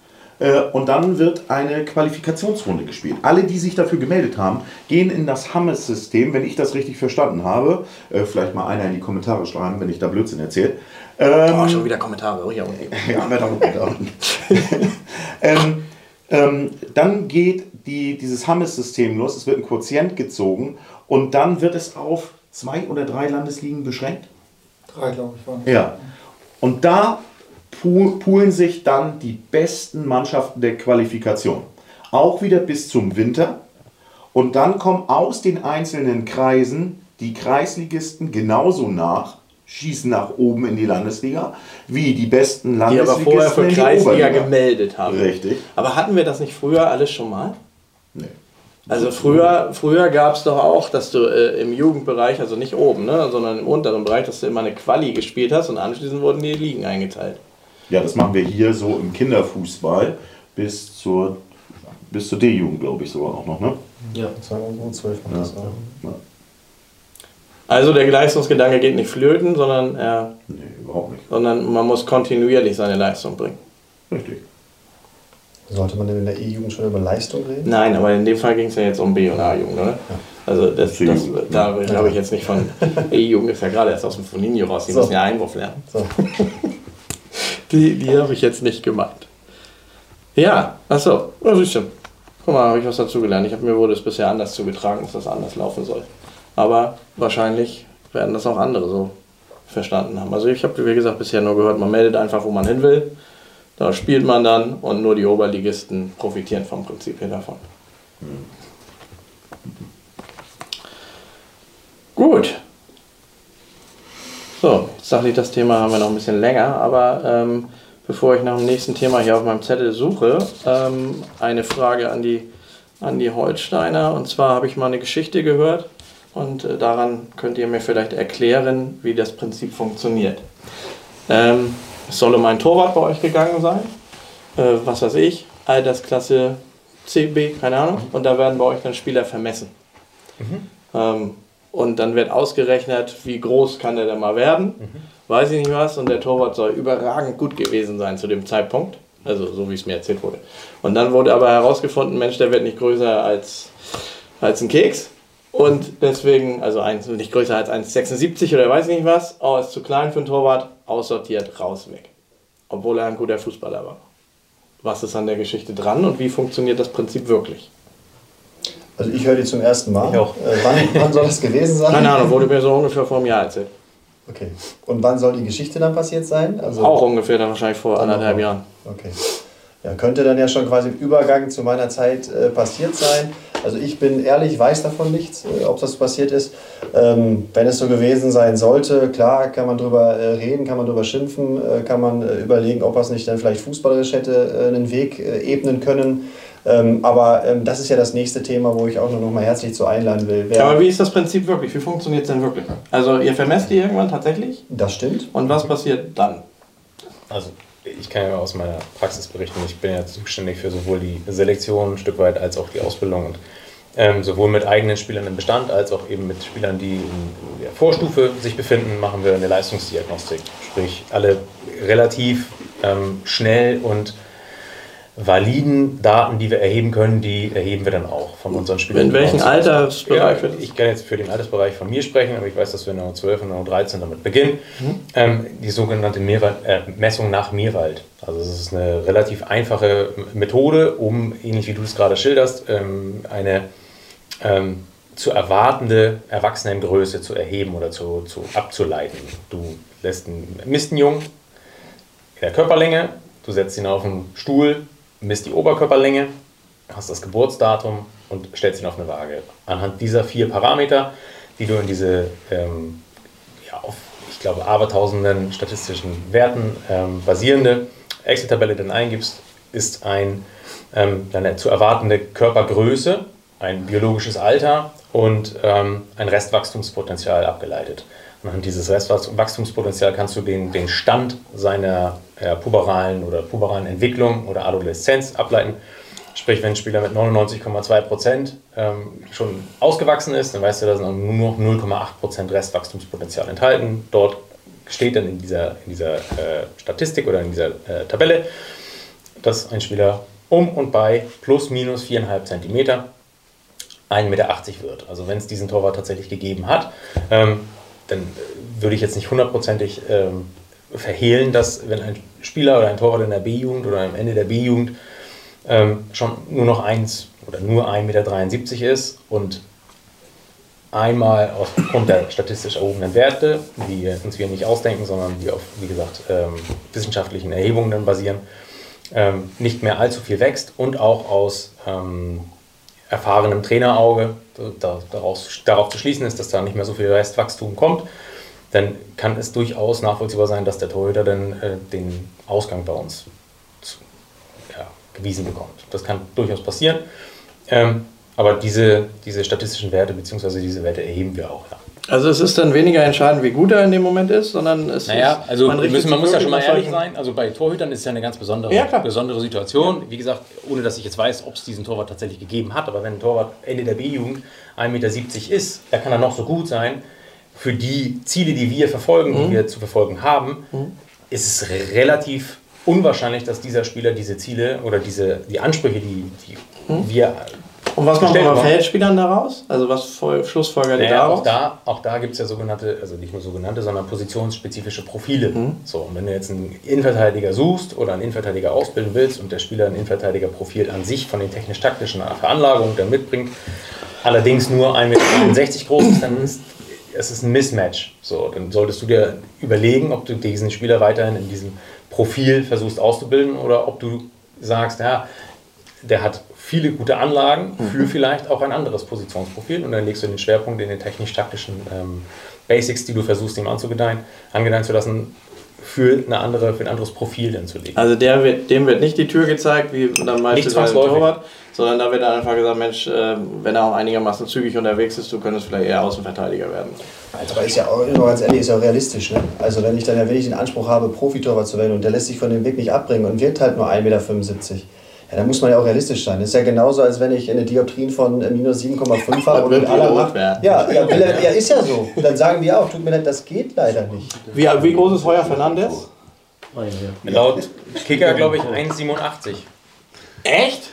und dann wird eine Qualifikationsrunde gespielt. Alle, die sich dafür gemeldet haben, gehen in das Hammes-System, wenn ich das richtig verstanden habe. Äh, vielleicht mal einer in die Kommentare schreiben, wenn ich da Blödsinn erzähle. Ähm, Oh, schon wieder Kommentare. Oh, ja, okay. *laughs* ja, gut an. *laughs* ähm, ähm, dann geht die, dieses Hammes-System los, es wird ein Quotient gezogen und dann wird es auf zwei oder drei Landesligen beschränkt. Drei, glaube ich, waren. Ja. Und da poolen sich dann die besten Mannschaften der Qualifikation. Auch wieder bis zum Winter. Und dann kommen aus den einzelnen Kreisen die Kreisligisten genauso nach, schießen nach oben in die Landesliga, wie die besten Die aber Landesligisten vorher für in die Kreisliga Oberliga. gemeldet haben. Richtig. Aber hatten wir das nicht früher alles schon mal? Nee. Also früher, früher gab es doch auch, dass du äh, im Jugendbereich, also nicht oben, ne, sondern im unteren Bereich, dass du immer eine Quali gespielt hast und anschließend wurden die Ligen eingeteilt. Ja, das machen wir hier so im Kinderfußball bis zur, bis zur D-Jugend, glaube ich, sogar auch noch. Ne? Ja. Das war U12 macht das, ja. Ja. Also der Leistungsgedanke geht nicht flöten, sondern, er, Nee, überhaupt nicht. sondern man muss kontinuierlich seine Leistung bringen. Richtig. Sollte man denn in der E-Jugend schon über Leistung reden? Nein, aber in dem Fall ging es ja jetzt um B- und A-Jugend, oder? Also das, das, C-Jugend, da habe ich jetzt nicht von E-Jugend, ist ja gerade erst aus dem Foninho raus, die So. müssen ja Einwurf lernen. So. Die, die habe ich jetzt nicht gemeint. Ja, achso, ja, siehst du. Guck mal, habe ich was dazugelernt. Ich habe mir wurde es bisher anders zugetragen, dass das anders laufen soll. Aber wahrscheinlich werden das auch andere so verstanden haben. Also ich habe, wie gesagt, bisher nur gehört, man meldet einfach, wo man hin will. Da spielt man dann und nur die Oberligisten profitieren vom Prinzip her davon. Gut. So, jetzt dachte ich, das Thema haben wir noch ein bisschen länger, aber ähm, bevor ich nach dem nächsten Thema hier auf meinem Zettel suche, ähm, eine Frage an die, an die Holsteiner. Und zwar habe ich mal eine Geschichte gehört und äh, daran könnt ihr mir vielleicht erklären, wie das Prinzip funktioniert. Ähm, es soll um einen Torwart bei euch gegangen sein, äh, was weiß ich, Altersklasse CB, keine Ahnung, und da werden bei euch dann Spieler vermessen. Ähm, und dann wird ausgerechnet, wie groß kann der denn mal werden. Weiß ich nicht was. Und der Torwart soll überragend gut gewesen sein zu dem Zeitpunkt. Also so wie es mir erzählt wurde. Und dann wurde aber herausgefunden, Mensch, der wird nicht größer als, als ein Keks. Und deswegen, also eins, nicht größer als 1,76 oder weiß ich nicht was. Oh, ist zu klein für einen Torwart. Aussortiert, raus, weg. obwohl er ein guter Fußballer war. Was ist an der Geschichte dran und wie funktioniert das Prinzip wirklich? Also ich höre die zum ersten Mal. Ich auch. Äh, wann, wann soll das gewesen sein? Keine Ahnung, wurde mir so ungefähr vor einem Jahr erzählt. Okay. Und wann soll die Geschichte dann passiert sein? Also Auch ungefähr dann wahrscheinlich vor anderthalb Jahren. Okay. Ja, könnte dann ja schon quasi im Übergang zu meiner Zeit äh, passiert sein. Also ich bin ehrlich, weiß davon nichts, äh, ob das passiert ist. Ähm, wenn es so gewesen sein sollte, klar, kann man drüber äh, reden, kann man drüber schimpfen, äh, kann man äh, überlegen, ob es nicht dann vielleicht fußballerisch hätte äh, einen Weg ebnen können. Ähm, aber ähm, das ist ja das nächste Thema, wo ich auch nur noch mal herzlich zu einladen will. Wer, Aber wie ist das Prinzip wirklich? Wie funktioniert es denn wirklich? Also ihr vermesst die irgendwann tatsächlich das stimmt. und was passiert dann? Also ich kann ja aus meiner Praxis berichten, ich bin ja zuständig für sowohl die Selektion ein Stück weit als auch die Ausbildung und ähm, sowohl mit eigenen Spielern im Bestand als auch eben mit Spielern, die in der Vorstufe sich befinden, machen wir eine Leistungsdiagnostik. Sprich, alle relativ ähm, schnell und validen Daten, die wir erheben können, die erheben wir dann auch von unseren Spielern. In welchem sind. Altersbereich Ja, ich kann jetzt für den Altersbereich von mir sprechen, aber ich weiß, dass wir in der 12 und der 13 damit beginnen. Ähm, die sogenannte Meerwald, äh, Messung nach Meerwald. Also es ist eine relativ einfache Methode, um, ähnlich wie du es gerade schilderst, ähm, eine ähm, zu erwartende Erwachsenengröße zu erheben oder zu, zu abzuleiten. Du lässt einen Jungen in der Körperlänge, du setzt ihn auf einen Stuhl, misst die Oberkörperlänge, hast das Geburtsdatum und stellst ihn auf eine Waage. Anhand dieser vier Parameter, die du in diese, ähm, ja, auf, ich glaube, abertausenden statistischen Werten ähm, basierende Excel-Tabelle dann eingibst, ist ein ähm, deine zu erwartende Körpergröße, ein biologisches Alter und ähm, ein Restwachstumspotenzial abgeleitet. Anhand dieses Restwachstumspotenzial kannst du den, den Stand seiner äh, puberalen oder puberalen Entwicklung oder Adoleszenz ableiten. Sprich, wenn ein Spieler mit 99,2 Prozent ähm, schon ausgewachsen ist, dann weißt du, da sind nur noch 0,8 Prozent Restwachstumspotenzial enthalten. Dort steht dann in dieser, in dieser äh, Statistik oder in dieser äh, Tabelle, dass ein Spieler um und bei plus minus 4,5 Zentimeter 1,80 Meter wird. Also wenn es diesen Torwart tatsächlich gegeben hat, ähm, dann äh, würde ich jetzt nicht hundertprozentig ähm, verhehlen, dass wenn ein Spieler oder ein Torwart in der B-Jugend oder am Ende der B-Jugend ähm, schon nur noch 1 oder nur 1,73 Meter ist und einmal aufgrund der statistisch erhobenen Werte, die uns wir nicht ausdenken, sondern die auf, wie gesagt, ähm, wissenschaftlichen Erhebungen dann basieren, ähm, nicht mehr allzu viel wächst und auch aus ähm, erfahrenem Trainerauge da, daraus, darauf zu schließen ist, dass da nicht mehr so viel Restwachstum kommt, dann kann es durchaus nachvollziehbar sein, dass der Torhüter dann äh, den Ausgang bei uns zu, ja, gewiesen bekommt. Das kann durchaus passieren. Ähm, aber diese, diese statistischen Werte bzw. diese Werte erheben wir auch. Ja. Also es ist dann weniger entscheidend, wie gut er in dem Moment ist, sondern es Naja, ist, also man, müssen, man muss ja schon mal ehrlich sein. Also bei Torhütern ist es ja eine ganz besondere, Ja, besondere Situation. Wie gesagt, ohne dass ich jetzt weiß, ob es diesen Torwart tatsächlich gegeben hat. Aber wenn ein Torwart Ende der B-Jugend 1,70 Meter ist, da kann er noch so gut sein. Für die Ziele, die wir verfolgen, Mhm. die wir zu verfolgen haben, ist es relativ unwahrscheinlich, dass dieser Spieler diese Ziele oder diese, die Ansprüche, die, die Mhm. wir Und was machen wir Feldspielern daraus? Also was Schlussfolgert naja, daraus? auch da, auch da gibt es ja sogenannte, also nicht nur sogenannte, sondern positionsspezifische Profile. So, und wenn du jetzt einen Innenverteidiger suchst oder einen Innenverteidiger ausbilden willst und der Spieler ein Innenverteidigerprofil an sich von den technisch-taktischen Veranlagungen der mitbringt, allerdings nur 1,61 Meter groß ist, dann ist es ist ein Mismatch. So, dann solltest du dir überlegen, ob du diesen Spieler weiterhin in diesem Profil versuchst auszubilden oder ob du sagst, ja, der hat viele gute Anlagen für vielleicht auch ein anderes Positionsprofil und dann legst du den Schwerpunkt in den technisch-taktischen ähm, Basics, die du versuchst ihm anzugedeihen, angedeihen zu lassen, für, eine andere, für ein anderes Profil dann zu legen. Also der wird, dem wird nicht die Tür gezeigt, wie dann meistens bei einem zwangsläufig. Torwart, sondern da wird dann einfach gesagt, Mensch, äh, wenn er auch einigermaßen zügig unterwegs ist, du könntest vielleicht eher Außenverteidiger werden. Aber ist ja auch, nur ganz ehrlich, ist ja auch realistisch. Ne? Also wenn ich dann ja wirklich den Anspruch habe, Profitorwart zu werden und der lässt sich von dem Weg nicht abbringen und wird halt nur 1,75 Meter, ja, dann muss man ja auch realistisch sein. Das ist ja genauso, als wenn ich eine Dioptrien von äh, minus 7,5 habe *laughs* und aller rot Macht. werden. Ja, ja, er- ja, ist ja so. Und dann sagen wir auch, tut mir leid, das geht leider nicht. Wie, wie groß ist Heuer Fernandes? Laut Kicker, glaube ich, 1,87. Echt?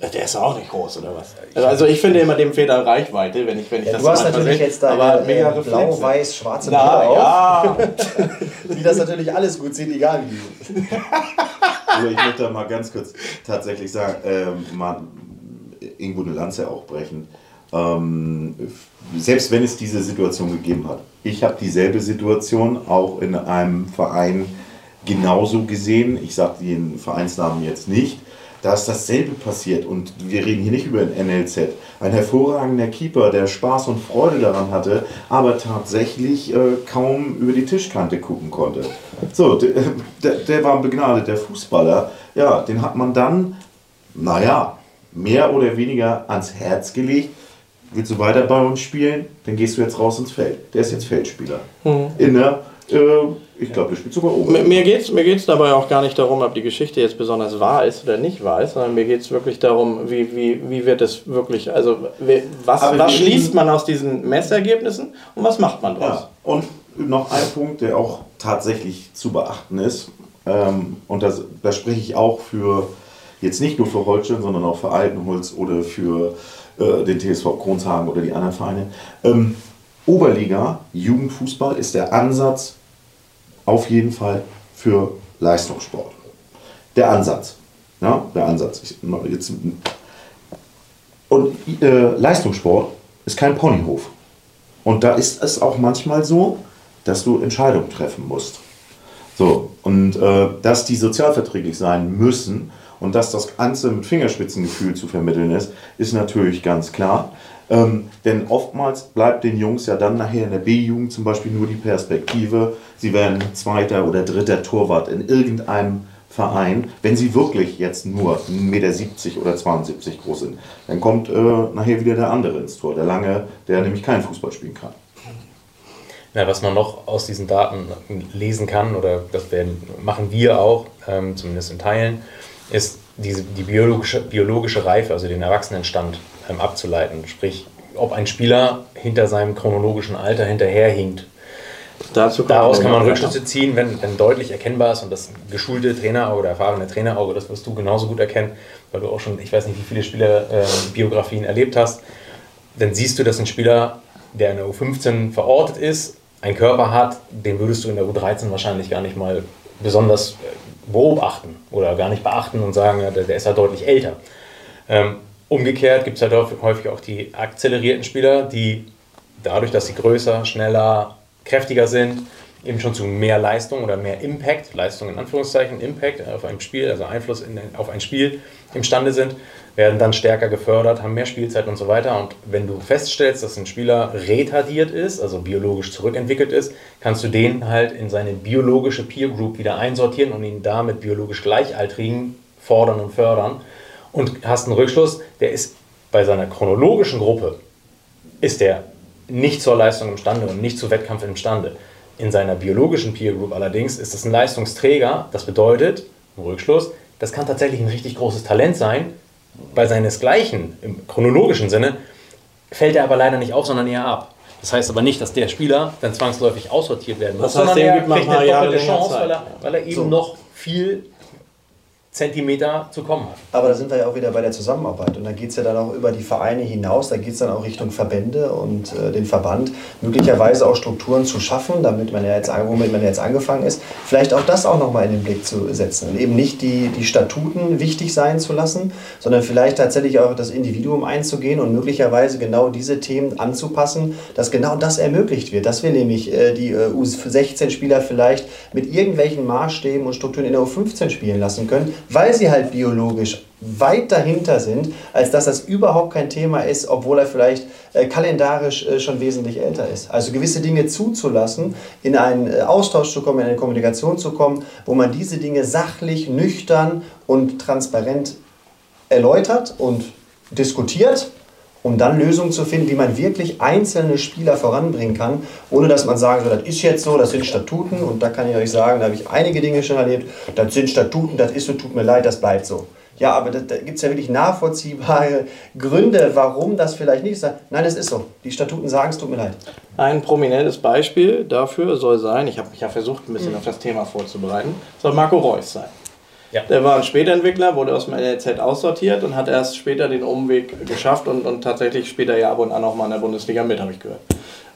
Der ist auch nicht groß, oder was? Also ich finde immer, dem fehlt an Reichweite, wenn ich, wenn ich Ja, das du hast natürlich sehe. jetzt deine Aber mega äh, blau-weiß-schwarze Brille auf, ja. *laughs* die das natürlich alles gut sieht, egal wie die sind. Also ich möchte da mal ganz kurz tatsächlich sagen, ähm, mal irgendwo eine Lanze auch brechen. Ähm, selbst wenn es diese Situation gegeben hat. Ich habe dieselbe Situation auch in einem Verein genauso gesehen. Ich sage den Vereinsnamen jetzt nicht. Da ist dasselbe passiert und wir reden hier nicht über ein NLZ. Ein hervorragender Keeper, der Spaß und Freude daran hatte, aber tatsächlich äh, kaum über die Tischkante gucken konnte. So, der, der, der war ein begnadeter Fußballer. Ja, den hat man dann, naja, mehr oder weniger ans Herz gelegt. Willst du weiter bei uns spielen? Dann gehst du jetzt raus ins Feld. Der ist jetzt Feldspieler. In der, äh, ich glaube, der spielt sogar oben. Mir- Mir geht es mir geht's dabei auch gar nicht darum, ob die Geschichte jetzt besonders wahr ist oder nicht wahr ist, sondern mir geht es wirklich darum, wie, wie, wie wird es wirklich, also was, Aber was schließt man aus diesen Messergebnissen und was macht man draus? Ja, und noch ein Punkt, der auch tatsächlich zu beachten ist, ähm, und das, da spreche ich auch für, jetzt nicht nur für Holstein, sondern auch für Altenholz oder für äh, den TSV Kronshagen oder die anderen Vereine. Ähm, Oberliga, Jugendfußball ist der Ansatz auf jeden Fall für Leistungssport. Der Ansatz. Ja, der Ansatz. Ich, jetzt, und äh, Leistungssport ist kein Ponyhof. Und da ist es auch manchmal so, dass du Entscheidungen treffen musst. So, und äh, dass die sozialverträglich sein müssen und dass das Ganze mit Fingerspitzengefühl zu vermitteln ist, ist natürlich ganz klar. Ähm, denn oftmals bleibt den Jungs ja dann nachher in der B-Jugend zum Beispiel nur die Perspektive, sie werden zweiter oder dritter Torwart in irgendeinem Verein, wenn sie wirklich jetzt nur 1,70 Meter oder 72 groß sind. Dann kommt äh, nachher wieder der andere ins Tor, der Lange, der nämlich keinen Fußball spielen kann. Ja, was man noch aus diesen Daten lesen kann, oder das werden, machen wir auch, ähm, zumindest in Teilen, ist diese, die biologische, biologische Reife, also den Erwachsenenstand ähm, abzuleiten. Sprich, ob ein Spieler hinter seinem chronologischen Alter hinterherhinkt. Dazu Daraus kann man. Rückschlüsse ziehen, wenn, wenn deutlich erkennbar ist und das geschulte Trainerauge oder erfahrene Trainerauge, das wirst du genauso gut erkennen, weil du auch schon, ich weiß nicht, wie viele Spielerbiografien erlebt hast, dann siehst du, dass ein Spieler, der in der U15 verortet ist, einen Körper hat, den würdest du in der U13 wahrscheinlich gar nicht mal besonders äh, beobachten oder gar nicht beachten und sagen, ja, der, ist ja deutlich älter. Ähm, umgekehrt gibt es halt häufig- auch die akzelerierten Spieler, die dadurch, dass sie größer, schneller, kräftiger sind, eben schon zu mehr Leistung oder mehr Impact, Leistung in Anführungszeichen, Impact auf ein Spiel, also Einfluss in, auf ein Spiel imstande sind, werden dann stärker gefördert, haben mehr Spielzeit und so weiter. Und wenn du feststellst, dass ein Spieler retardiert ist, also biologisch zurückentwickelt ist, kannst du den halt in seine biologische Peer Group wieder einsortieren und ihn damit biologisch Gleichaltrigen fordern und fördern. Und hast einen Rückschluss, der ist bei seiner chronologischen Gruppe ist er nicht zur Leistung imstande und nicht zu Wettkampf imstande. In seiner biologischen Peer Group allerdings ist es ein Leistungsträger. Das bedeutet, im Rückschluss, das kann tatsächlich ein richtig großes Talent sein. Bei seinesgleichen, im chronologischen Sinne, fällt er aber leider nicht auf, sondern eher ab. Das heißt aber nicht, dass der Spieler dann zwangsläufig aussortiert werden muss, Das heißt, sondern er kriegt ein eine doppelte Chance, weil er, weil er eben So. noch viel Zentimeter zu kommen hat. Aber da sind wir ja auch wieder bei der Zusammenarbeit. Und da geht es ja dann auch über die Vereine hinaus, da geht es dann auch Richtung Verbände und äh, den Verband, möglicherweise auch Strukturen zu schaffen, damit man ja jetzt, womit man jetzt angefangen ist, vielleicht auch das auch nochmal in den Blick zu setzen. Und eben nicht die, die Statuten wichtig sein zu lassen, sondern vielleicht tatsächlich auch das Individuum einzugehen und möglicherweise genau diese Themen anzupassen, dass genau das ermöglicht wird. Dass wir nämlich äh, die äh, U16-Spieler vielleicht mit irgendwelchen Maßstäben und Strukturen in der U15 spielen lassen können, weil sie halt biologisch weit dahinter sind, als dass das überhaupt kein Thema ist, obwohl er vielleicht äh, kalendarisch äh, schon wesentlich älter ist. Also gewisse Dinge zuzulassen, in einen äh, Austausch zu kommen, in eine Kommunikation zu kommen, wo man diese Dinge sachlich, nüchtern und transparent erläutert und diskutiert, um dann Lösungen zu finden, wie man wirklich einzelne Spieler voranbringen kann, ohne dass man sagen soll, das ist jetzt so, das sind Statuten und da kann ich euch sagen, da habe ich einige Dinge schon erlebt, das sind Statuten, das ist so, tut mir leid, das bleibt so. Ja, aber da, da gibt es ja wirklich nachvollziehbare *laughs* Gründe, warum das vielleicht nicht ist. Nein, es ist so. Die Statuten sagen, es tut mir leid. Ein prominentes Beispiel dafür soll sein, ich habe mich ja versucht, ein bisschen auf das Thema vorzubereiten, soll Marco Reus sein. Ja. Der war ein Spätentwickler, wurde aus dem LLZ aussortiert und hat erst später den Umweg geschafft und, und tatsächlich später ja ab und an auch mal in der Bundesliga mit, habe ich gehört.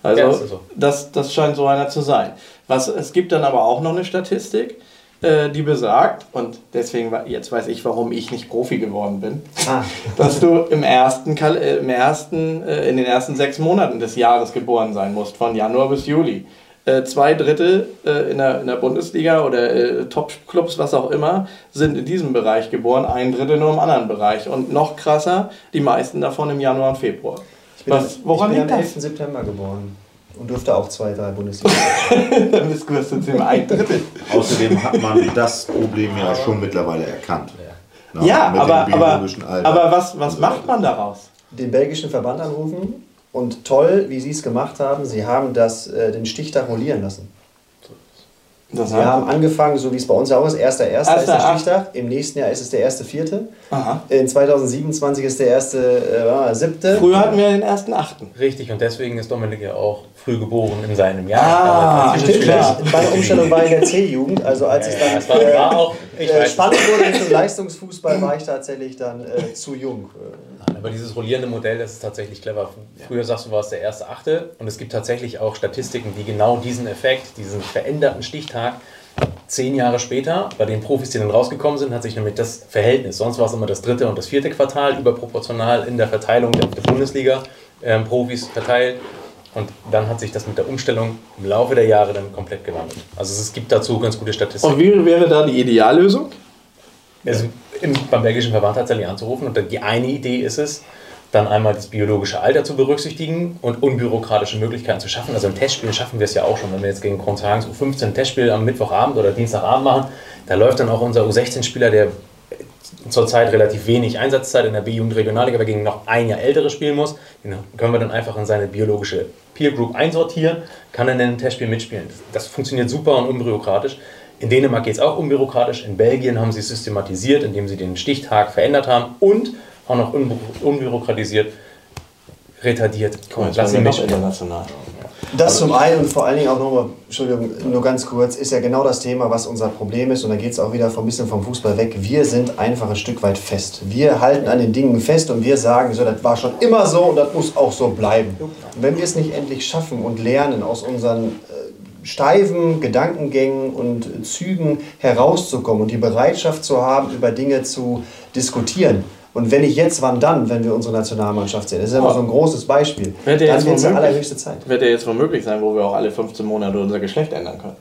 Also Ja, das so. das, das scheint so einer zu sein. Was, es gibt dann aber auch noch eine Statistik, äh, die besagt, und deswegen, jetzt weiß ich, warum ich nicht Profi geworden bin, Ah, *laughs* dass du im ersten, äh, im ersten äh, in den ersten sechs Monaten des Jahres geboren sein musst, von Januar bis Juli. Äh, zwei Drittel äh, in, der, in der Bundesliga oder äh, Top-Clubs, was auch immer, sind in diesem Bereich geboren, ein Drittel nur im anderen Bereich. Und noch krasser, die meisten davon im Januar und Februar. ich bin, Was, woran ich bin liegt am das? 11. September geboren und durfte auch zwei, drei Bundesliga. *laughs* Dann bist du jetzt im ein Drittel. Außerdem hat man das Problem ja schon mittlerweile erkannt. Na, Ja, dem aber, aber, aber was, was macht man daraus? den belgischen Verband anrufen und toll, wie sie es gemacht haben, sie haben das, äh, den Stichtag rollieren lassen. Das Sie haben angefangen, so wie es bei uns auch ist, 1.1. ist der. Stichtag, im nächsten Jahr ist es der 1.4., Aha. in 2027 ist der erste äh, siebte. Früher hatten wir den ersten Achten. Richtig, und deswegen ist Dominik ja auch früh geboren in seinem Jahr. Ah, stimmt, klar. Meine Umstellung war in der C-Jugend, also als Ja, ja, dann äh, war auch, ich äh, weiß, spannend wurde Richtung Leistungsfußball, war ich tatsächlich dann äh, zu jung. Äh, Aber dieses rollierende Modell, das ist tatsächlich clever. Früher sagst du, war es der erste Achte und es gibt tatsächlich auch Statistiken, die genau diesen Effekt, diesen veränderten Stichtag, zehn Jahre später, bei den Profis, die dann rausgekommen sind, hat sich nämlich das Verhältnis, sonst war es immer das dritte und das vierte Quartal, überproportional in der Verteilung der, der Bundesliga-Profis verteilt. Und dann hat sich das mit der Umstellung im Laufe der Jahre dann komplett gewandelt. Also es gibt dazu ganz gute Statistiken. Und wie wäre da die Ideallösung? Also im, beim belgischen Verband tatsächlich anzurufen. Und dann die eine Idee ist es, dann einmal das biologische Alter zu berücksichtigen und unbürokratische Möglichkeiten zu schaffen. Also im Testspiel schaffen wir es ja auch schon, wenn wir jetzt gegen Kronzhagens U15 ein Testspiel am Mittwochabend oder Dienstagabend machen. Da läuft dann auch unser U16-Spieler, der zurzeit relativ wenig Einsatzzeit in der B-Jugend Regionalliga, aber gegen noch ein Jahr ältere spielen muss. Den können wir dann einfach in seine biologische Peer Group einsortieren, kann dann in einem Testspiel mitspielen. Das funktioniert super und unbürokratisch. In Dänemark geht es auch unbürokratisch. In Belgien haben sie es systematisiert, indem sie den Stichtag verändert haben und auch noch unbü unbürokratisiert retardiert. Und lassen ihn mitspielen. international. Das zum einen und vor allen Dingen auch nochmal, Entschuldigung, nur ganz kurz, ist ja genau das Thema, was unser Problem ist. Und da geht es auch wieder ein bisschen vom Fußball weg. Wir sind einfach ein Stück weit fest. Wir halten an den Dingen fest und wir sagen, so, das war schon immer so und das muss auch so bleiben. Und wenn wir es nicht endlich schaffen und lernen, aus unseren äh, steifen Gedankengängen und Zügen herauszukommen und die Bereitschaft zu haben, über Dinge zu diskutieren. Und wenn nicht jetzt, wann dann, wenn wir unsere Nationalmannschaft sehen? Das ist immer so ein großes Beispiel. Wird ja Dann jetzt wird es womöglich- allerhöchste Zeit. Wird ja jetzt wohl möglich sein, wo wir auch alle 15 Monate unser Geschlecht ändern können.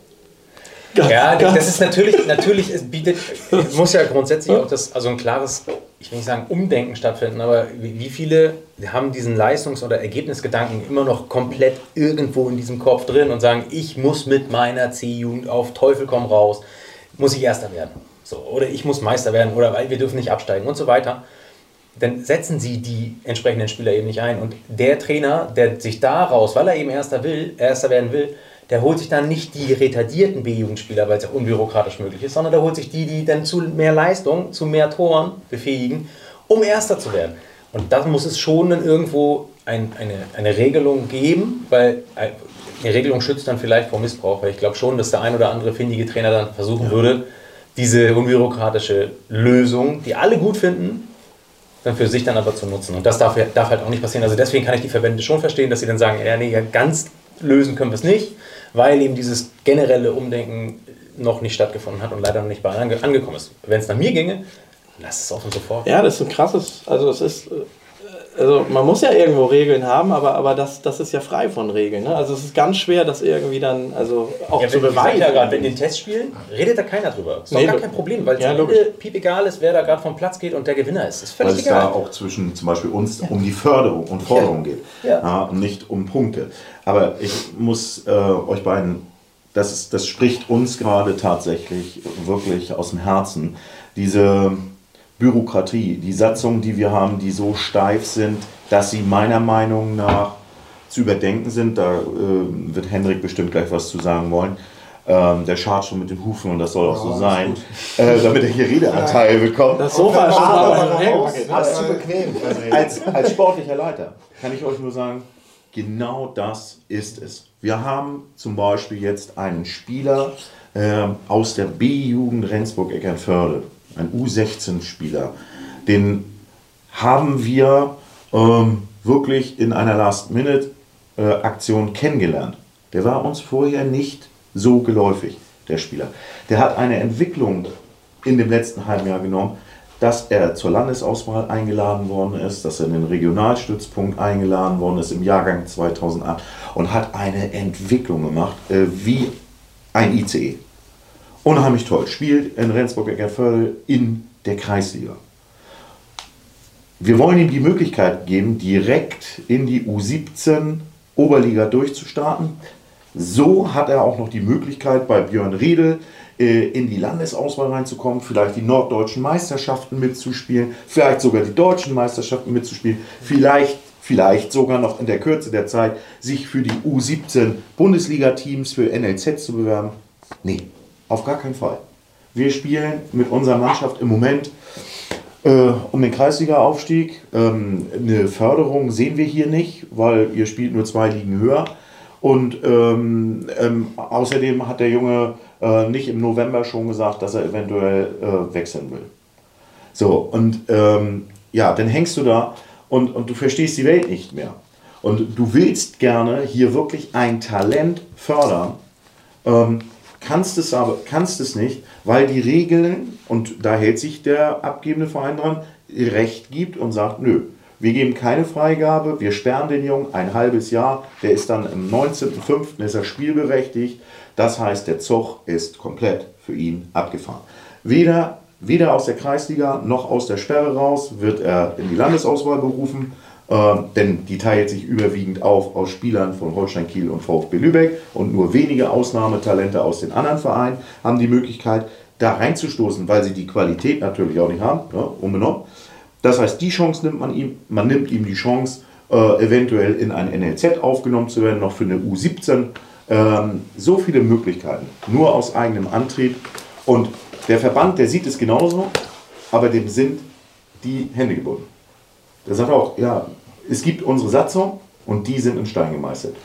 Ja, das ist natürlich, natürlich, es bietet, es muss ja grundsätzlich auch das, also ein klares, ich will nicht sagen Umdenken stattfinden, aber wie wie viele haben diesen Leistungs- oder Ergebnisgedanken immer noch komplett irgendwo in diesem Kopf drin und sagen, ich muss mit meiner C-Jugend auf Teufel komm raus, muss ich Erster werden. So, oder ich muss Meister werden oder weil wir dürfen nicht absteigen und so weiter. Dann setzen sie die entsprechenden Spieler eben nicht ein. Und der Trainer, der sich daraus, weil er eben Erster, will, Erster werden will, der holt sich dann nicht die retardierten B-Jugendspieler, weil es ja unbürokratisch möglich ist, sondern der holt sich die, die dann zu mehr Leistung, zu mehr Toren befähigen, um Erster zu werden. Und da muss es schon dann irgendwo ein, eine, eine Regelung geben, weil äh, eine Regelung schützt dann vielleicht vor Missbrauch, weil ich glaube schon, dass der ein oder andere findige Trainer dann versuchen würde, diese unbürokratische Lösung, die alle gut finden, für sich dann aber zu nutzen. Und das darf, darf halt auch nicht passieren. Also deswegen kann ich die Verbände schon verstehen, dass sie dann sagen, ja, nee, ganz lösen können wir es nicht, weil eben dieses generelle Umdenken noch nicht stattgefunden hat und leider noch nicht bei allen ange angekommen ist. Wenn es nach mir ginge, lass es offen sofort. Ja, das ist ein krasses, also es ist, äh, also man muss ja irgendwo Regeln haben, aber, aber das, das ist ja frei von Regeln. Ne? Also es ist ganz schwer, das irgendwie dann, also auch Ja, zu wenn, beweisen. ja gerade, wenn in den Testspielen redet da keiner drüber. Ist doch Nee, gar kein Problem, weil es Ja, piep egal ist, wer da gerade vom Platz geht und der Gewinner ist. Ist Weil völlig es da egal. auch zwischen zum Beispiel uns um die Förderung und Forderung geht. *laughs* Ja. und nicht um Punkte. Aber ich muss äh, euch beiden, das, ist, das spricht uns gerade tatsächlich wirklich aus dem Herzen. Diese Bürokratie, die Satzungen, die wir haben, die so steif sind, dass sie meiner Meinung nach zu überdenken sind. Da äh, wird Hendrik bestimmt gleich was zu sagen wollen. Ähm, der schart schon mit den Hufen und das soll auch so sein, äh, damit er hier Redeanteil bekommt. Das Sofa ist schon Aber mal raus, hergepacket. das ist zu bequem. als, als sportlicher Leiter kann ich euch nur sagen, genau das ist es. Wir haben zum Beispiel jetzt einen Spieler ähm, aus der B-Jugend Rendsburg-Eckernförde. Ein U16-Spieler, den haben wir ähm, wirklich in einer Last-Minute-Aktion kennengelernt. Der war uns vorher nicht so geläufig, der Spieler. Der hat eine Entwicklung in dem letzten halben Jahr genommen, dass er zur Landesauswahl eingeladen worden ist, dass er in den Regionalstützpunkt eingeladen worden ist im Jahrgang 2008 und hat eine Entwicklung gemacht äh, wie ein ICE. Unheimlich toll. Spielt in Rendsburg-Eckerförde in der Kreisliga. Wir wollen ihm die Möglichkeit geben, direkt in die U17 Oberliga durchzustarten. So hat er auch noch die Möglichkeit, bei Björn Riedel äh, in die Landesauswahl reinzukommen, vielleicht die norddeutschen Meisterschaften mitzuspielen, vielleicht sogar die deutschen Meisterschaften mitzuspielen, vielleicht, vielleicht sogar noch in der Kürze der Zeit sich für die U17 Bundesliga-Teams für NLZ zu bewerben. Nee, auf gar keinen Fall. Wir spielen mit unserer Mannschaft im Moment äh, um den Kreisliga-Aufstieg. Ähm, eine Förderung sehen wir hier nicht, weil ihr spielt nur zwei Ligen höher. Und ähm, ähm, außerdem hat der Junge äh, nicht im November schon gesagt, dass er eventuell äh, wechseln will. So, und ähm, ja, dann hängst du da und, und du verstehst die Welt nicht mehr. Und du willst gerne hier wirklich ein Talent fördern, ähm, kannst es aber kannst es nicht, weil die Regeln, und da hält sich der abgebende Verein dran, Recht gibt und sagt, nö, wir geben keine Freigabe, wir sperren den Jungen ein halbes Jahr, der ist dann am 19.05. ist er spielberechtigt. Das heißt, der Zug ist komplett für ihn abgefahren. Weder, weder aus der Kreisliga noch aus der Sperre raus wird er in die Landesauswahl berufen, äh, denn die teilt sich überwiegend auf aus Spielern von Holstein Kiel und VfB Lübeck und nur wenige Ausnahmetalente aus den anderen Vereinen haben die Möglichkeit, da reinzustoßen, weil sie die Qualität natürlich auch nicht haben, ja, unbenommen. Das heißt, die Chance nimmt man ihm, man nimmt ihm die Chance, äh, eventuell in ein NLZ aufgenommen zu werden, noch für eine U17. Ähm, so viele Möglichkeiten, nur aus eigenem Antrieb. Und der Verband, der sieht es genauso, aber dem sind die Hände gebunden. Der sagt auch, ja, es gibt unsere Satzung und die sind in Stein gemeißelt.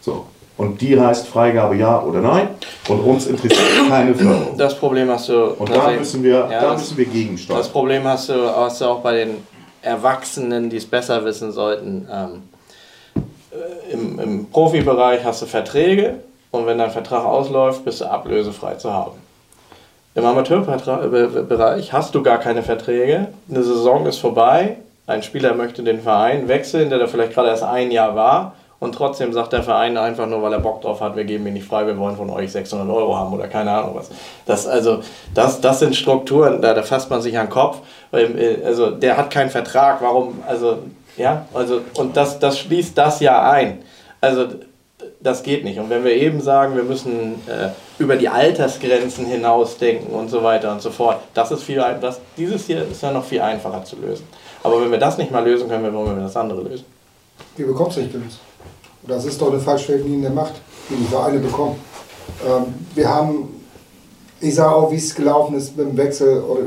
So. Und die heißt Freigabe ja oder nein. Und uns interessiert keine Förderung. Das Problem hast du. Und da müssen wir, ja, da das- müssen wir gegensteuern. Das Problem hast du, hast du auch bei den Erwachsenen, die es besser wissen sollten. Ähm, äh, im, Im Profibereich hast du Verträge und wenn dein Vertrag ausläuft, bist du ablösefrei zu haben. Im Amateurbereich hast du gar keine Verträge. Eine Saison ist vorbei. Ein Spieler möchte den Verein wechseln, der da vielleicht gerade erst ein Jahr war. Und trotzdem sagt der Verein einfach nur, weil er Bock drauf hat, wir geben ihn nicht frei, wir wollen von euch 600 Euro haben oder keine Ahnung was. Das, also, das, das sind Strukturen, da, da fasst man sich an den Kopf. Ähm, äh, Also der hat keinen Vertrag, warum, also, ja, also, und das, das schließt das ja ein. Also das geht nicht. Und wenn wir eben sagen, wir müssen äh, über die Altersgrenzen hinaus denken und so weiter und so fort, das ist viel, das, dieses hier ist ja noch viel einfacher zu lösen. Aber wenn wir das nicht mal lösen können, wie wollen wir das andere lösen? Die bekommst du nicht gelöst. Das ist doch eine falschverdienende Macht, die die Vereine bekommen. Ähm, wir haben, ich sage auch, wie es gelaufen ist mit dem Wechsel, oder,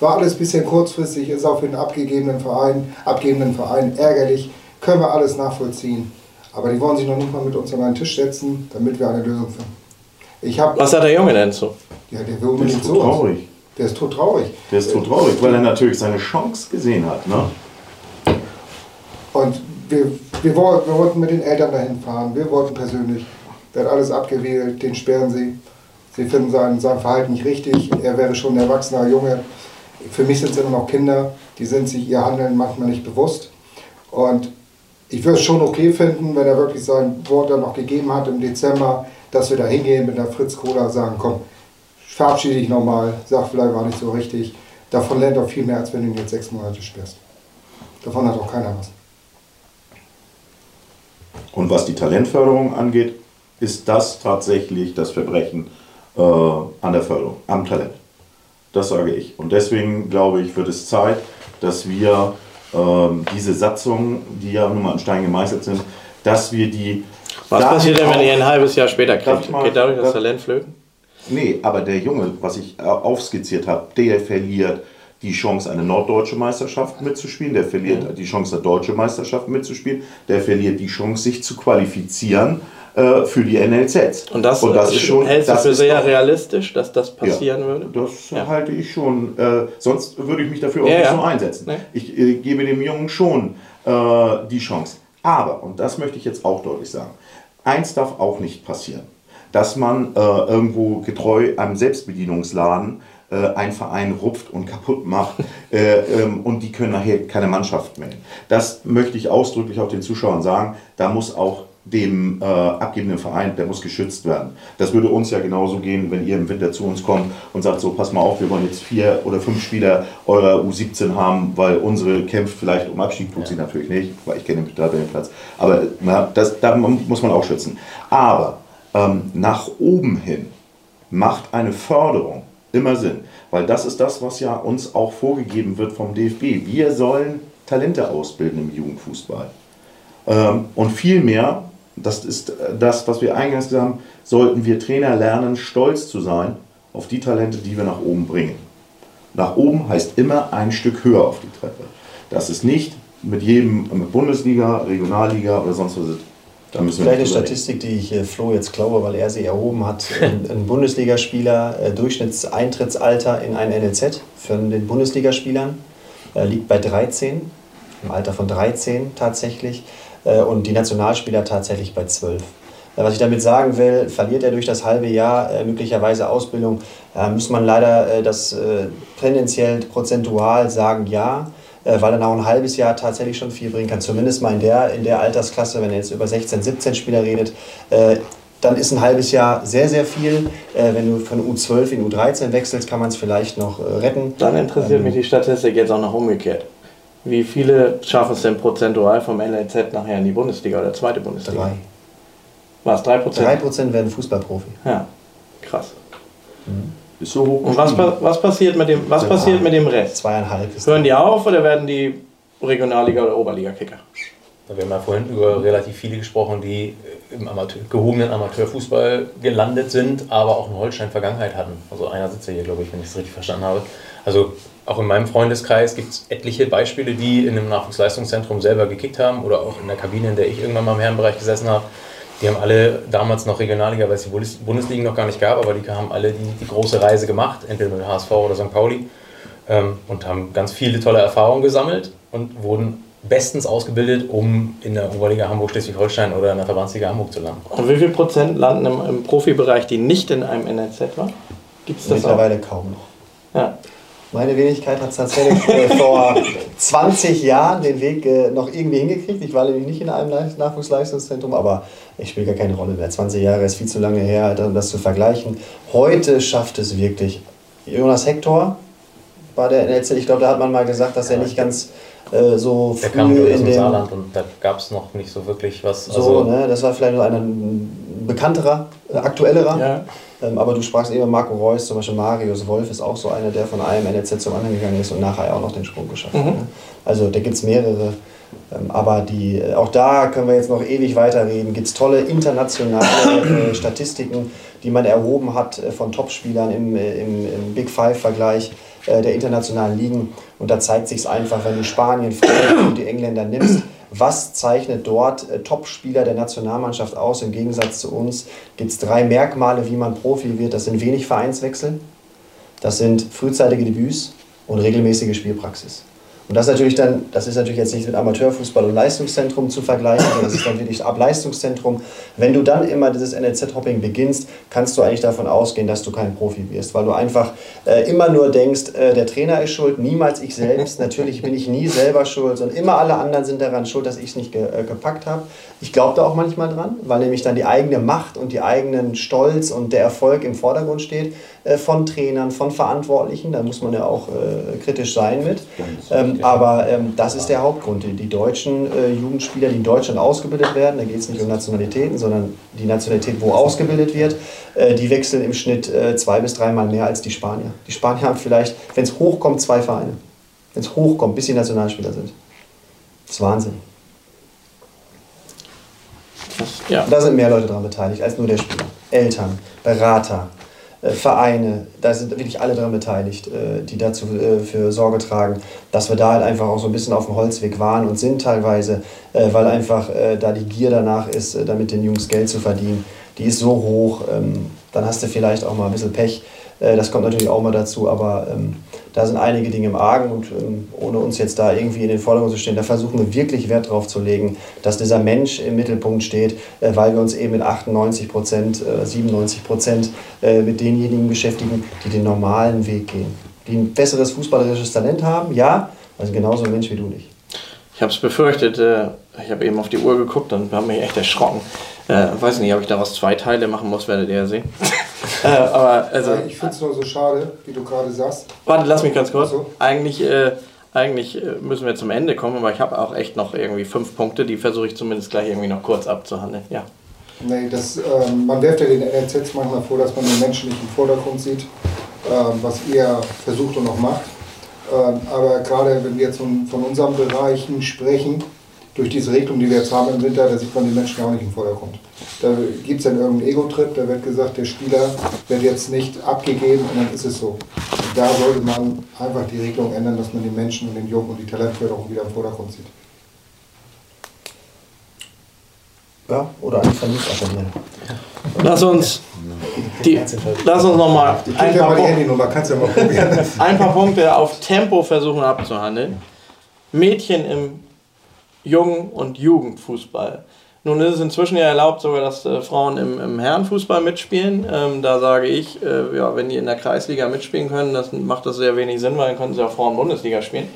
war alles ein bisschen kurzfristig, ist auch für den abgegebenen Verein, abgebenden Verein ärgerlich, können wir alles nachvollziehen. Aber die wollen sich noch nicht mal mit uns an einen Tisch setzen, damit wir eine Lösung finden. Ich habe, Was sagt der Junge denn zu? ja, der will Der unbedingt so. traurig. Der ist tot traurig. Der ist tot traurig, weil er natürlich seine Chance gesehen hat. Ne? Und wir, wir, wollten, wir wollten mit den Eltern dahin fahren. Wir wollten persönlich. Der hat alles abgewählt, den sperren sie. Sie finden sein, sein Verhalten nicht richtig. Er wäre schon ein erwachsener Junge. Für mich sind es immer noch Kinder. Die sind sich ihr Handeln manchmal nicht bewusst. Und ich würde es schon okay finden, wenn er wirklich sein Wort dann noch gegeben hat im Dezember, dass wir da hingehen mit der Fritz Cola sagen, komm, verabschiede dich nochmal, sag vielleicht war nicht so richtig. Davon lernt er viel mehr, als wenn du ihn jetzt sechs Monate sperrst. Davon hat auch keiner was. Und was die Talentförderung angeht, ist das tatsächlich das Verbrechen äh, an der Förderung, am Talent. Das sage ich. Und deswegen glaube ich, wird es Zeit, dass wir ähm, diese Satzungen, die ja nun mal in Stein gemeißelt sind, dass wir die. Was passiert denn, wenn ihr ein halbes Jahr später kriegt? mal- Geht dadurch das darf- Talent flöten? Nee, aber der Junge, was ich äh, aufskizziert habe, der verliert die Chance, eine norddeutsche Meisterschaft mitzuspielen, der verliert die Chance, eine deutsche Meisterschaft mitzuspielen, der verliert die Chance, sich zu qualifizieren äh, für die NLZs. Und das, Und das ist schon hältst du das für sehr doch- realistisch, dass das passieren ja, würde? Das Ja. halte ich schon. Äh, sonst würde ich mich dafür auch Ja, nicht ja. so einsetzen. Nee. Ich äh, gebe dem Jungen schon äh, die Chance. Aber, und das möchte ich jetzt auch deutlich sagen, eins darf auch nicht passieren, dass man äh, irgendwo getreu einem Selbstbedienungsladen äh, einen Verein rupft und kaputt macht *laughs* äh, ähm, und die können nachher keine Mannschaft melden. Das möchte ich ausdrücklich auch den Zuschauern sagen. Da muss auch dem äh, abgebenden Verein, der muss geschützt werden. Das würde uns ja genauso gehen, wenn ihr im Winter zu uns kommt und sagt, so pass mal auf, wir wollen jetzt vier oder fünf Spieler eurer U17 haben, weil unsere kämpft vielleicht um Abstieg, tut sie natürlich nicht, weil ich kenne den Tabellenplatz. Aber na, das, da muss man auch schützen. Aber ähm, nach oben hin macht eine Förderung immer Sinn, weil das ist das, was ja uns auch vorgegeben wird vom DFB. Wir sollen Talente ausbilden im Jugendfußball. Ähm, und vielmehr, das ist äh, das, was wir eingangs gesagt haben, sollten wir Trainer lernen, stolz zu sein auf die Talente, die wir nach oben bringen. Nach oben heißt immer ein Stück höher auf die Treppe. Das ist nicht mit jedem mit Bundesliga, Regionalliga oder sonst was. Da müssen Vielleicht eine. Statistik, die ich äh, Flo jetzt klaue, weil er sie erhoben hat. *laughs* Ein, ein Bundesligaspieler, äh, Durchschnittseintrittsalter in ein NLZ für den Bundesligaspielern äh, liegt bei 13, im Alter von 13 tatsächlich. Und die Nationalspieler tatsächlich bei 12. Äh, Was ich damit sagen will, verliert er durch das halbe Jahr möglicherweise Ausbildung, muss man leider das tendenziell prozentual sagen, ja, weil er nach ein halbes Jahr tatsächlich schon viel bringen kann. Zumindest mal in der, in der Altersklasse, wenn er jetzt über 16, 17 Spieler redet. Äh, dann ist ein halbes Jahr sehr, sehr viel. Äh, wenn du von U12 in U13 wechselst, kann man es vielleicht noch äh, retten. Dann interessiert Ähm, mich die Statistik jetzt auch noch umgekehrt. Wie viele schaffen es denn prozentual vom LLZ nachher in die Bundesliga oder zweite Bundesliga? Drei. Es 3 Prozent? 3% werden Fußballprofi. Ja, krass. Ist so hoch Und was, was, passiert mit dem, was passiert mit dem Rest? Zweieinhalb ist Hören die auf oder werden die Regionalliga- oder Oberliga-Kicker? Wir haben ja vorhin über relativ viele gesprochen, die im Amateur, gehobenen Amateurfußball gelandet sind, aber auch in Holstein Vergangenheit hatten. Also einer sitzt ja hier, glaube ich, wenn ich es richtig verstanden habe. Also auch in meinem Freundeskreis gibt es etliche Beispiele, die in einem Nachwuchsleistungszentrum selber gekickt haben oder auch in der Kabine, in der ich irgendwann mal im Herrenbereich gesessen habe. Die haben alle damals noch Regionalliga, weil es die Bundes- Bundesliga noch gar nicht gab, aber die haben alle die, die große Reise gemacht, entweder mit HSV oder St. Pauli ähm, und haben ganz viele tolle Erfahrungen gesammelt und wurden bestens ausgebildet, um in der Oberliga Hamburg, Schleswig-Holstein oder in der Verbandsliga Hamburg zu landen. Und wie viel Prozent landen im, im Profibereich, die nicht in einem NLZ waren? Gibt es das auch? mittlerweile kaum noch. Ja. Meine Wenigkeit hat tatsächlich äh, *laughs* vor 20 Jahren den Weg äh, noch irgendwie hingekriegt. Ich war nämlich nicht in einem Leist- Nachwuchsleistungszentrum, aber ich spiele gar keine Rolle mehr. 20 Jahre ist viel zu lange her, um das zu vergleichen. Heute schafft es wirklich. Jonas Hector war der NLZ. Ich glaube, da hat man mal gesagt, dass er nicht ganz äh, so Der kam früh aus in dem Saarland und da gab es noch nicht so wirklich was. so, Also, ne, das war vielleicht noch ein ein bekannterer, äh, aktuellerer. Ja. Ähm, aber du sprachst eben Marco Reus, zum Beispiel Marius Wolf ist auch so einer, der von einem NLZ zum anderen gegangen ist und nachher auch noch den Sprung geschafft hat. Ne? Also da gibt es mehrere. Ähm, aber die, äh, auch da können wir jetzt noch ewig weiterreden. Gibt es tolle internationale *coughs* äh, Statistiken, die man erhoben hat äh, von Topspielern im, im, im Big Five-Vergleich der internationalen Ligen. Und da zeigt sich es einfach, wenn du Spanien, Frankreich und die Engländer nimmst, was zeichnet dort äh, Topspieler der Nationalmannschaft aus im Gegensatz zu uns? Gibt es drei Merkmale, wie man Profi wird. Das sind wenig Vereinswechsel, das sind frühzeitige Debüts und regelmäßige Spielpraxis. Und das, natürlich dann, das ist natürlich jetzt nicht mit Amateurfußball und Leistungszentrum zu vergleichen, sondern das ist dann wirklich ab Leistungszentrum. Wenn du dann immer dieses NLZ-Hopping beginnst, kannst du eigentlich davon ausgehen, dass du kein Profi wirst, weil du einfach äh, immer nur denkst, äh, der Trainer ist schuld, niemals ich selbst. Natürlich bin ich nie selber schuld, sondern immer alle anderen sind daran schuld, dass ich es nicht ge äh, gepackt habe. Ich glaube da auch manchmal dran, weil nämlich dann die eigene Macht und die eigenen Stolz und der Erfolg im Vordergrund steht äh, von Trainern, von Verantwortlichen. Da muss man ja auch äh, kritisch sein mit. Ähm, aber ähm, das ist der Hauptgrund. Die, die deutschen äh, Jugendspieler, die in Deutschland ausgebildet werden, da geht es nicht um Nationalitäten, sondern die Nationalität, wo ausgebildet wird, äh, die wechseln im Schnitt äh, zwei bis dreimal mehr als die Spanier. Die Spanier haben vielleicht, wenn es hochkommt, zwei Vereine. Wenn es hochkommt, bis sie Nationalspieler sind. Das ist Wahnsinn. Ja. Da sind mehr Leute daran beteiligt als nur der Spieler. Eltern, Berater, Vereine, da sind wirklich alle daran beteiligt, äh, die dazu äh, für Sorge tragen, dass wir da halt einfach auch so ein bisschen auf dem Holzweg waren und sind teilweise, weil einfach da die Gier danach ist, damit den Jungs Geld zu verdienen, die ist so hoch, ähm, dann hast du vielleicht auch mal ein bisschen Pech. Das kommt natürlich auch mal dazu, aber ähm, da sind einige Dinge im Argen und ähm, ohne uns jetzt da irgendwie in den Vordergrund zu stehen, da versuchen wir wirklich Wert drauf zu legen, dass dieser Mensch im Mittelpunkt steht, äh, weil wir uns eben mit 98 Prozent, äh, 97 Prozent äh, mit denjenigen beschäftigen, die den normalen Weg gehen. Die ein besseres fußballerisches Talent haben, ja, also genauso ein Mensch wie du nicht. Ich habe es befürchtet, äh, ich habe eben auf die Uhr geguckt und habe mich echt erschrocken. Äh, weiß nicht, ob ich daraus zwei Teile machen muss, werdet ihr ja sehen. *laughs* äh, aber also, ich finde es nur so schade, wie du gerade sagst. Warte, lass mich ganz kurz. So. Eigentlich, äh, eigentlich äh, müssen wir zum Ende kommen, aber ich habe auch echt noch irgendwie fünf Punkte, die versuche ich zumindest gleich irgendwie noch kurz abzuhandeln. Ja. Nee, das, ähm, man werft ja den NLZs manchmal vor, dass man den Menschen nicht im Vordergrund sieht, ähm, was ihr versucht und auch macht. Ähm, aber gerade wenn wir jetzt von, von unseren Bereichen sprechen, durch diese Regelung, die wir jetzt haben im Winter, da sieht man die Menschen auch nicht im Vordergrund. Da gibt es dann irgendeinen Ego-Trip, da wird gesagt, der Spieler wird jetzt nicht abgegeben und dann ist es so. Und da sollte man einfach die Regelung ändern, dass man den Menschen und den Jungen und die Talentförderung wieder im Vordergrund sieht. Ja, oder eine Vernunft appellieren. Lass uns, die, lass uns nochmal ein, paar ja ja *laughs* ein paar Punkte auf Tempo versuchen abzuhandeln. Mädchen im Jungen- und Jugendfußball. Nun ist es inzwischen ja erlaubt, sogar, dass äh, Frauen im, im Herrenfußball mitspielen. Ähm, da sage ich, äh, ja, wenn die in der Kreisliga mitspielen können, das macht das sehr wenig Sinn, weil dann können sie auch Frauen-Bundesliga spielen.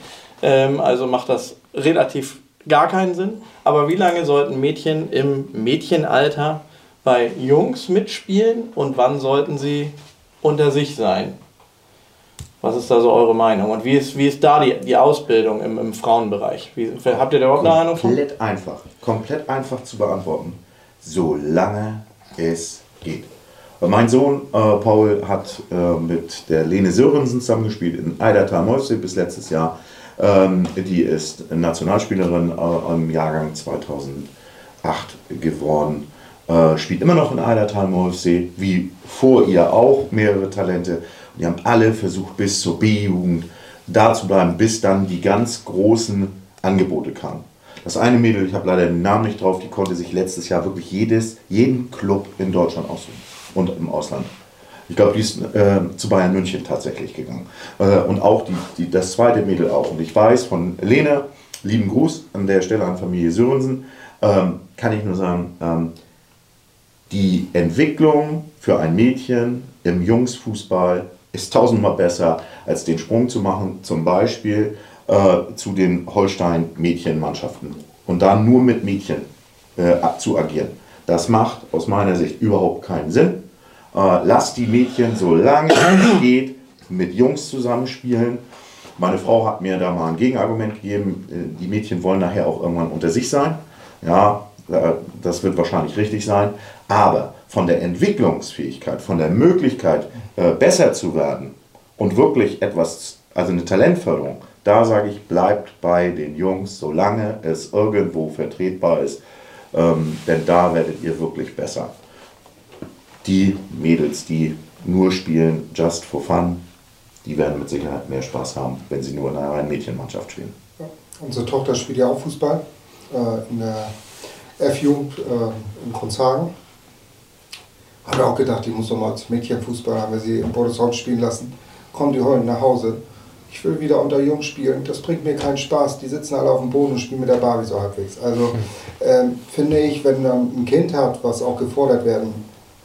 Ähm, also macht das relativ gar keinen Sinn. Aber wie lange sollten Mädchen im Mädchenalter bei Jungs mitspielen und wann sollten sie unter sich sein? Was ist da so eure Meinung? Und wie ist, wie ist da die, die Ausbildung im, im Frauenbereich? Wie, habt ihr da überhaupt eine Ahnung von? Komplett einfach. Komplett einfach zu beantworten. Solange es geht. Mein Sohn äh, Paul hat äh, mit der Lene Sörensen zusammengespielt in Eidertal Mäuse bis letztes Jahr. Ähm, die ist Nationalspielerin äh, im Jahrgang 2008 geworden. Äh, spielt immer noch in Eidertal Mäuse, wie vor ihr auch mehrere Talente. Die haben alle versucht, bis zur B-Jugend da zu bleiben, bis dann die ganz großen Angebote kamen. Das eine Mädel, ich habe leider den Namen nicht drauf, die konnte sich letztes Jahr wirklich jedes, jeden Club in Deutschland aussuchen und im Ausland. Ich glaube, die ist äh, zu Bayern München tatsächlich gegangen. Äh, und auch die, die, das zweite Mädel auch. Und ich weiß von Lene, lieben Gruß an der Stelle an Familie Sörensen, ähm, kann ich nur sagen, ähm, die Entwicklung für ein Mädchen im Jungsfußball ist tausendmal besser, als den Sprung zu machen, zum Beispiel äh, zu den Holstein-Mädchenmannschaften und dann nur mit Mädchen äh, zu agieren. Das macht aus meiner Sicht überhaupt keinen Sinn. Äh, lasst die Mädchen, solange es *coughs* geht, mit Jungs zusammenspielen. Meine Frau hat mir da mal ein Gegenargument gegeben. Äh, die Mädchen wollen nachher auch irgendwann unter sich sein. Ja, das wird wahrscheinlich richtig sein. Aber von der Entwicklungsfähigkeit, von der Möglichkeit, äh, besser zu werden und wirklich etwas, also eine Talentförderung, da sage ich, bleibt bei den Jungs, solange es irgendwo vertretbar ist, ähm, denn da werdet ihr wirklich besser. Die Mädels, die nur spielen, just for fun, die werden mit Sicherheit mehr Spaß haben, wenn sie nur in einer reinen Mädchenmannschaft spielen. Unsere Tochter spielt ja auch Fußball äh, in der F-Jugend äh, in Kronzhagen habe auch gedacht, die muss doch mal als Mädchenfußball, haben wir sie in Bordesholm spielen lassen. Kommen die heute nach Hause. Ich will wieder unter Jungs spielen. Das bringt mir keinen Spaß. Die sitzen alle auf dem Boden und spielen mit der Barbie so halbwegs. Also ähm, finde ich, wenn man ein Kind hat, was auch gefordert werden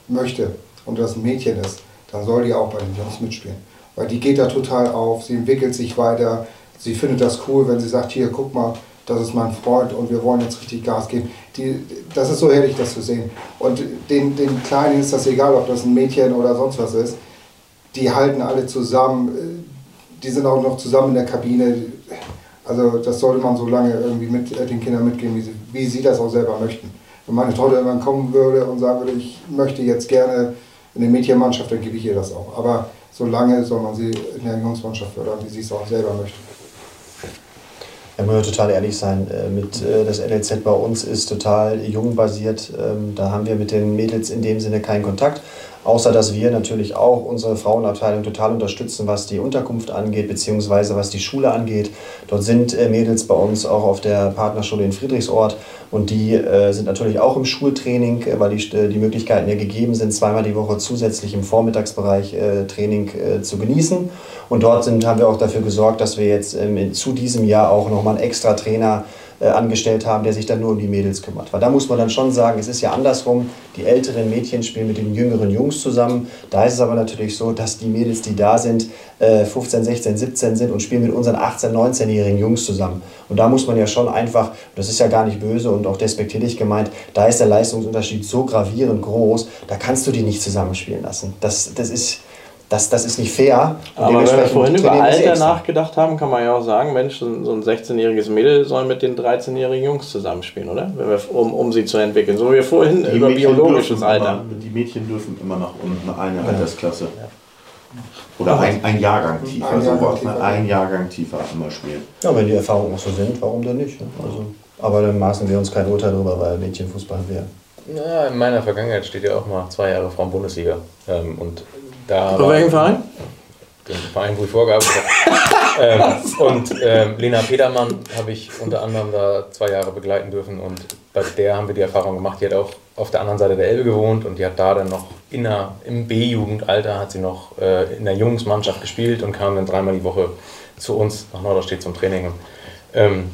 möchte und das ein Mädchen ist, dann soll die auch bei den Jungs mitspielen. Weil die geht da total auf, sie entwickelt sich weiter, sie findet das cool, wenn sie sagt, hier, guck mal, das ist mein Freund und wir wollen jetzt richtig Gas geben. Die, das ist so herrlich, das zu sehen. Und den, den Kleinen ist das egal, ob das ein Mädchen oder sonst was ist. Die halten alle zusammen. Die sind auch noch zusammen in der Kabine. Also das sollte man so lange irgendwie mit äh, den Kindern mitgehen, wie sie, wie sie das auch selber möchten. Wenn meine Tochter irgendwann kommen würde und sagen würde, ich möchte jetzt gerne in der Mädchenmannschaft, dann gebe ich ihr das auch. Aber so lange soll man sie in der Jungsmannschaft fördern, wie sie es auch selber möchte. Da muss total ehrlich sein. Äh, mit, äh, das NLZ bei uns ist total jungbasiert. Ähm, da haben wir mit den Mädels in dem Sinne keinen Kontakt. Außer dass wir natürlich auch unsere Frauenabteilung total unterstützen, was die Unterkunft angeht, beziehungsweise was die Schule angeht. Dort sind äh, Mädels bei uns auch auf der Partnerschule in Friedrichsort und die äh, sind natürlich auch im Schultraining, äh, weil die, die Möglichkeiten ja gegeben sind, zweimal die Woche zusätzlich im Vormittagsbereich Training zu genießen. Und dort sind, haben wir auch dafür gesorgt, dass wir jetzt ähm, zu diesem Jahr auch nochmal einen extra Trainer angestellt haben, der sich dann nur um die Mädels kümmert. Weil da muss man dann schon sagen, es ist ja andersrum, die älteren Mädchen spielen mit den jüngeren Jungs zusammen. Da ist es aber natürlich so, dass die Mädels, die da sind, 15, 16, 17 sind und spielen mit unseren 18, 19-jährigen Jungs zusammen. Und da muss man ja schon einfach, das ist ja gar nicht böse und auch despektierlich gemeint, da ist der Leistungsunterschied so gravierend groß, da kannst du die nicht zusammenspielen lassen. Das, das ist das, das ist nicht fair. Und Aber wenn wir vorhin über Alter nachgedacht haben, kann man ja auch sagen, Mensch, so ein 16-jähriges Mädel soll mit den 13-jährigen Jungs zusammenspielen, oder? Wenn wir, um, um sie zu entwickeln. So wie wir vorhin die über biologisches Alter. Immer, die Mädchen dürfen immer nach unten, eine ja. Altersklasse. Ja. Oder ein, ein Jahrgang tiefer, ein Jahrgang sowas. Tiefer. Ein Jahrgang tiefer immer spielen. Ja, wenn die Erfahrungen auch so sind, warum denn nicht? Ne? Also, aber dann maßen wir uns kein Urteil darüber, weil Mädchenfußball wäre. Ja, in meiner Vergangenheit steht ja auch mal zwei Jahre Frauen-Bundesliga. Ähm, und da Bei welchem Verein? Den Verein, wo ich vorgearbeitet habe. *laughs* ähm, und ähm, Lena Petermann habe ich unter anderem da zwei Jahre begleiten dürfen und bei der haben wir die Erfahrung gemacht, die hat auch auf der anderen Seite der Elbe gewohnt und die hat da dann noch in der, im B-Jugendalter hat sie noch äh, in der Jungsmannschaft gespielt und kam dann dreimal die Woche zu uns nach Norderstedt zum Training. Und, ähm,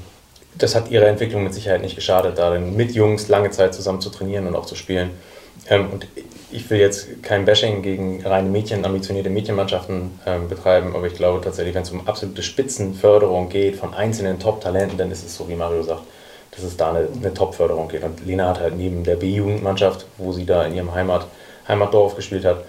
das hat ihrer Entwicklung mit Sicherheit nicht geschadet, da dann mit Jungs lange Zeit zusammen zu trainieren und auch zu spielen. Ähm, und ich will jetzt kein Bashing gegen reine Mädchen, ambitionierte Mädchenmannschaften ähm, betreiben, aber ich glaube tatsächlich, wenn es um absolute Spitzenförderung geht von einzelnen Top-Talenten, dann ist es so, wie Mario sagt, dass es da eine, eine Top-Förderung geht. Und Lena hat halt neben der B-Jugendmannschaft, wo sie da in ihrem Heimat, Heimatdorf gespielt hat,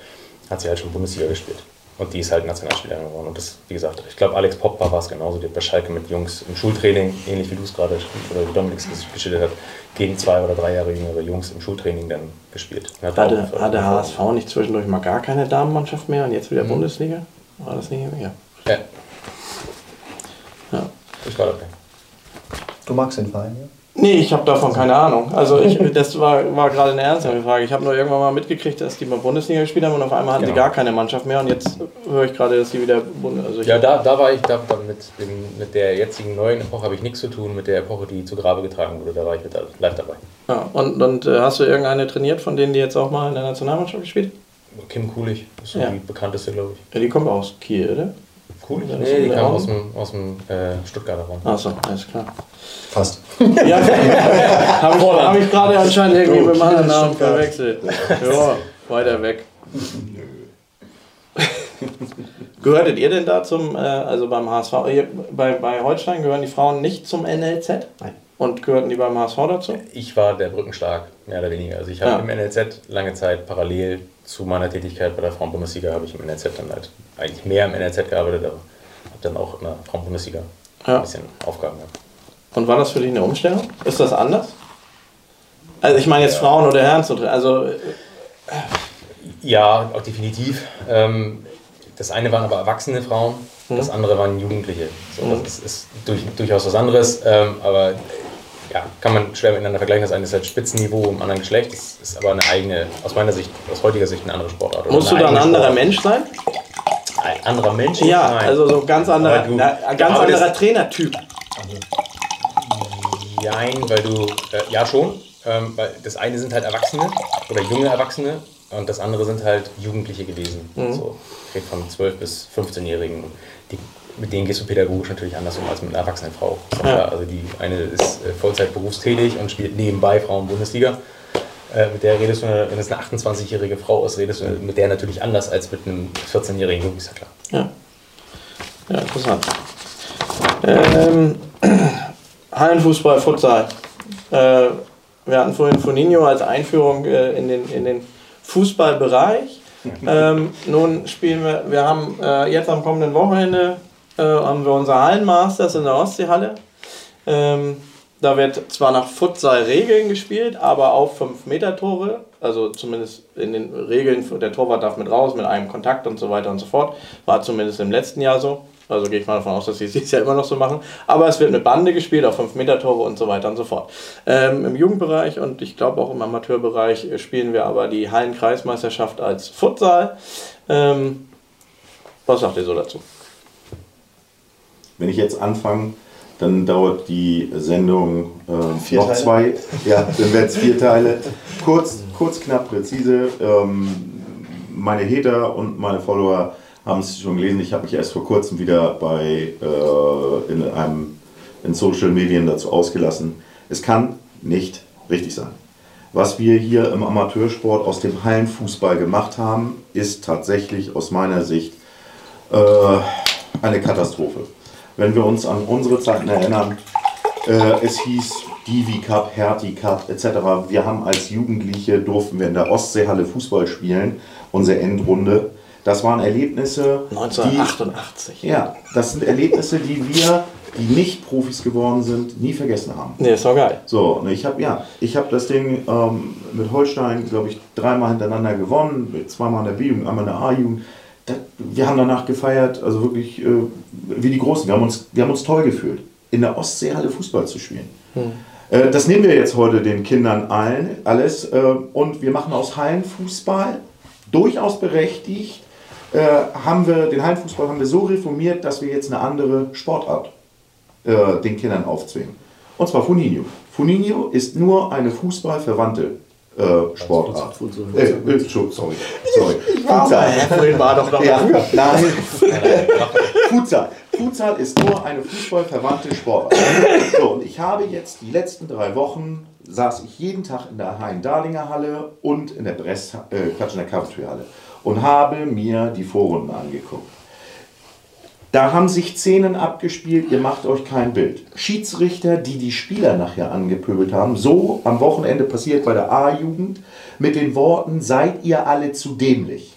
hat sie halt schon Bundesliga gespielt. Und die ist halt Nationalspielerin geworden. Und das, wie gesagt, ich glaube, Alex Popper war es genauso. Die hat bei Schalke mit Jungs im Schultraining, ähnlich wie du es gerade oder Dominik es geschildert hat, gegen zwei oder drei Jahre jüngere Jungs im Schultraining dann gespielt. Hat, hatte, hat der HSV nicht zwischendurch mal gar keine Damenmannschaft mehr und jetzt wieder mhm. Bundesliga? War das nicht mehr? Ja. Ja. ja. Ich war dabei. Du magst den Verein, ja? Nee, ich habe davon keine Ahnung. Also ich, *laughs* das war, war gerade eine ernsthafte Frage. Ich habe nur irgendwann mal mitgekriegt, dass die mal Bundesliga gespielt haben und auf einmal hatten genau. sie gar keine Mannschaft mehr und jetzt höre ich gerade, dass sie wieder Bundesliga. Also ja, da, da war ich, da, mit, dem, mit der jetzigen neuen Epoche habe ich nichts zu tun, mit der Epoche, die zu Grabe getragen wurde, da war ich mit live dabei. Ja, und, und äh, hast du irgendeine trainiert, von denen die jetzt auch mal in der Nationalmannschaft gespielt? Kim Kulich, ist so ja. die bekannteste, glaube ich. Ja, die kommt aus Kiel, oder? Cool. Nee, die kam aus dem, aus dem äh, Stuttgarter Raum. Achso, alles klar. Fast. ja, *laughs* habe ich, hab ich gerade anscheinend irgendwie mit dem anderen Namen verwechselt. Ja, weiter weg. Gehörtet ihr denn da zum, äh, also beim HSV, bei, bei Holstein gehören die Frauen nicht zum NLZ? Nein. Und gehörten die beim HSV dazu? Ich war der Brückenschlag, mehr oder weniger. Also ich habe ja. im NLZ lange Zeit parallel zu meiner Tätigkeit bei der Frauen-Bundesliga habe ich im NLZ dann halt eigentlich mehr im NLZ gearbeitet, aber habe dann auch in der Frauen-Bundesliga ja. ein bisschen Aufgaben gehabt. Und war das für dich eine Umstellung? Ist das anders? Also ich meine jetzt ja. Frauen oder Herren zu also äh, Ja, auch definitiv. Ähm, das eine waren aber erwachsene Frauen, hm. das andere waren Jugendliche. So, hm. Das ist durch, durchaus was anderes, ähm, aber ja, kann man schwer miteinander vergleichen. Das eine ist halt Spitzenniveau im anderen Geschlecht, das ist aber eine eigene, aus meiner Sicht, aus heutiger Sicht eine andere Sportart. Musst du da ein anderer Sport. Mensch sein? Ein anderer Mensch? Ja, Nein. also so ganz anderer, du, na, ein ganz anderer Trainertyp. Nein, weil du, äh, ja schon, ähm, weil das eine sind halt Erwachsene oder junge Erwachsene und das andere sind halt Jugendliche gewesen. Mhm. So, ich rede von 12- bis 15-Jährigen. Die mit denen gehst du pädagogisch natürlich anders um als mit einer erwachsenen Frau. Ja. Also die eine ist äh, Vollzeit berufstätig und spielt nebenbei Frauen-Bundesliga. Äh, mit der redest du, wenn es eine 28-jährige Frau ist, redest du mit der natürlich anders als mit einem 14-jährigen Jungen, ist ja klar. Ja, ja interessant. Ähm, *clears throat* Hallenfußball, Futsal. Äh, wir hatten vorhin Foninho als Einführung äh, in, den, in den Fußballbereich. Ähm, nun spielen wir, wir haben äh, jetzt am kommenden Wochenende äh, haben wir unser Hallenmasters in der Ostseehalle. Ähm, da wird zwar nach Futsal-Regeln gespielt, aber auf 5-Meter-Tore. Also zumindest in den Regeln, der Torwart darf mit raus, mit einem Kontakt und so weiter und so fort. War zumindest im letzten Jahr so. Also gehe ich mal davon aus, dass sie es dieses Jahr immer noch so machen. Aber es wird mit Bande gespielt, auf 5-Meter-Tore und so weiter und so fort. Ähm, Im Jugendbereich und ich glaube auch im Amateurbereich spielen wir aber die Hallenkreismeisterschaft als Futsal. Ähm, was sagt ihr so dazu? Wenn ich jetzt anfange, dann dauert die Sendung äh, Vier noch Teile. zwei. Ja, dann werden es vier Teile. Kurz, kurz, knapp, präzise. Ähm, meine Hater und meine Follower haben es schon gelesen. Ich habe mich erst vor kurzem wieder bei äh, in einem in Social Medien dazu ausgelassen. Es kann nicht richtig sein. Was wir hier im Amateursport aus dem Hallenfußball gemacht haben, ist tatsächlich aus meiner Sicht äh, eine Katastrophe. Wenn wir uns an unsere Zeiten erinnern, äh, es hieß Divi Cup, Hertie Cup etc. Wir haben als Jugendliche durften wir in der Ostseehalle Fußball spielen, unsere Endrunde. Das waren Erlebnisse, 1988. die, ja, das sind Erlebnisse, die wir, die nicht Profis geworden sind, nie vergessen haben. Nee, ist doch geil. So, ich habe ja, ich habe das Ding ähm, mit Holstein, glaube ich, dreimal hintereinander gewonnen, zweimal in der B-Jugend, einmal in der A-Jugend. Wir haben danach gefeiert, also wirklich äh, wie die Großen. Wir haben, uns, wir haben uns toll gefühlt, in der Ostseehalle Fußball zu spielen. Äh, das nehmen wir jetzt heute den Kindern allen, alles. Äh, und wir machen aus Hallenfußball durchaus berechtigt, äh, haben wir, den Hallenfußball haben wir so reformiert, dass wir jetzt eine andere Sportart äh, den Kindern aufzwingen. Und zwar Funinho. Funinho ist nur eine fußballverwandte äh, Sportart. Äh, äh, sorry. sorry. Futsal. Vorhin war doch noch Ja, *laughs* nein. *laughs* Futsal. Futsal ist nur eine fußballverwandte Sportart. So, und ich habe jetzt die letzten drei Wochen saß ich jeden Tag in der Hein-Darlinger Halle und in der Brest, äh, Quatsch, in der Coventry Halle und habe mir die Vorrunden angeguckt. Da haben sich Szenen abgespielt, ihr macht euch kein Bild. Schiedsrichter, die die Spieler nachher angepöbelt haben, so am Wochenende passiert bei der A-Jugend, mit den Worten, seid ihr alle zu dämlich.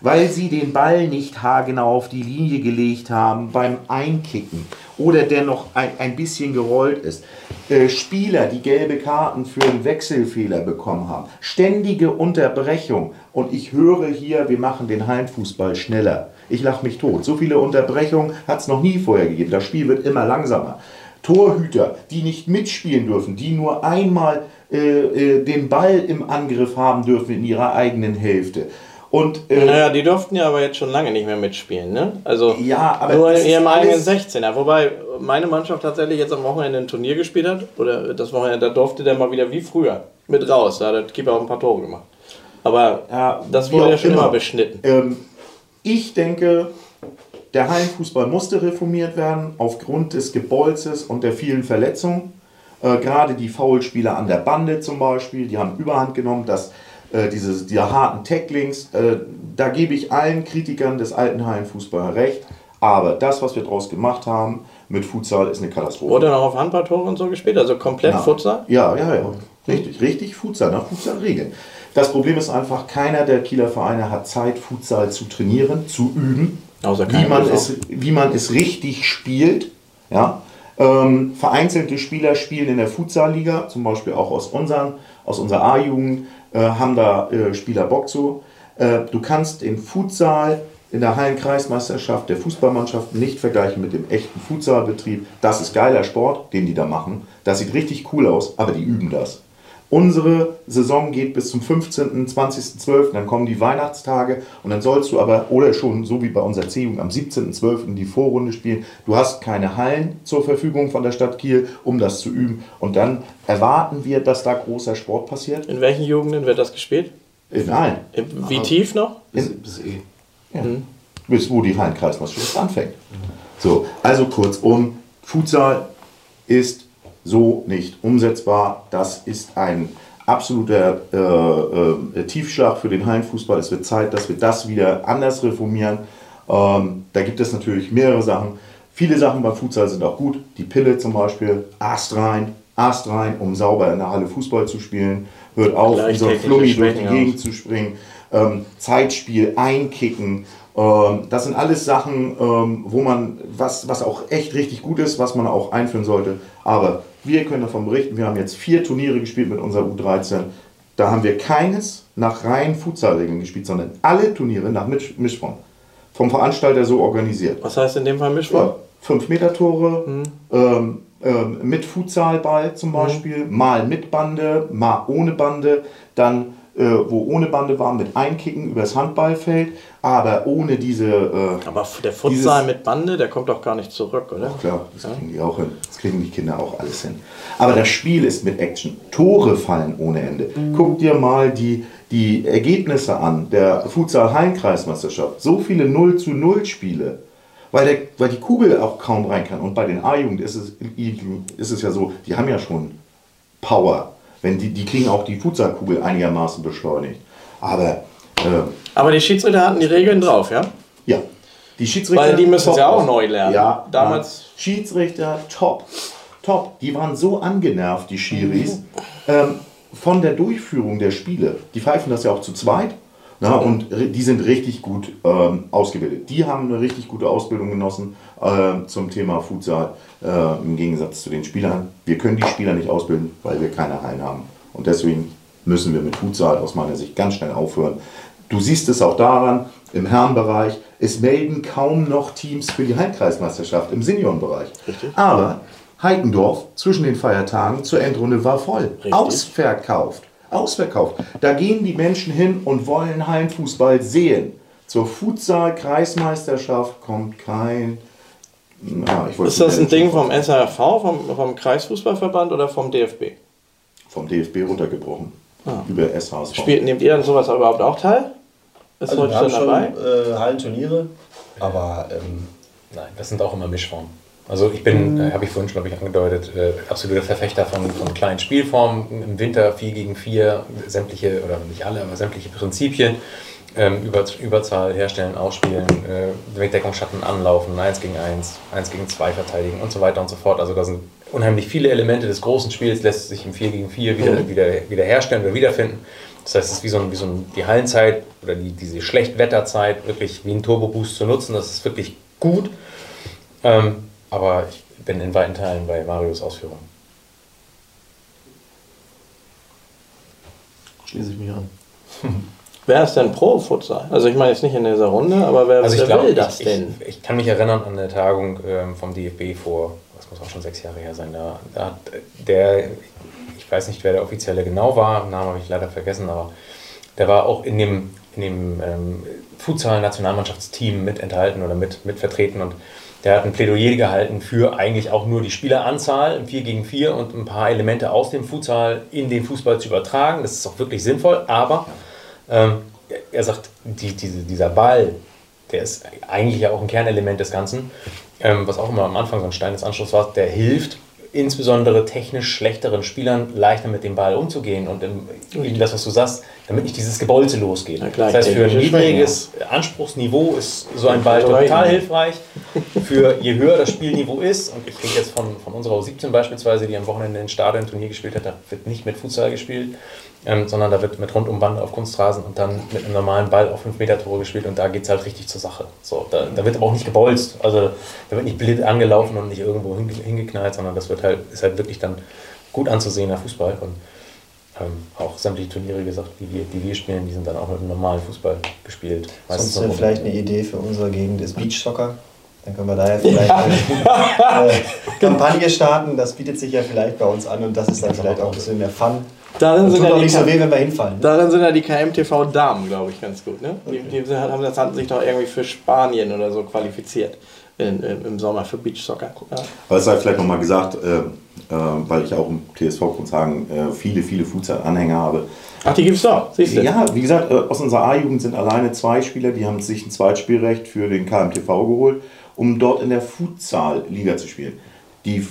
Weil sie den Ball nicht haargenau auf die Linie gelegt haben beim Einkicken oder der noch ein, ein bisschen gerollt ist. Äh, Spieler, die gelbe Karten für einen Wechselfehler bekommen haben. Ständige Unterbrechung. Und ich höre hier, wir machen den Heimfußball schneller. Ich lache mich tot. So viele Unterbrechungen hat es noch nie vorher gegeben. Das Spiel wird immer langsamer. Torhüter, die nicht mitspielen dürfen, die nur einmal äh, äh, den Ball im Angriff haben dürfen in ihrer eigenen Hälfte. Und äh, Naja, die durften ja aber jetzt schon lange nicht mehr mitspielen, ne? Also Ja, aber nur in ihrem eigenen alles- 16er. Wobei meine Mannschaft tatsächlich jetzt am Wochenende ein Turnier gespielt hat. Oder das Wochenende, da durfte der mal wieder wie früher mit raus. Da hat der Keeper auch ein paar Tore gemacht. Aber Ja, das wurde ja schon immer. immer beschnitten. Ähm, ich denke, der Hallenfußball musste reformiert werden aufgrund des Gebolzes und der vielen Verletzungen. Äh, gerade die Foulspieler an der Bande zum Beispiel, die haben Überhand genommen, dass äh, diese, die harten Tacklings, äh, da gebe ich allen Kritikern des alten Hallenfußballs recht. Aber das, was wir daraus gemacht haben mit Futsal, ist eine Katastrophe. Wurde noch auf Handballtore und so gespielt? Also komplett Ja. Futsal? Ja, ja, ja. Richtig, richtig Futsal, nach Futsal-Regeln. Das Problem ist einfach, keiner der Kieler Vereine hat Zeit, Futsal zu trainieren, zu üben, wie man, es, wie man es richtig spielt. Ja? Ähm, vereinzelte Spieler spielen in der Futsal-Liga, zum Beispiel auch aus, unseren, aus unserer A-Jugend, äh, haben da äh, Spieler Bock zu. Äh, du kannst den Futsal in der Hallenkreismeisterschaft der Fußballmannschaft nicht vergleichen mit dem echten Futsalbetrieb. Das ist geiler Sport, den die da machen. Das sieht richtig cool aus, aber die üben das. Unsere Saison geht bis zum 15., 20.12., dann kommen die Weihnachtstage und dann sollst du aber, oder schon so wie bei unserer C-Jugend am 17.12. die Vorrunde spielen. Du hast keine Hallen zur Verfügung von der Stadt Kiel, um das zu üben. Und dann erwarten wir, dass da großer Sport passiert. In welchen Jugenden wird das gespielt? In allen. Wie tief noch? Bis, bis eh. Ja. Bis wo die Hallenkreismeisterschaft anfängt. So, also kurzum, Futsal ist so nicht umsetzbar. Das ist ein absoluter äh, äh, Tiefschlag für den Hallenfußball. Es wird Zeit, dass wir das wieder anders reformieren. Ähm, da gibt es natürlich mehrere Sachen. Viele Sachen beim Futsal sind auch gut. Die Pille zum Beispiel, Ast rein, Ast rein, um sauber in der Halle Fußball zu spielen. Hört auf, wie so ein Flummi durch die Gegend aus. zu springen. Ähm, Zeitspiel, einkicken. Ähm, das sind alles Sachen, ähm, wo man, was, was auch echt richtig gut ist, was man auch einführen sollte. Aber wir können davon berichten, wir haben jetzt vier Turniere gespielt mit unserer U13. Da haben wir keines nach reinen Futsalregeln gespielt, sondern alle Turniere nach Misch Mischform. vom Veranstalter so organisiert. Was heißt in dem Fall Mischwurf? Ja, 5-Meter-Tore, ähm, ähm, mit Futsalball zum Beispiel, mal mit Bande, mal ohne Bande, dann äh, wo ohne Bande war, mit Einkicken übers Handballfeld, aber ohne diese. Äh, Aber der Futsal mit Bande, der kommt doch gar nicht zurück, oder? Klar, das kriegen die auch hin. Das kriegen die Kinder auch alles hin. Aber das Spiel ist mit Action. Tore fallen ohne Ende. Guck dir mal die, die Ergebnisse an der Futsal-Hallenkreismeisterschaft. So viele 0 zu 0 Spiele. Weil, der, weil die Kugel auch kaum rein kann. Und bei den A-Jugend ist es, ist es ja so, die haben ja schon Power. Wenn die, die kriegen auch die Futsalkugel einigermaßen beschleunigt. Aber äh, Aber die Schiedsrichter hatten die Regeln drauf, ja? ja, die Schiedsrichter. Weil die müssen es ja auch neu lernen. Ja, Damals- ja. Schiedsrichter, top. Top. Die waren so angenervt, die Schiris, ähm, von der Durchführung der Spiele. Die pfeifen das ja auch zu zweit. Na, und ri- die sind richtig gut ähm, ausgebildet. Die haben eine richtig gute Ausbildung genossen ähm, zum Thema Futsal äh, im Gegensatz zu den Spielern. Wir können die Spieler nicht ausbilden, weil wir keine Hallen haben. Und deswegen müssen wir mit Futsal aus meiner Sicht ganz schnell aufhören. Du siehst es auch daran, im Herrenbereich, es melden kaum noch Teams für die Halbkreismeisterschaft im Seniorenbereich. Aber Heikendorf zwischen den Feiertagen zur Endrunde war voll. Ausverkauft. Ausverkauft. Da gehen die Menschen hin und wollen Hallenfußball sehen. Zur Futsal-Kreismeisterschaft kommt kein. Na, Ist das ein Ding vom SRV, vom, vom Kreisfußballverband oder vom DFB? vom DFB runtergebrochen. Über SHSV. Spielt, nehmt ihr an sowas überhaupt auch teil? Ist Also wir heute haben schon schon dabei? äh, Hallenturniere, aber ähm, Nein, das sind auch immer Mischformen. Also ich bin, äh, habe ich vorhin schon, glaube ich, angedeutet, äh, absoluter Verfechter von, von kleinen Spielformen. Im Winter 4 gegen 4, sämtliche, oder nicht alle, aber sämtliche Prinzipien. Ähm, Über, Überzahl herstellen, ausspielen, äh, Wegdeckungsschatten anlaufen, 1 gegen 1, 1 gegen 2 verteidigen und so weiter und so fort. Also da sind unheimlich viele Elemente des großen Spiels, lässt sich im 4 gegen 4 wieder, wieder, wieder herstellen oder wiederfinden. Das heißt, es ist wie so, ein, wie so ein, die Hallenzeit oder die, diese Schlechtwetterzeit wirklich wie ein Turbo-Boost zu nutzen. Das ist wirklich gut. Ähm, aber ich bin in weiten Teilen bei Marios Ausführungen. Schließe ich mich an. *laughs* Wer ist denn pro Futsal? Also ich meine jetzt nicht in dieser Runde, aber wer, Also ich wer glaube, will das ich, denn? Ich, ich kann mich erinnern an eine Tagung ähm, vom DFB vor, das muss auch schon sechs Jahre her sein, da, da hat der, ich weiß nicht, wer der Offizielle genau war, Namen habe ich leider vergessen, aber der war auch in dem, in dem ähm, Futsal-Nationalmannschaftsteam mit enthalten oder mit, mit vertreten und der hat ein Plädoyer gehalten für eigentlich auch nur die Spieleranzahl im 4 gegen 4 und ein paar Elemente aus dem Futsal in den Fußball zu übertragen. Das ist auch wirklich sinnvoll, aber ähm, er sagt, die, diese, dieser Ball, der ist eigentlich ja auch ein Kernelement des Ganzen, ähm, was auch immer am Anfang so ein Stein des Anschlusses war, der hilft insbesondere technisch schlechteren Spielern leichter mit dem Ball umzugehen und im, eben das, was du sagst, damit nicht dieses Gebolze losgeht. Klar, das heißt, für ein niedriges Anspruchsniveau ist so ein Ball total hilfreich. Für je höher das Spielniveau ist, und ich rede jetzt von, von unserer U17 beispielsweise, die am Wochenende in Stadion Turnier gespielt hat, da wird nicht mit Futsal gespielt, ähm, sondern da wird mit Rundumbande auf Kunstrasen und dann mit einem normalen Ball auf 5 Meter Tore gespielt und da geht es halt richtig zur Sache. So, da, da wird aber auch nicht gebolzt, also da wird nicht blind angelaufen und nicht irgendwo hinge hingeknallt, sondern das wird halt, ist halt wirklich dann gut anzusehener Fußball und ähm, auch sämtliche Turniere gesagt, die wir, die wir spielen, die sind dann auch mit einem normalen Fußball gespielt. Meistens sonst vielleicht eine Idee für unsere Gegend ist Beach Soccer. Dann können wir da ja *laughs* vielleicht eine äh, Kampagne starten. Das bietet sich ja vielleicht bei uns an und das ist dann vielleicht auch ein bisschen mehr Fun. Darin sind, ja die, so weh, wenn wir hinfallen. ne? darin sind ja die KMTV-Damen, glaube ich, ganz gut. Ne? Die, die sind- haben das hatten sich doch irgendwie für Spanien oder so qualifiziert in, im, im Sommer für Beachsoccer. Ja. Aber es sei vielleicht nochmal gesagt, äh, äh, weil ich auch im TSV Grundhagen äh, viele, viele Futsal-Anhänger habe. Ach, die gibt's doch, siehst du? Ja, wie gesagt, äh, aus unserer A-Jugend sind alleine zwei Spieler, die haben sich ein Zweitspielrecht für den KMTV geholt, um dort in der Futsal-Liga zu spielen. Die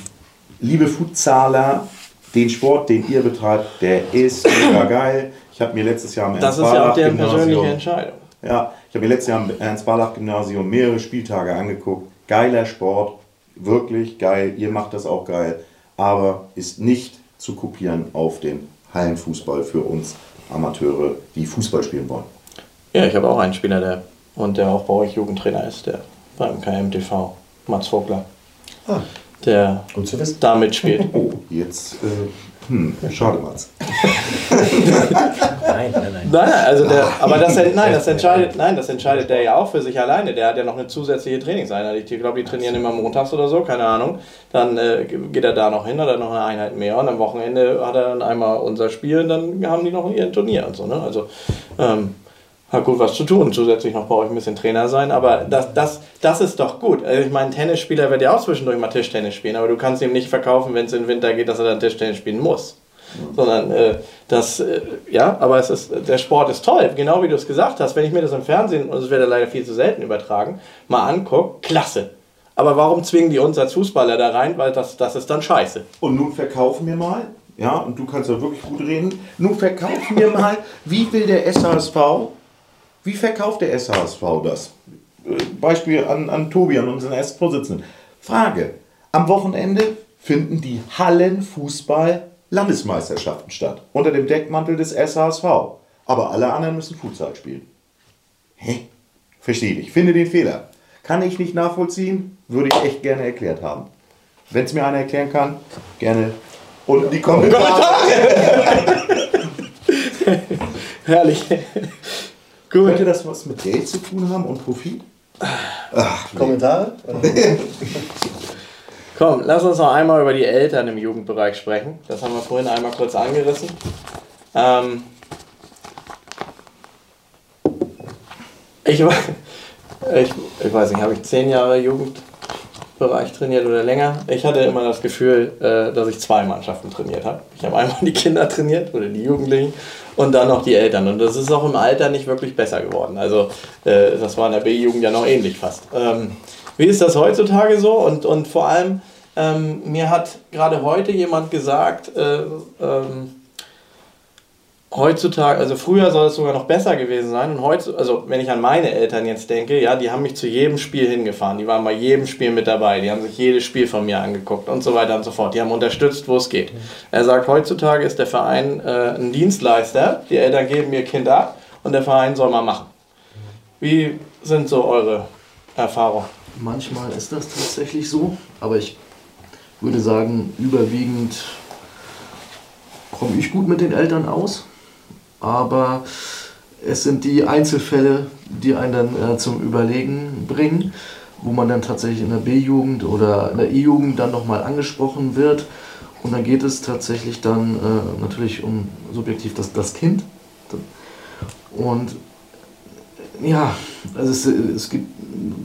liebe Futsaler, den Sport, den ihr betreibt, der ist mega geil. Ich habe mir letztes Jahr im Das ist ja auch deren Ernst-Barlach-Gymnasium- persönliche Entscheidung. ja, ich habe mir letztes Jahr am Ernst-Barlach-Gymnasium mehrere Spieltage angeguckt. Geiler Sport, wirklich geil. Ihr macht das auch geil, aber ist nicht zu kopieren auf den Hallenfußball für uns Amateure, die Fußball spielen wollen. Ja, ich habe auch einen Spieler, der und der auch bei euch Jugendtrainer ist, der beim KMTV, Mats Vogler, Ah, der gut zu wissen. da mitspielt. *laughs* Oh, jetzt, äh, hm, schade, Mats. *laughs* Nein, nein, nein. Nein, also der, aber das, nein, das entscheidet, nein, das entscheidet der ja auch für sich alleine. Der hat ja noch eine zusätzliche Trainingseinheit. Ich glaube, die trainieren immer montags oder so, keine Ahnung. Dann äh, geht er da noch hin, hat er noch eine Einheit mehr und am Wochenende hat er dann einmal unser Spiel und dann haben die noch ihr Turnier und so. Ne? Also ähm, hat gut was zu tun. Zusätzlich noch bei euch ein bisschen Trainer sein, aber das, das, das ist doch gut. Also ich meine, ein Tennisspieler wird ja auch zwischendurch mal Tischtennis spielen, aber du kannst ihm nicht verkaufen, wenn es in den Winter geht, dass er dann Tischtennis spielen muss sondern äh, das, äh, ja, aber es ist, der Sport ist toll, genau wie du es gesagt hast. Wenn ich mir das im Fernsehen, und es wird ja leider viel zu selten übertragen, mal angucke, klasse. Aber warum zwingen die uns als Fußballer da rein? Weil das, das ist dann scheiße. Und nun verkaufen wir mal, ja, und du kannst ja wirklich gut reden, nun verkaufen wir mal, wie will der SHSV, wie verkauft der SHSV das? Beispiel an, an Tobi, an unseren ersten Vorsitzenden. Frage, am Wochenende finden die Hallenfußball Landesmeisterschaften statt, unter dem Deckmantel des SHSV. Aber alle anderen müssen Futsal spielen. Hä? Verstehe ich. Finde den Fehler. Kann ich nicht nachvollziehen, würde ich echt gerne erklärt haben. Wenn es mir einer erklären kann, gerne unten die Kommentare. *laughs* Herrlich. Könnte das was mit Geld zu tun haben und Profit? Ach, Kommentare? *laughs* Komm, lass uns noch einmal über die Eltern im Jugendbereich sprechen. Das haben wir vorhin einmal kurz angerissen. Ähm ich, *laughs* ich, ich weiß nicht, habe ich zehn Jahre Jugendbereich trainiert oder länger? Ich hatte immer das Gefühl, äh, dass ich zwei Mannschaften trainiert habe. Ich habe einmal die Kinder trainiert oder die Jugendlichen und dann noch die Eltern. Und das ist auch im Alter nicht wirklich besser geworden. Also äh, das war in der B-Jugend ja noch ähnlich fast. Ähm, wie ist das heutzutage so? Und, und vor allem, ähm, mir hat gerade heute jemand gesagt, äh, ähm, heutzutage, also früher soll es sogar noch besser gewesen sein. Und heute, also wenn ich an meine Eltern jetzt denke, ja, die haben mich zu jedem Spiel hingefahren. Die waren bei jedem Spiel mit dabei. Die haben sich jedes Spiel von mir angeguckt und so weiter und so fort. Die haben unterstützt, wo es geht. Er sagt, heutzutage ist der Verein äh, ein Dienstleister. Die Eltern geben ihr Kind ab und der Verein soll mal machen. Wie sind so eure Erfahrungen? Manchmal ist das tatsächlich so, aber ich würde sagen, überwiegend komme ich gut mit den Eltern aus. Aber es sind die Einzelfälle, die einen dann äh, zum Überlegen bringen, wo man dann tatsächlich in der B-Jugend oder in der E-Jugend dann nochmal angesprochen wird. Und dann geht es tatsächlich dann äh, natürlich um subjektiv das, das Kind. Und ja, also es, es gibt,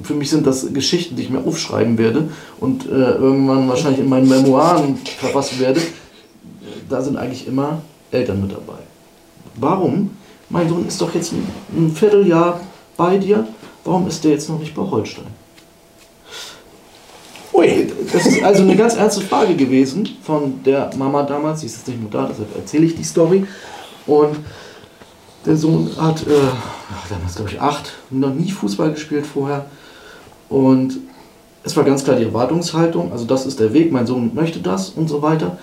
für mich sind das Geschichten, die ich mir aufschreiben werde und äh, irgendwann wahrscheinlich in meinen Memoiren verfassen werde. Da sind eigentlich immer Eltern mit dabei. Warum? Mein Sohn ist doch jetzt ein, ein Vierteljahr bei dir. Warum ist der jetzt noch nicht bei Holstein? Ui, Das ist also eine ganz ernste Frage gewesen von der Mama damals. Sie ist jetzt nicht mehr da, deshalb erzähle ich die Story. Und der Sohn hat, äh, damals glaube ich acht, noch nie Fußball gespielt vorher. Und es war ganz klar die Erwartungshaltung, also das ist der Weg, mein Sohn möchte das und so weiter.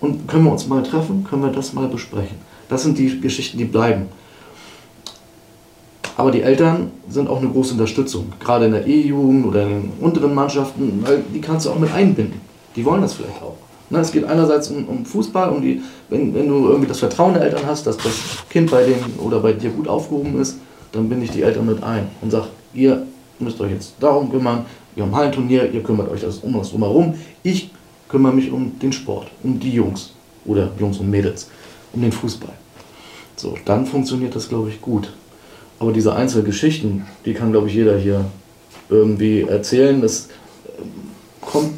Und können wir uns mal treffen, können wir das mal besprechen. Das sind die Geschichten, die bleiben. Aber die Eltern sind auch eine große Unterstützung, gerade in der E-Jugend oder in den unteren Mannschaften, weil die kannst du auch mit einbinden. Die wollen das vielleicht auch. Ne, es geht einerseits um, um Fußball, um die, wenn, wenn du irgendwie das Vertrauen der Eltern hast, dass das Kind bei denen oder bei dir gut aufgehoben ist, dann binde ich die Eltern mit ein und sage, ihr müsst euch jetzt darum kümmern, wir haben Hallenturnier, ihr kümmert euch das um das drumherum. Ich kümmere mich um den Sport, um die Jungs oder Jungs und Mädels, um den Fußball. So, dann funktioniert das, glaube ich, gut. Aber diese einzelnen Geschichten, die kann, glaube ich, jeder hier irgendwie erzählen. Das ähm, kommt,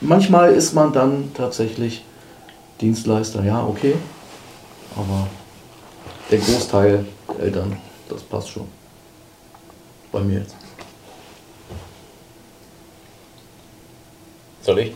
manchmal ist man dann tatsächlich Dienstleister, ja, okay. Aber der Großteil der Eltern, das passt schon. Bei mir jetzt. Soll ich?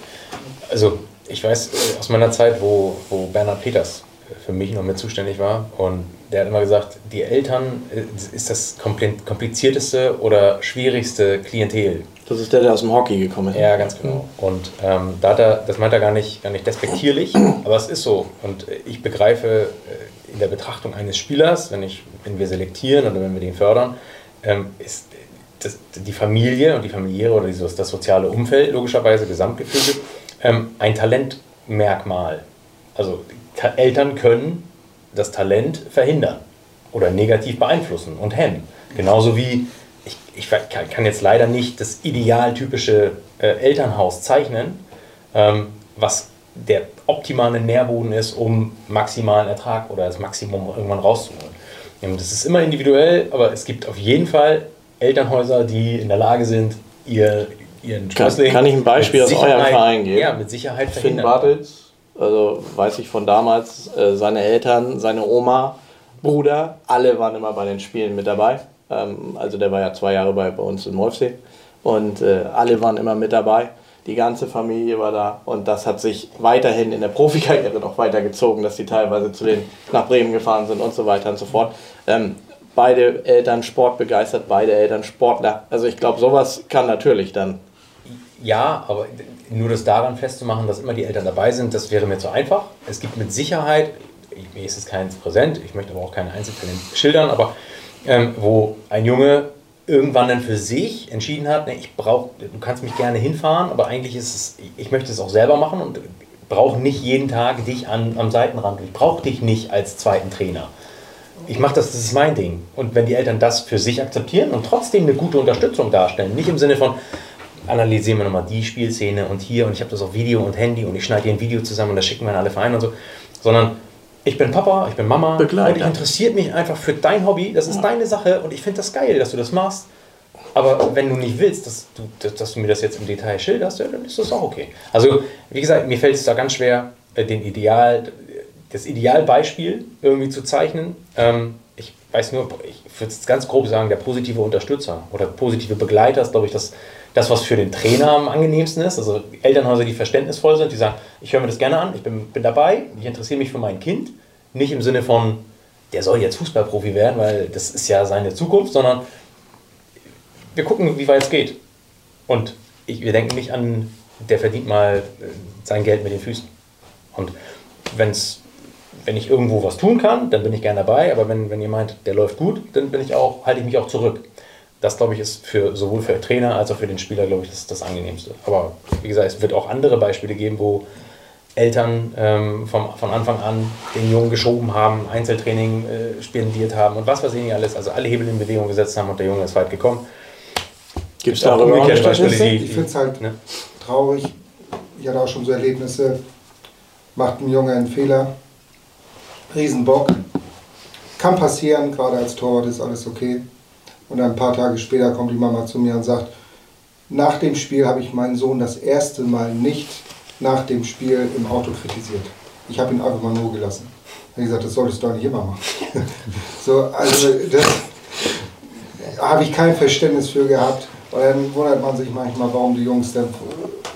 Also, ich weiß äh, aus meiner Zeit, wo, wo Bernhard Peters für mich noch mit zuständig war und der hat immer gesagt, die Eltern äh, ist das kompli- komplizierteste oder schwierigste Klientel. Das ist der, der aus dem Hockey gekommen ist. Ja, ganz genau. Und ähm, da hat er, das meint er gar nicht, gar nicht despektierlich, *clears throat* aber es ist so. Und äh, ich begreife äh, in der Betrachtung eines Spielers, wenn, ich, wenn wir selektieren oder wenn wir den fördern, ähm, ist das, die Familie und die familiäre oder dieses, das soziale Umfeld, logischerweise Gesamtgefüge, ähm, ein Talentmerkmal. Also Eltern können das Talent verhindern oder negativ beeinflussen und hemmen. Genauso wie ich, ich kann jetzt leider nicht das idealtypische äh, Elternhaus zeichnen, ähm, was der optimale Nährboden ist, um maximalen Ertrag oder das Maximum irgendwann rauszuholen. Das ist immer individuell, aber es gibt auf jeden Fall Elternhäuser, die in der Lage sind, ihr, ihren Sprössling... Kann, kann ich ein Beispiel aus eurem Verein geben? Ja, mit Sicherheit Finn Bartels, also weiß ich von damals, äh, seine Eltern, seine Oma, Bruder, alle waren immer bei den Spielen mit dabei. Ähm, also der war ja zwei Jahre bei, bei uns in Wolfsee und äh, alle waren immer mit dabei. Die ganze Familie war da und das hat sich weiterhin in der Profikarriere noch weitergezogen, dass sie teilweise zu den nach Bremen gefahren sind und so weiter und so fort. Ähm, beide Eltern sportbegeistert, beide Eltern Sportler. Also ich glaube, sowas kann natürlich dann. Ja, aber nur das daran festzumachen, dass immer die Eltern dabei sind, das wäre mir zu einfach. Es gibt mit Sicherheit, mir ist es keins präsent, ich möchte aber auch keine Einzelfälle schildern, aber ähm, wo ein Junge irgendwann dann für sich entschieden hat, ne, ich brauche, du kannst mich gerne hinfahren, aber eigentlich ist es, ich möchte es auch selber machen und brauche nicht jeden Tag dich an, am Seitenrand. Ich brauche dich nicht als zweiten Trainer. Ich mache das, das ist mein Ding. Und wenn die Eltern das für sich akzeptieren und trotzdem eine gute Unterstützung darstellen, nicht im Sinne von, analysieren wir nochmal die Spielszene und hier und ich habe das auf Video und Handy und ich schneide dir ein Video zusammen und das schicken wir an alle Vereine und so, sondern ich bin Papa, ich bin Mama Begleiter. und ich interessiert mich einfach für dein Hobby. Das ist ja. deine Sache und ich finde das geil, dass du das machst. Aber wenn du nicht willst, dass du, dass du mir das jetzt im Detail schilderst, ja, dann ist das auch okay. Also, wie gesagt, mir fällt es da ganz schwer, äh, den Ideal, das Idealbeispiel irgendwie zu zeichnen. Ähm, ich weiß nur, ich würde es ganz grob sagen, der positive Unterstützer oder positive Begleiter ist, glaube ich, das, das, was für den Trainer am angenehmsten ist. Also Elternhäuser, die verständnisvoll sind, die sagen, ich höre mir das gerne an, ich bin, bin dabei, ich interessiere mich für mein Kind. Nicht im Sinne von, der soll jetzt Fußballprofi werden, weil das ist ja seine Zukunft, sondern wir gucken, wie weit es geht. Und ich, wir denken nicht an, der verdient mal äh, sein Geld mit den Füßen. Und wenn's, wenn ich irgendwo was tun kann, dann bin ich gerne dabei. Aber wenn, wenn ihr meint, der läuft gut, dann bin ich auch, halte ich mich auch zurück das, glaube ich, ist für, sowohl für den Trainer als auch für den Spieler, glaube ich, das, das angenehmste. Aber wie gesagt, es wird auch andere Beispiele geben, wo Eltern ähm, vom, von Anfang an den Jungen geschoben haben, Einzeltraining äh, spendiert haben und was weiß ich nicht alles, also alle Hebel in Bewegung gesetzt haben und der Junge ist weit gekommen. Gibt es da auch umgekehrt Beispiele, die, Ich finde es halt ne? traurig, ich hatte auch schon so Erlebnisse, macht ein Junge einen Fehler, Riesenbock, kann passieren, gerade als Torwart ist alles okay und ein paar Tage später kommt die Mama zu mir und sagt, nach dem Spiel habe ich meinen Sohn das erste Mal nicht nach dem Spiel im Auto kritisiert. Ich habe ihn einfach mal nur gelassen. Ich habe gesagt, das solltest du doch nicht immer machen. *laughs* so, also das habe ich kein Verständnis für gehabt. Und dann wundert man sich manchmal, warum die Jungs dann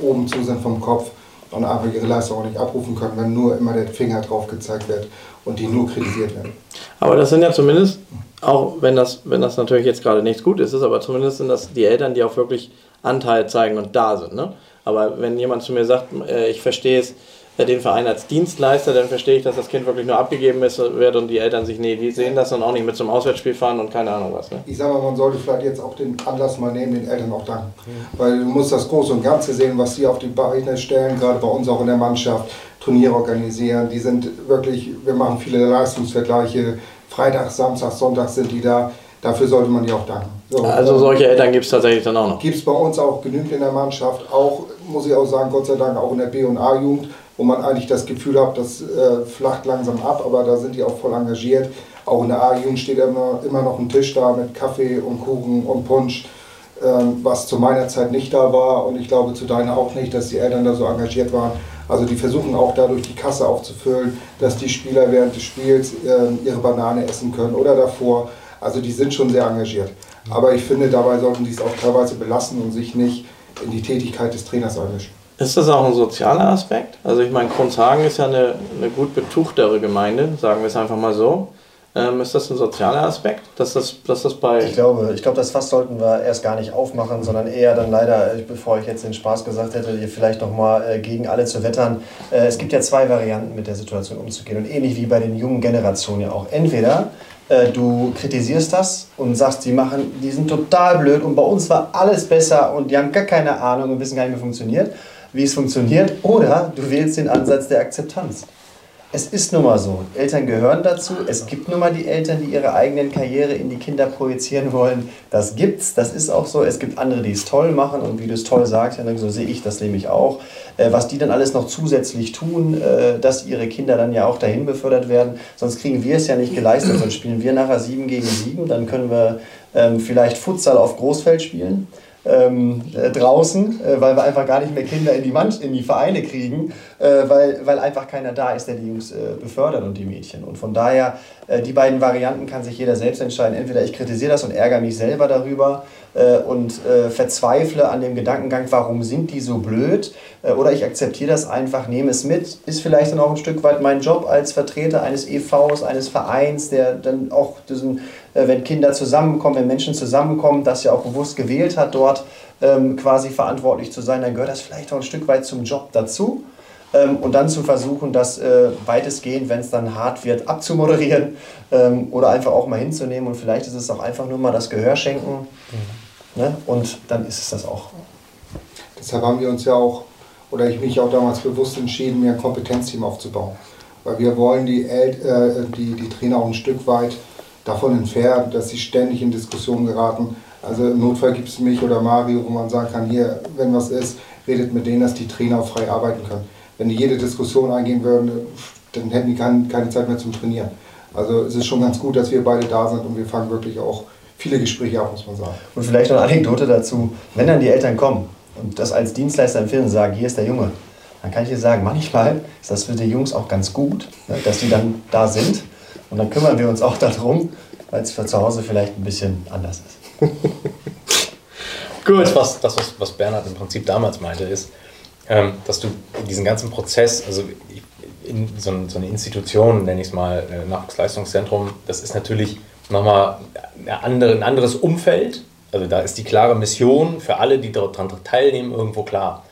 oben zu sind vom Kopf und einfach ihre Leistung auch nicht abrufen können, wenn nur immer der Finger drauf gezeigt wird und die nur kritisiert werden. Aber das sind ja zumindest auch wenn das, wenn das natürlich jetzt gerade nichts gut ist, ist aber zumindest sind das die Eltern, die auch wirklich Anteil zeigen und da sind. Ne? Aber wenn jemand zu mir sagt, äh, ich verstehe es, den Verein als Dienstleister, dann verstehe ich, dass das Kind wirklich nur abgegeben ist, wird und die Eltern sich, nee, die sehen das und auch nicht mit zum Auswärtsspiel fahren und keine Ahnung was. Ne? Ich sage mal, man sollte vielleicht jetzt auch den Anlass mal nehmen, den Eltern auch danken. Mhm. Weil du musst das Große und Ganze sehen, was sie auf die Beine stellen, gerade bei uns auch in der Mannschaft, Turniere organisieren. Die sind wirklich, wir machen viele Leistungsvergleiche, Freitag, Samstag, Sonntag sind die da. Dafür sollte man die auch danken. So, also solche Eltern gibt es tatsächlich dann auch noch? Gibt es bei uns auch genügend in der Mannschaft. Auch, muss ich auch sagen, Gott sei Dank auch in der B- und A-Jugend, wo man eigentlich das Gefühl hat, das äh, flacht langsam ab, aber da sind die auch voll engagiert. Auch in der A-Jugend steht immer, immer noch ein Tisch da mit Kaffee und Kuchen und Punsch, ähm, was zu meiner Zeit nicht da war und ich glaube zu deiner auch nicht, dass die Eltern da so engagiert waren. Also die versuchen auch dadurch die Kasse aufzufüllen, dass die Spieler während des Spiels äh, ihre Banane essen können oder davor. Also die sind schon sehr engagiert. Aber ich finde, dabei sollten die es auch teilweise belassen und sich nicht in die Tätigkeit des Trainers einmischen. Ist das auch ein sozialer Aspekt? Also ich meine, Kronzhagen ist ja eine, eine gut betuchtere Gemeinde, sagen wir es einfach mal so. Ähm, ist das ein sozialer Aspekt, dass das, dass das bei... Ich glaube, ich glaube, das Fass sollten wir erst gar nicht aufmachen, sondern eher dann leider, bevor ich jetzt den Spaß gesagt hätte, hier vielleicht nochmal äh, gegen alle zu wettern. Äh, es gibt ja zwei Varianten, mit der Situation umzugehen und ähnlich wie bei den jungen Generationen ja auch. Entweder äh, du kritisierst das und sagst, die machen, die sind total blöd und bei uns war alles besser und die haben gar keine Ahnung und wissen gar nicht, wie funktioniert, wie es funktioniert. Oder du wählst den Ansatz der Akzeptanz es ist nun mal so. Eltern gehören dazu. Es gibt nun mal die Eltern, die ihre eigenen Karriere in die Kinder projizieren wollen. Das gibt's, das ist auch so. Es gibt andere, die es toll machen und wie du es toll sagst, so sehe ich das nämlich auch. Äh, was die dann alles noch zusätzlich tun, äh, dass ihre Kinder dann ja auch dahin befördert werden. Sonst kriegen wir es ja nicht geleistet. Sonst spielen wir nachher 7 gegen 7. Dann können wir ähm, vielleicht Futsal auf Großfeld spielen ähm, äh, draußen, äh, weil wir einfach gar nicht mehr Kinder in die, Mann in die Vereine kriegen, äh, weil, weil einfach keiner da ist, der die Jungs äh, befördert und die Mädchen. Und von daher, äh, die beiden Varianten kann sich jeder selbst entscheiden. Entweder ich kritisiere das und ärgere mich selber darüber äh, und verzweifle an dem Gedankengang, warum sind die so blöd, oder ich akzeptiere das einfach, nehme es mit, ist vielleicht dann auch ein Stück weit mein Job als Vertreter eines EVs, eines Vereins, der dann auch diesen äh, wenn Kinder zusammenkommen, wenn Menschen zusammenkommen, das ja auch bewusst gewählt hat, dort ähm, quasi verantwortlich zu sein, dann gehört das vielleicht auch ein Stück weit zum Job dazu. Ähm, und dann zu versuchen, das äh, weitestgehend, wenn es dann hart wird, abzumoderieren ähm, oder einfach auch mal hinzunehmen. Und vielleicht ist es auch einfach nur mal das Gehör schenken. Mhm. Ne? Und dann ist es das auch. Deshalb haben wir uns ja auch, oder ich mich auch damals bewusst entschieden, mir ein Kompetenzteam aufzubauen. Weil wir wollen die, El äh, die, die Trainer auch ein Stück weit davon entfernt, dass sie ständig in Diskussionen geraten. Also im Notfall gibt es mich oder Mario, wo man sagen kann, hier, wenn was ist, redet mit denen, dass die Trainer frei arbeiten können. Wenn die jede Diskussion eingehen würden, dann hätten die keine Zeit mehr zum Trainieren. Also es ist schon ganz gut, dass wir beide da sind und wir fangen wirklich auch viele Gespräche auf, muss man sagen. Und vielleicht noch eine Anekdote dazu, wenn dann die Eltern kommen und das als Dienstleister empfehlen und sagen, hier ist der Junge, dann kann ich dir sagen, manchmal ist das für die Jungs auch ganz gut, ne, dass die dann da sind und dann kümmern wir uns auch darum, weil es für zu Hause vielleicht ein bisschen anders ist. Gut. Das, was, das was, was Bernhard im Prinzip damals meinte, ist, ähm, dass du diesen ganzen Prozess, also in so, so eine Institution, nenne ich es mal, äh, Nachwuchsleistungszentrum, das ist natürlich nochmal andere, ein anderes Umfeld. Also da ist die klare Mission für alle, die daran teilnehmen, irgendwo klar.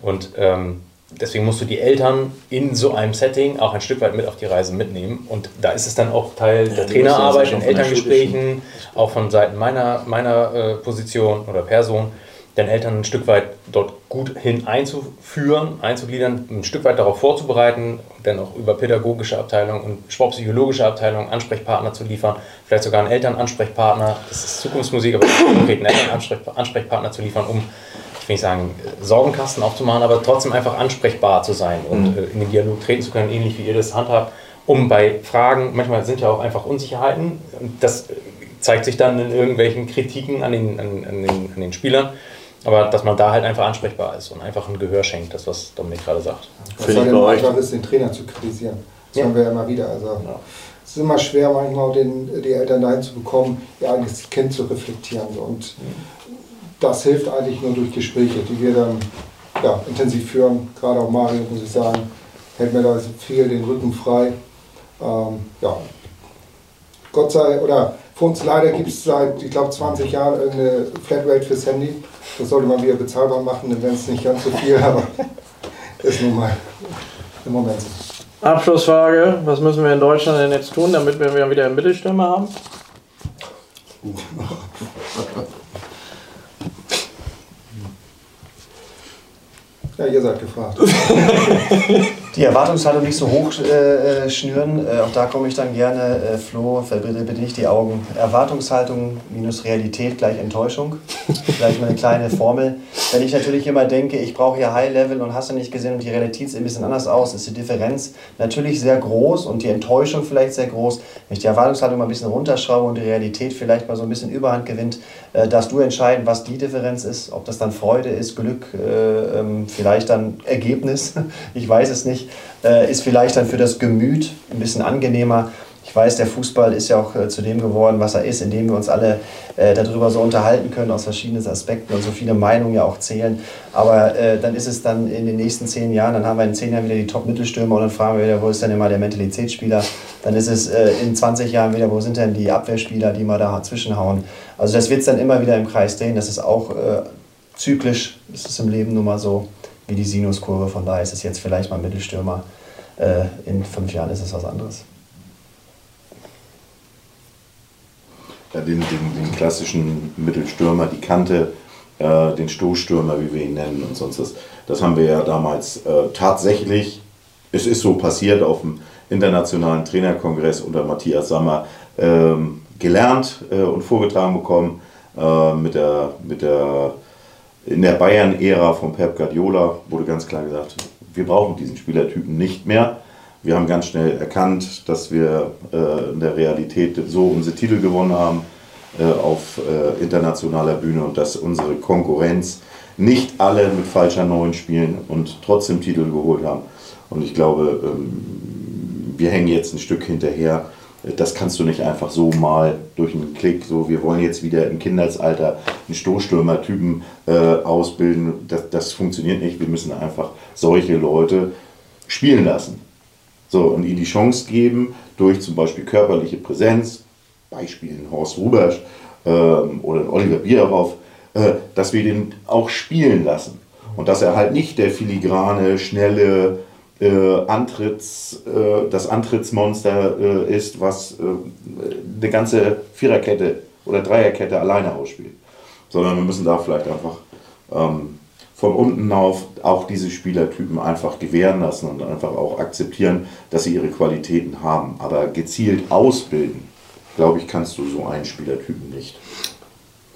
Und ähm, deswegen musst du die Eltern in so einem Setting auch ein Stück weit mit auf die Reise mitnehmen. Und da ist es dann auch Teil der Trainerarbeit, in Elterngesprächen, auch von Seiten meiner, meiner äh, Position oder Person, den Eltern ein Stück weit dort gut hin einzuführen, einzugliedern, ein Stück weit darauf vorzubereiten, dann auch über pädagogische Abteilung und sportpsychologische Abteilung Ansprechpartner zu liefern, vielleicht sogar einen Elternansprechpartner, das ist Zukunftsmusik, aber konkreten Elternansprechpartner zu liefern, um ich will nicht sagen, Sorgenkasten aufzumachen, aber trotzdem einfach ansprechbar zu sein und mhm. in den Dialog treten zu können, ähnlich wie ihr das handhabt, um bei Fragen, manchmal sind ja auch einfach Unsicherheiten, das zeigt sich dann in irgendwelchen Kritiken an den, an, an den, an den Spielern, aber dass man da halt einfach ansprechbar ist und einfach ein Gehör schenkt, das was Dominik gerade sagt. Was halt immer einfach ist, den Trainer zu kritisieren. Das ja. haben wir ja immer wieder. Also, ja. Es ist immer schwer, manchmal den, die Eltern dahin zu bekommen, ihr eigenes Kind zu reflektieren. Und das hilft eigentlich nur durch Gespräche, die wir dann ja, intensiv führen. Gerade auch Mario, muss ich sagen, hält mir da viel den Rücken frei. Ähm, ja. Gott sei, oder für uns leider gibt es seit, ich glaube, 20 Jahren eine Flatrate fürs Handy. Das sollte man wieder bezahlbar machen, dann wäre es nicht ganz so viel, *laughs* aber ist nun mal im Moment so. Abschlussfrage: Was müssen wir in Deutschland denn jetzt tun, damit wir wieder einen Mittelstürmer haben? Ja, ihr seid gefragt. *laughs* Die Erwartungshaltung nicht so hoch äh, schnüren, äh, auch da komme ich dann gerne. Äh, Flo, verbitte bitte nicht die Augen. Erwartungshaltung minus Realität gleich Enttäuschung. *laughs* Vielleicht mal eine kleine Formel. Wenn ich natürlich immer denke, ich brauche hier High Level und hast du nicht gesehen und die Realität sieht ein bisschen anders aus, ist die Differenz natürlich sehr groß und die Enttäuschung vielleicht sehr groß. Wenn ich die Erwartungshaltung mal ein bisschen runterschraube und die Realität vielleicht mal so ein bisschen Überhand gewinnt, äh, darfst du entscheiden, was die Differenz ist. Ob das dann Freude ist, Glück, äh, ähm, vielleicht dann Ergebnis. *laughs* Ich weiß es nicht äh, ist vielleicht dann für das Gemüt ein bisschen angenehmer. Ich weiß, der Fußball ist ja auch äh, zu dem geworden, was er ist, indem wir uns alle äh, darüber so unterhalten können aus verschiedenen Aspekten und so viele Meinungen ja auch zählen. Aber äh, dann ist es dann in den nächsten zehn Jahren, dann haben wir in zehn Jahren wieder die Top-Mittelstürmer und dann fragen wir wieder, wo ist denn immer der Mentalitätsspieler? Dann ist es äh, in 20 Jahren wieder, wo sind denn die Abwehrspieler, die mal da zwischenhauen? Also das wird es dann immer wieder im Kreis drehen. Das ist auch äh, zyklisch, das ist im Leben nun mal so wie die Sinuskurve. Von daher ist es jetzt vielleicht mal Mittelstürmer. Äh, in fünf Jahren ist es was anderes. Ja, den, den, den klassischen Mittelstürmer, die Kante, äh, den Stoßstürmer, wie wir ihn nennen und sonst was. Das haben wir ja damals äh, tatsächlich, es ist so passiert, auf dem internationalen Trainerkongress unter Matthias Sammer ähm, gelernt äh, und vorgetragen bekommen äh, mit der, mit der, in der Bayern-Ära von Pep Guardiola wurde ganz klar gesagt, wir brauchen diesen Spielertypen nicht mehr. Wir haben ganz schnell erkannt, dass wir äh, in der Realität so unsere Titel gewonnen haben äh, auf äh, internationaler Bühne und dass unsere Konkurrenz nicht alle mit falscher Neun spielen und trotzdem Titel geholt haben. Und ich glaube, ähm, wir hängen jetzt ein Stück hinterher. Das kannst du nicht einfach so mal durch einen Klick, so wir wollen jetzt wieder im Kindesalter einen Stoßstürmer-Typen äh, ausbilden. Das, das funktioniert nicht. Wir müssen einfach solche Leute spielen lassen. So, und ihnen die Chance geben, durch zum Beispiel körperliche Präsenz, Beispiel Horst Rubersch ähm, oder Oliver Bierhoff, äh, dass wir den auch spielen lassen. Und dass er halt nicht der filigrane, schnelle äh, Antritts, äh, das Antrittsmonster äh, ist, was äh, eine ganze Viererkette oder Dreierkette alleine ausspielt. Sondern wir müssen da vielleicht einfach ähm, von unten auf auch diese Spielertypen einfach gewähren lassen und einfach auch akzeptieren, dass sie ihre Qualitäten haben. Aber gezielt ausbilden, glaube ich, kannst du so einen Spielertypen nicht.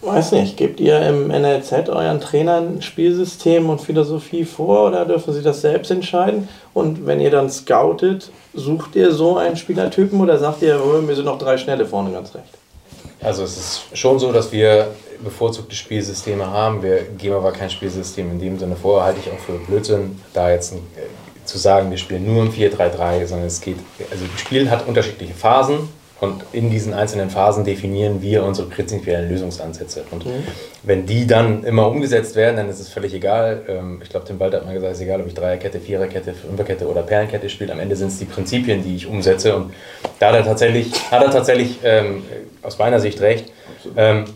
Weiß nicht, gebt ihr im NLZ euren Trainern Spielsystem und Philosophie vor oder dürfen sie das selbst entscheiden? Und wenn ihr dann scoutet, sucht ihr so einen Spielertypen oder sagt ihr, oh, mir sind noch drei Schnelle vorne ganz recht? Also es ist schon so, dass wir bevorzugte Spielsysteme haben. Wir geben aber kein Spielsystem in dem Sinne vor, halte ich auch für Blödsinn, da jetzt äh, zu sagen, wir spielen nur im 4-3-3, sondern es geht, also das Spiel hat unterschiedliche Phasen und in diesen einzelnen Phasen definieren wir unsere prinzipiellen Lösungsansätze. Und mhm. wenn die dann immer umgesetzt werden, dann ist es völlig egal. Ähm, ich glaube, Tim Walter hat mal gesagt, es ist egal, ob ich Dreierkette, Viererkette, Fünferkette oder Perlenkette spiele. Am Ende sind es die Prinzipien, die ich umsetze. Und da hat er tatsächlich, hat er tatsächlich ähm, aus meiner Sicht recht. Ähm,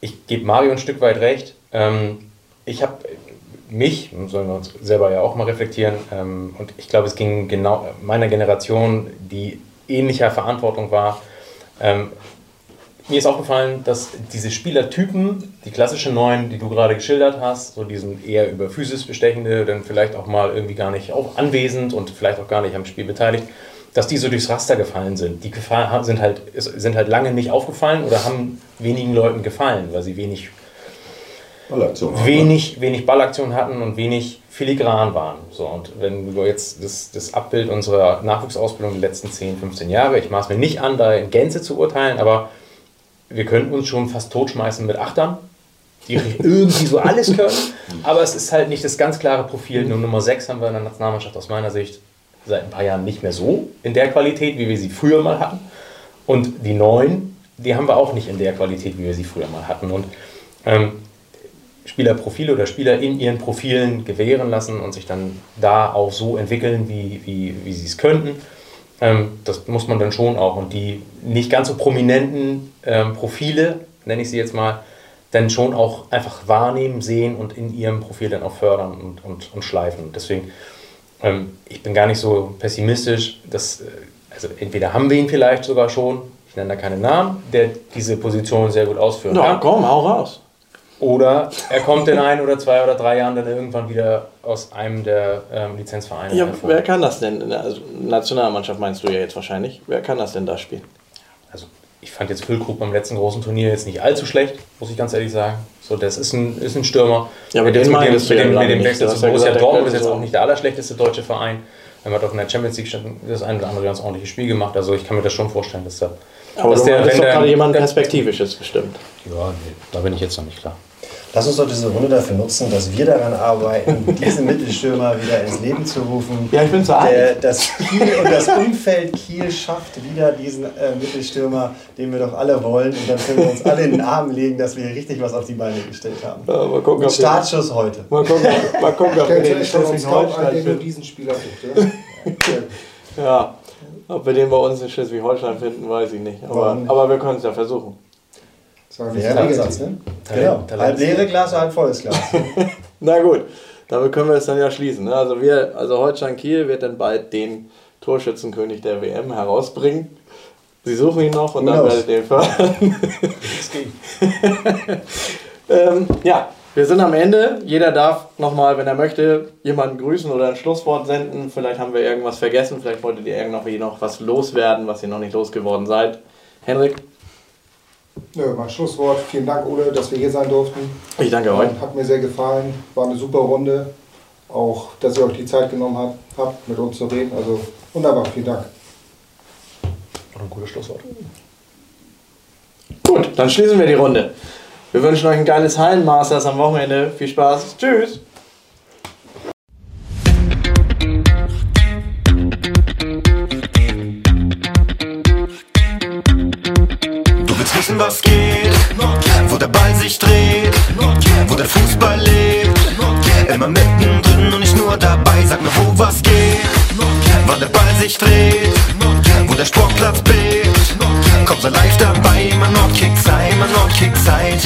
ich gebe Mario ein Stück weit recht. Ähm, ich habe mich, sollen wir uns selber ja auch mal reflektieren, ähm, und ich glaube, es ging genau meiner Generation, die ähnlicher Verantwortung war. Ähm, mir ist aufgefallen, dass diese Spielertypen, die klassischen Neuen, die du gerade geschildert hast, so diesen eher über Physis bestechende, dann vielleicht auch mal irgendwie gar nicht auch anwesend und vielleicht auch gar nicht am Spiel beteiligt, dass die so durchs Raster gefallen sind. Die sind halt, sind halt lange nicht aufgefallen oder haben wenigen Leuten gefallen, weil sie wenig Ballaktion wenig, wenig Ballaktion hatten und wenig filigran waren. So, und wenn du jetzt das, das Abbild unserer Nachwuchsausbildung der letzten 10, 15 Jahre, ich maß mir nicht an, da in Gänze zu urteilen, aber wir könnten uns schon fast totschmeißen mit Achtern, die *laughs* irgendwie so alles können, aber es ist halt nicht das ganz klare Profil. Nur Nummer 6 haben wir in der Nationalmannschaft aus meiner Sicht seit ein paar Jahren nicht mehr so in der Qualität, wie wir sie früher mal hatten. Und die 9, die haben wir auch nicht in der Qualität, wie wir sie früher mal hatten. Und ähm, Spielerprofile oder Spieler in ihren Profilen gewähren lassen und sich dann da auch so entwickeln, wie, wie, wie sie es könnten. Ähm, das muss man dann schon auch. Und die nicht ganz so prominenten ähm, Profile, nenne ich sie jetzt mal, dann schon auch einfach wahrnehmen, sehen und in ihrem Profil dann auch fördern und, und, und schleifen. Deswegen, ähm, ich bin gar nicht so pessimistisch, dass, äh, also entweder haben wir ihn vielleicht sogar schon, ich nenne da keinen Namen, der diese Position sehr gut ausführen kann. Ja, komm, hau raus. Oder er kommt in ein oder zwei oder drei Jahren dann irgendwann wieder aus einem der ähm, Lizenzvereine ja, hervor. Wer kann das denn? Also Nationalmannschaft meinst du ja jetzt wahrscheinlich. Wer kann das denn da spielen? Also ich fand jetzt Füllkrug beim letzten großen Turnier jetzt nicht allzu schlecht, muss ich ganz ehrlich sagen. So, das ist ein, ist ein Stürmer. Ja, aber den mit dem, mit dem, mit dem Wechsel zu Borussia Dortmund ist jetzt auch nicht der allerschlechteste deutsche Verein. Er hat auch in der Champions League das ein oder andere ganz ordentliche Spiel gemacht. Also ich kann mir das schon vorstellen, dass da. Aber dass der, wenn doch gerade jemand Perspektivisches bestimmt. Ja, nee, da bin ich jetzt noch nicht klar. Lass uns doch diese Runde dafür nutzen, dass wir daran arbeiten, *laughs* diesen Mittelstürmer wieder ins Leben zu rufen. Ja, ich bin zu alt. Das Kiel und das Umfeld Kiel schafft wieder diesen äh, Mittelstürmer, den wir doch alle wollen. Und dann können wir uns alle in den Arm legen, dass wir richtig was auf die Beine gestellt haben. Ja, mal gucken, Mit Startschuss heute. Mal gucken, mal gucken ob wir den Schleswig-Holstein finden. diesen Spieler sucht, ja? *laughs* ja, ob wir den bei uns in Schleswig-Holstein finden, weiß ich nicht. Aber, aber wir können es ja versuchen. Das war ein Regelsatz, ne? Genau. Halb leere Glas, halb volles Glas. *laughs* Na gut, damit können wir es dann ja schließen. Ne? Also wir, also Holstein Kiel wird dann bald den Torschützenkönig der WM herausbringen. Sie suchen ihn noch und dann werdet ihr ihn fördern. *laughs* ähm, ja, Wir sind am Ende. Jeder darf nochmal, wenn er möchte, jemanden grüßen oder ein Schlusswort senden. Vielleicht haben wir irgendwas vergessen. Vielleicht wolltet ihr irgendwie noch was loswerden, was ihr noch nicht losgeworden seid. Henrik? Nö, mein Schlusswort. Vielen Dank, Ole, dass wir hier sein durften. Ich danke euch. Hat mir sehr gefallen. War eine super Runde. Auch, dass ihr euch die Zeit genommen habt, habt mit uns zu reden. Also wunderbar. Vielen Dank. Ein gutes Schlusswort. Gut, dann schließen wir die Runde. Wir wünschen euch ein geiles Hallenmasters am Wochenende. Viel Spaß. Tschüss. Wissen, was geht, wo der Ball sich dreht, wo der Fußball lebt. Immer mittendrin und nicht nur dabei. Sag mir, wo was geht, wann der Ball sich dreht, wo der Sportplatz bebt. Komm, sei live dabei, immer Nordkick sei, immer Nordkick seid.